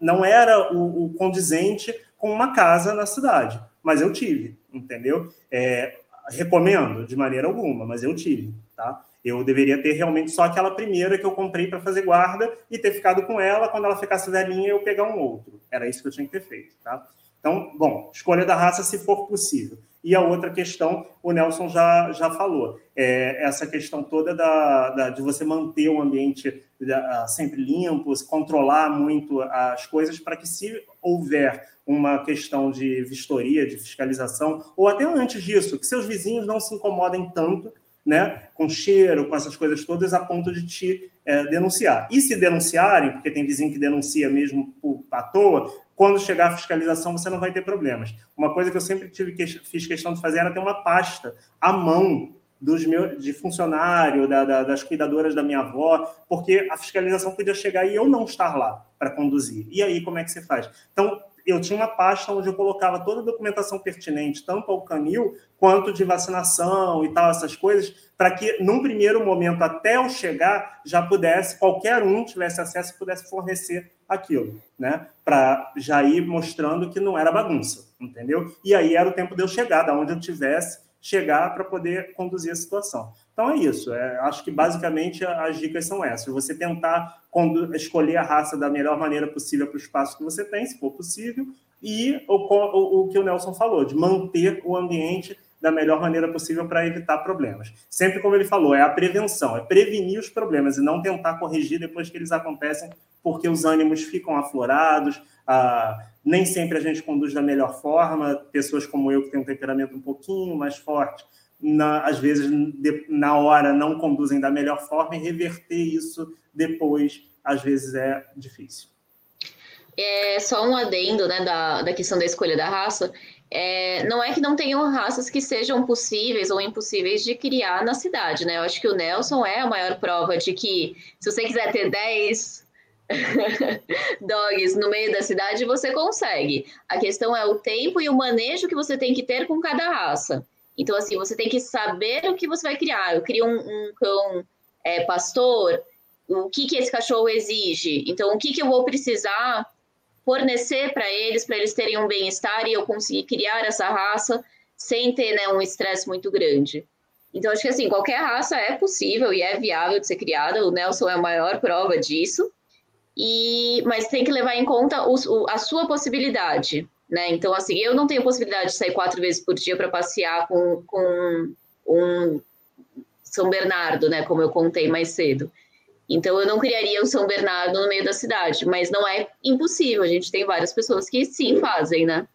não era o, o condizente com uma casa na cidade, mas eu tive, entendeu? É, recomendo de maneira alguma, mas eu tive, tá? Eu deveria ter realmente só aquela primeira que eu comprei para fazer guarda e ter ficado com ela. Quando ela ficasse velhinha, eu pegar um outro. Era isso que eu tinha que ter feito, tá? Então, bom, escolha da raça se for possível. E a outra questão, o Nelson já, já falou, é essa questão toda da, da de você manter o ambiente sempre limpo, controlar muito as coisas para que, se houver uma questão de vistoria, de fiscalização, ou até antes disso, que seus vizinhos não se incomodem tanto né, com cheiro, com essas coisas todas, a ponto de te é, denunciar. E se denunciarem, porque tem vizinho que denuncia mesmo à toa, quando chegar a fiscalização você não vai ter problemas. Uma coisa que eu sempre tive que, fiz questão de fazer era ter uma pasta à mão dos meus, de funcionário, da, da, das cuidadoras da minha avó, porque a fiscalização podia chegar e eu não estar lá para conduzir. E aí, como é que você faz? Então, eu tinha uma pasta onde eu colocava toda a documentação pertinente, tanto ao canil quanto de vacinação e tal, essas coisas, para que, num primeiro momento, até eu chegar, já pudesse, qualquer um tivesse acesso e pudesse fornecer aquilo, né? Para já ir mostrando que não era bagunça, entendeu? E aí era o tempo de eu chegar, da onde eu tivesse, chegar para poder conduzir a situação. Então é isso. É, acho que basicamente as dicas são essas. Você tentar escolher a raça da melhor maneira possível para o espaço que você tem, se for possível, e o, o, o que o Nelson falou, de manter o ambiente da melhor maneira possível para evitar problemas. Sempre como ele falou, é a prevenção, é prevenir os problemas e não tentar corrigir depois que eles acontecem, porque os ânimos ficam aflorados, ah, nem sempre a gente conduz da melhor forma, pessoas como eu que têm um temperamento um pouquinho mais forte, na, às vezes de, na hora não conduzem da melhor forma e reverter isso depois, às vezes é difícil. É só um adendo né, da, da questão da escolha da raça. É, não é que não tenham raças que sejam possíveis ou impossíveis de criar na cidade, né? Eu acho que o Nelson é a maior prova de que se você quiser ter 10 [LAUGHS] dogs no meio da cidade, você consegue. A questão é o tempo e o manejo que você tem que ter com cada raça. Então, assim, você tem que saber o que você vai criar. Eu crio um, um cão é, pastor, o que, que esse cachorro exige? Então, o que, que eu vou precisar fornecer para eles, para eles terem um bem-estar e eu conseguir criar essa raça sem ter né, um estresse muito grande. Então, acho que assim, qualquer raça é possível e é viável de ser criada, o Nelson é a maior prova disso, e mas tem que levar em conta o, o, a sua possibilidade, né? Então, assim, eu não tenho possibilidade de sair quatro vezes por dia para passear com, com um São Bernardo, né? Como eu contei mais cedo. Então, eu não criaria um São Bernardo no meio da cidade, mas não é impossível. A gente tem várias pessoas que sim fazem, né?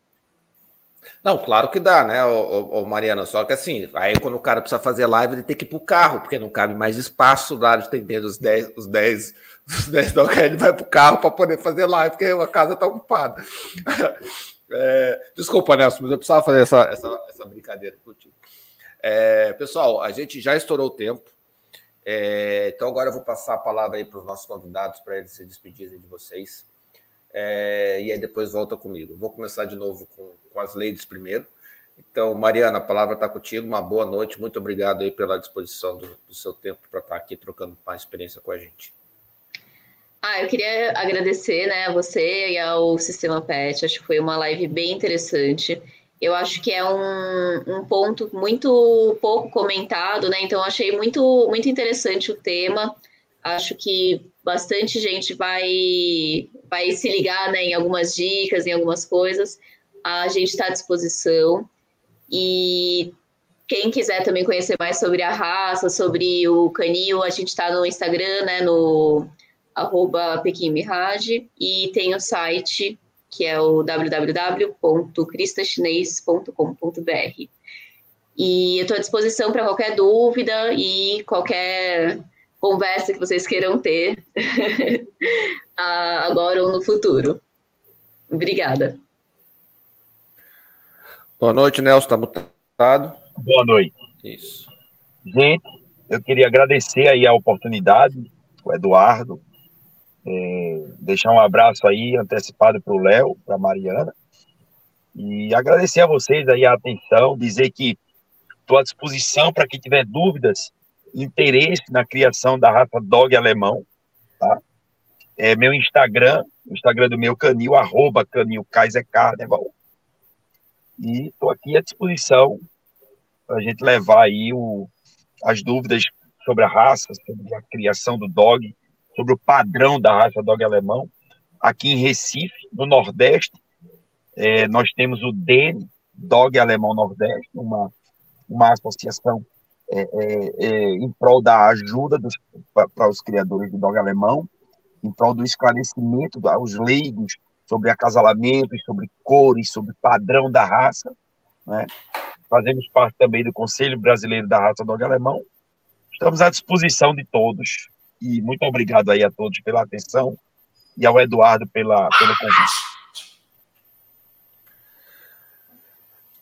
Não, claro que dá, né, ô, Mariana? Só que assim, aí quando o cara precisa fazer live, ele tem que ir pro carro, porque não cabe mais espaço lá de atender os 10, os 10, os 10 da ele vai pro carro para poder fazer live, porque a casa tá ocupada. [LAUGHS] É, desculpa, Nelson, mas eu precisava fazer essa, essa, essa brincadeira contigo. É, pessoal, a gente já estourou o tempo. É, então agora eu vou passar a palavra aí para os nossos convidados para eles se despedirem de vocês. É, e aí depois volta comigo. Vou começar de novo com, com as ladies primeiro. Então, Mariana, a palavra está contigo. Uma boa noite. Muito obrigado aí pela disposição do, do seu tempo para estar tá aqui trocando uma experiência com a gente. Ah, eu queria agradecer né, a você e ao Sistema PET. Acho que foi uma live bem interessante eu acho que é um, um ponto muito pouco comentado, né? Então, achei muito, muito interessante o tema. Acho que bastante gente vai, vai se ligar né, em algumas dicas, em algumas coisas. A gente está à disposição. E quem quiser também conhecer mais sobre a raça, sobre o canil, a gente está no Instagram, né? No arroba Pequim Mirage, e tem o site que é o www.cristachinês.com.br. E eu estou à disposição para qualquer dúvida e qualquer conversa que vocês queiram ter [LAUGHS] agora ou no futuro. Obrigada. Boa noite, Nelson. Está mutado. Boa noite. Isso. Gente, eu queria agradecer aí a oportunidade, o Eduardo, é, deixar um abraço aí antecipado para o Léo, para a Mariana. E agradecer a vocês aí a atenção, dizer que estou à disposição para quem tiver dúvidas, interesse na criação da raça dog alemão. Tá? É meu Instagram, o Instagram do meu canil, arroba canil Kaiser Carnival. E estou aqui à disposição para a gente levar aí o, as dúvidas sobre a raça, sobre a criação do dog, sobre o padrão da raça dog alemão. Aqui em Recife, no Nordeste, é, nós temos o DEN, Dog Alemão Nordeste, uma, uma associação é, é, é em prol da ajuda para os criadores de dog alemão, em prol do esclarecimento aos leigos sobre acasalamento, sobre cores, sobre padrão da raça. Né? Fazemos parte também do Conselho Brasileiro da Raça Dog Alemão. Estamos à disposição de todos e muito obrigado aí a todos pela atenção e ao Eduardo pela, pelo convite.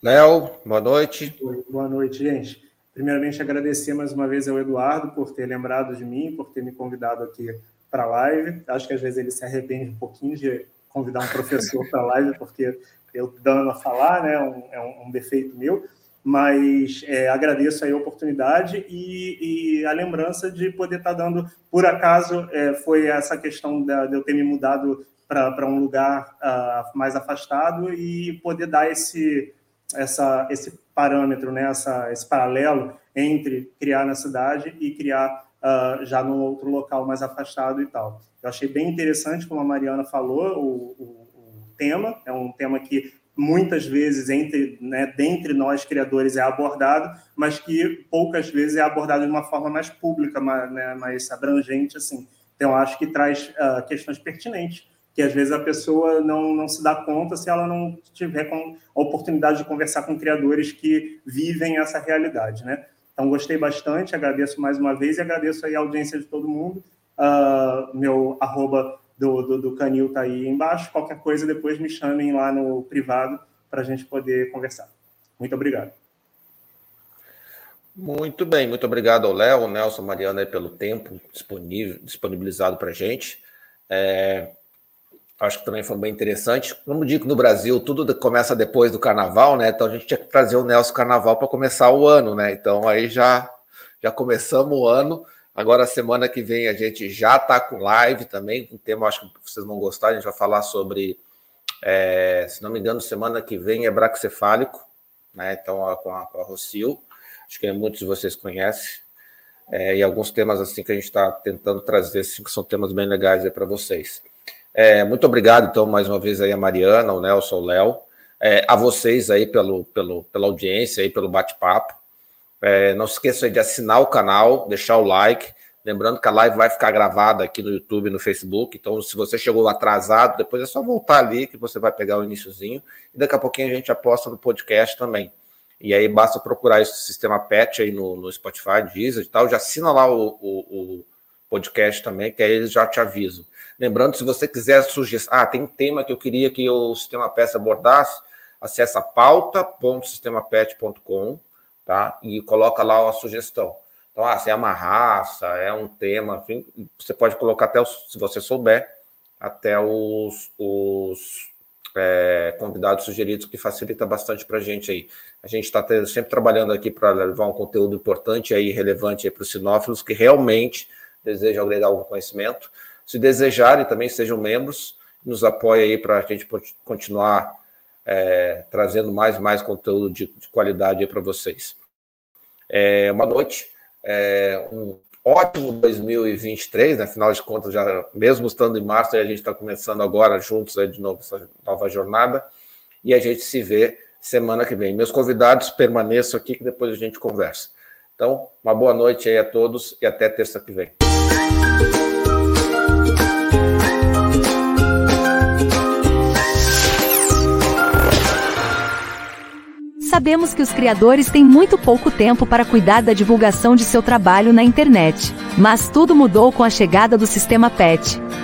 Léo, boa noite. Boa noite, gente. Primeiramente, agradecer mais uma vez ao Eduardo por ter lembrado de mim, por ter me convidado aqui para a live. Acho que às vezes ele se arrepende um pouquinho de convidar um professor para a live, porque eu dando a falar, né, um, é um, um defeito meu mas é, agradeço a oportunidade e, e, a lembrança de poder estar dando, por acaso, é, foi essa questão da, de eu ter me mudado para um lugar uh, mais afastado e poder dar esse, essa, esse parâmetro, né, essa, esse paralelo entre criar na cidade e criar uh, já num outro local mais afastado e tal. Eu achei bem interessante, como a Mariana falou, o, o, o tema, é um tema que muitas vezes entre, né, dentre nós criadores é abordado, mas que poucas vezes é abordado de uma forma mais pública, mais, né, mais abrangente, assim. Então, acho que traz uh, questões pertinentes que às vezes a pessoa não, não se dá conta se ela não tiver com a oportunidade de conversar com criadores que vivem essa realidade, né? Então, gostei bastante, agradeço mais uma vez e agradeço aí a audiência de todo mundo. Uh, meu arroba do, do, do Canil está aí embaixo. Qualquer coisa, depois me chamem lá no privado para a gente poder conversar. Muito obrigado. Muito bem, muito obrigado ao Léo, Nelson, Mariana, pelo tempo disponível, disponibilizado para a gente. É, acho que também foi bem interessante. Como digo, no Brasil tudo começa depois do carnaval, né? Então a gente tinha que trazer o Nelson Carnaval para começar o ano, né? Então aí já já começamos o ano. Agora semana que vem a gente já está com live também, um tema acho que vocês vão gostar. A gente vai falar sobre, é, se não me engano, semana que vem é braxcefálico, né? Então com a, com a Rocio, acho que muitos de vocês conhecem. É, e alguns temas assim que a gente está tentando trazer, assim, que são temas bem legais aí para vocês. É, muito obrigado, então, mais uma vez aí a Mariana, o Nelson, o Léo, é, a vocês aí pelo, pelo, pela audiência aí, pelo bate-papo. É, não se esqueça de assinar o canal, deixar o like. Lembrando que a live vai ficar gravada aqui no YouTube e no Facebook. Então, se você chegou atrasado, depois é só voltar ali que você vai pegar o iníciozinho. E daqui a pouquinho a gente aposta no podcast também. E aí basta procurar esse sistema PET aí no, no Spotify, Deezer e tal. Já assina lá o, o, o podcast também, que aí eles já te avisam. Lembrando, se você quiser sugerir, ah, tem um tema que eu queria que o Sistema PET abordasse, acessa pauta.sistemapet.com, tá? E coloca lá a sugestão. Então, ah, se é uma raça, é um tema, enfim, você pode colocar até, os, se você souber, até os, os é, convidados sugeridos, que facilita bastante para a gente aí. A gente está sempre trabalhando aqui para levar um conteúdo importante aí, relevante para os sinófilos que realmente desejam agregar algum conhecimento. Se desejarem, também sejam membros, nos apoiem aí para a gente continuar é, trazendo mais mais conteúdo de, de qualidade para vocês. É, uma noite, é, um ótimo 2023, né? afinal de contas, já mesmo estando em março, a gente está começando agora juntos aí de novo essa nova jornada, e a gente se vê semana que vem. Meus convidados permaneçam aqui que depois a gente conversa. Então, uma boa noite aí a todos e até terça que vem. Sabemos que os criadores têm muito pouco tempo para cuidar da divulgação de seu trabalho na internet. Mas tudo mudou com a chegada do sistema PET,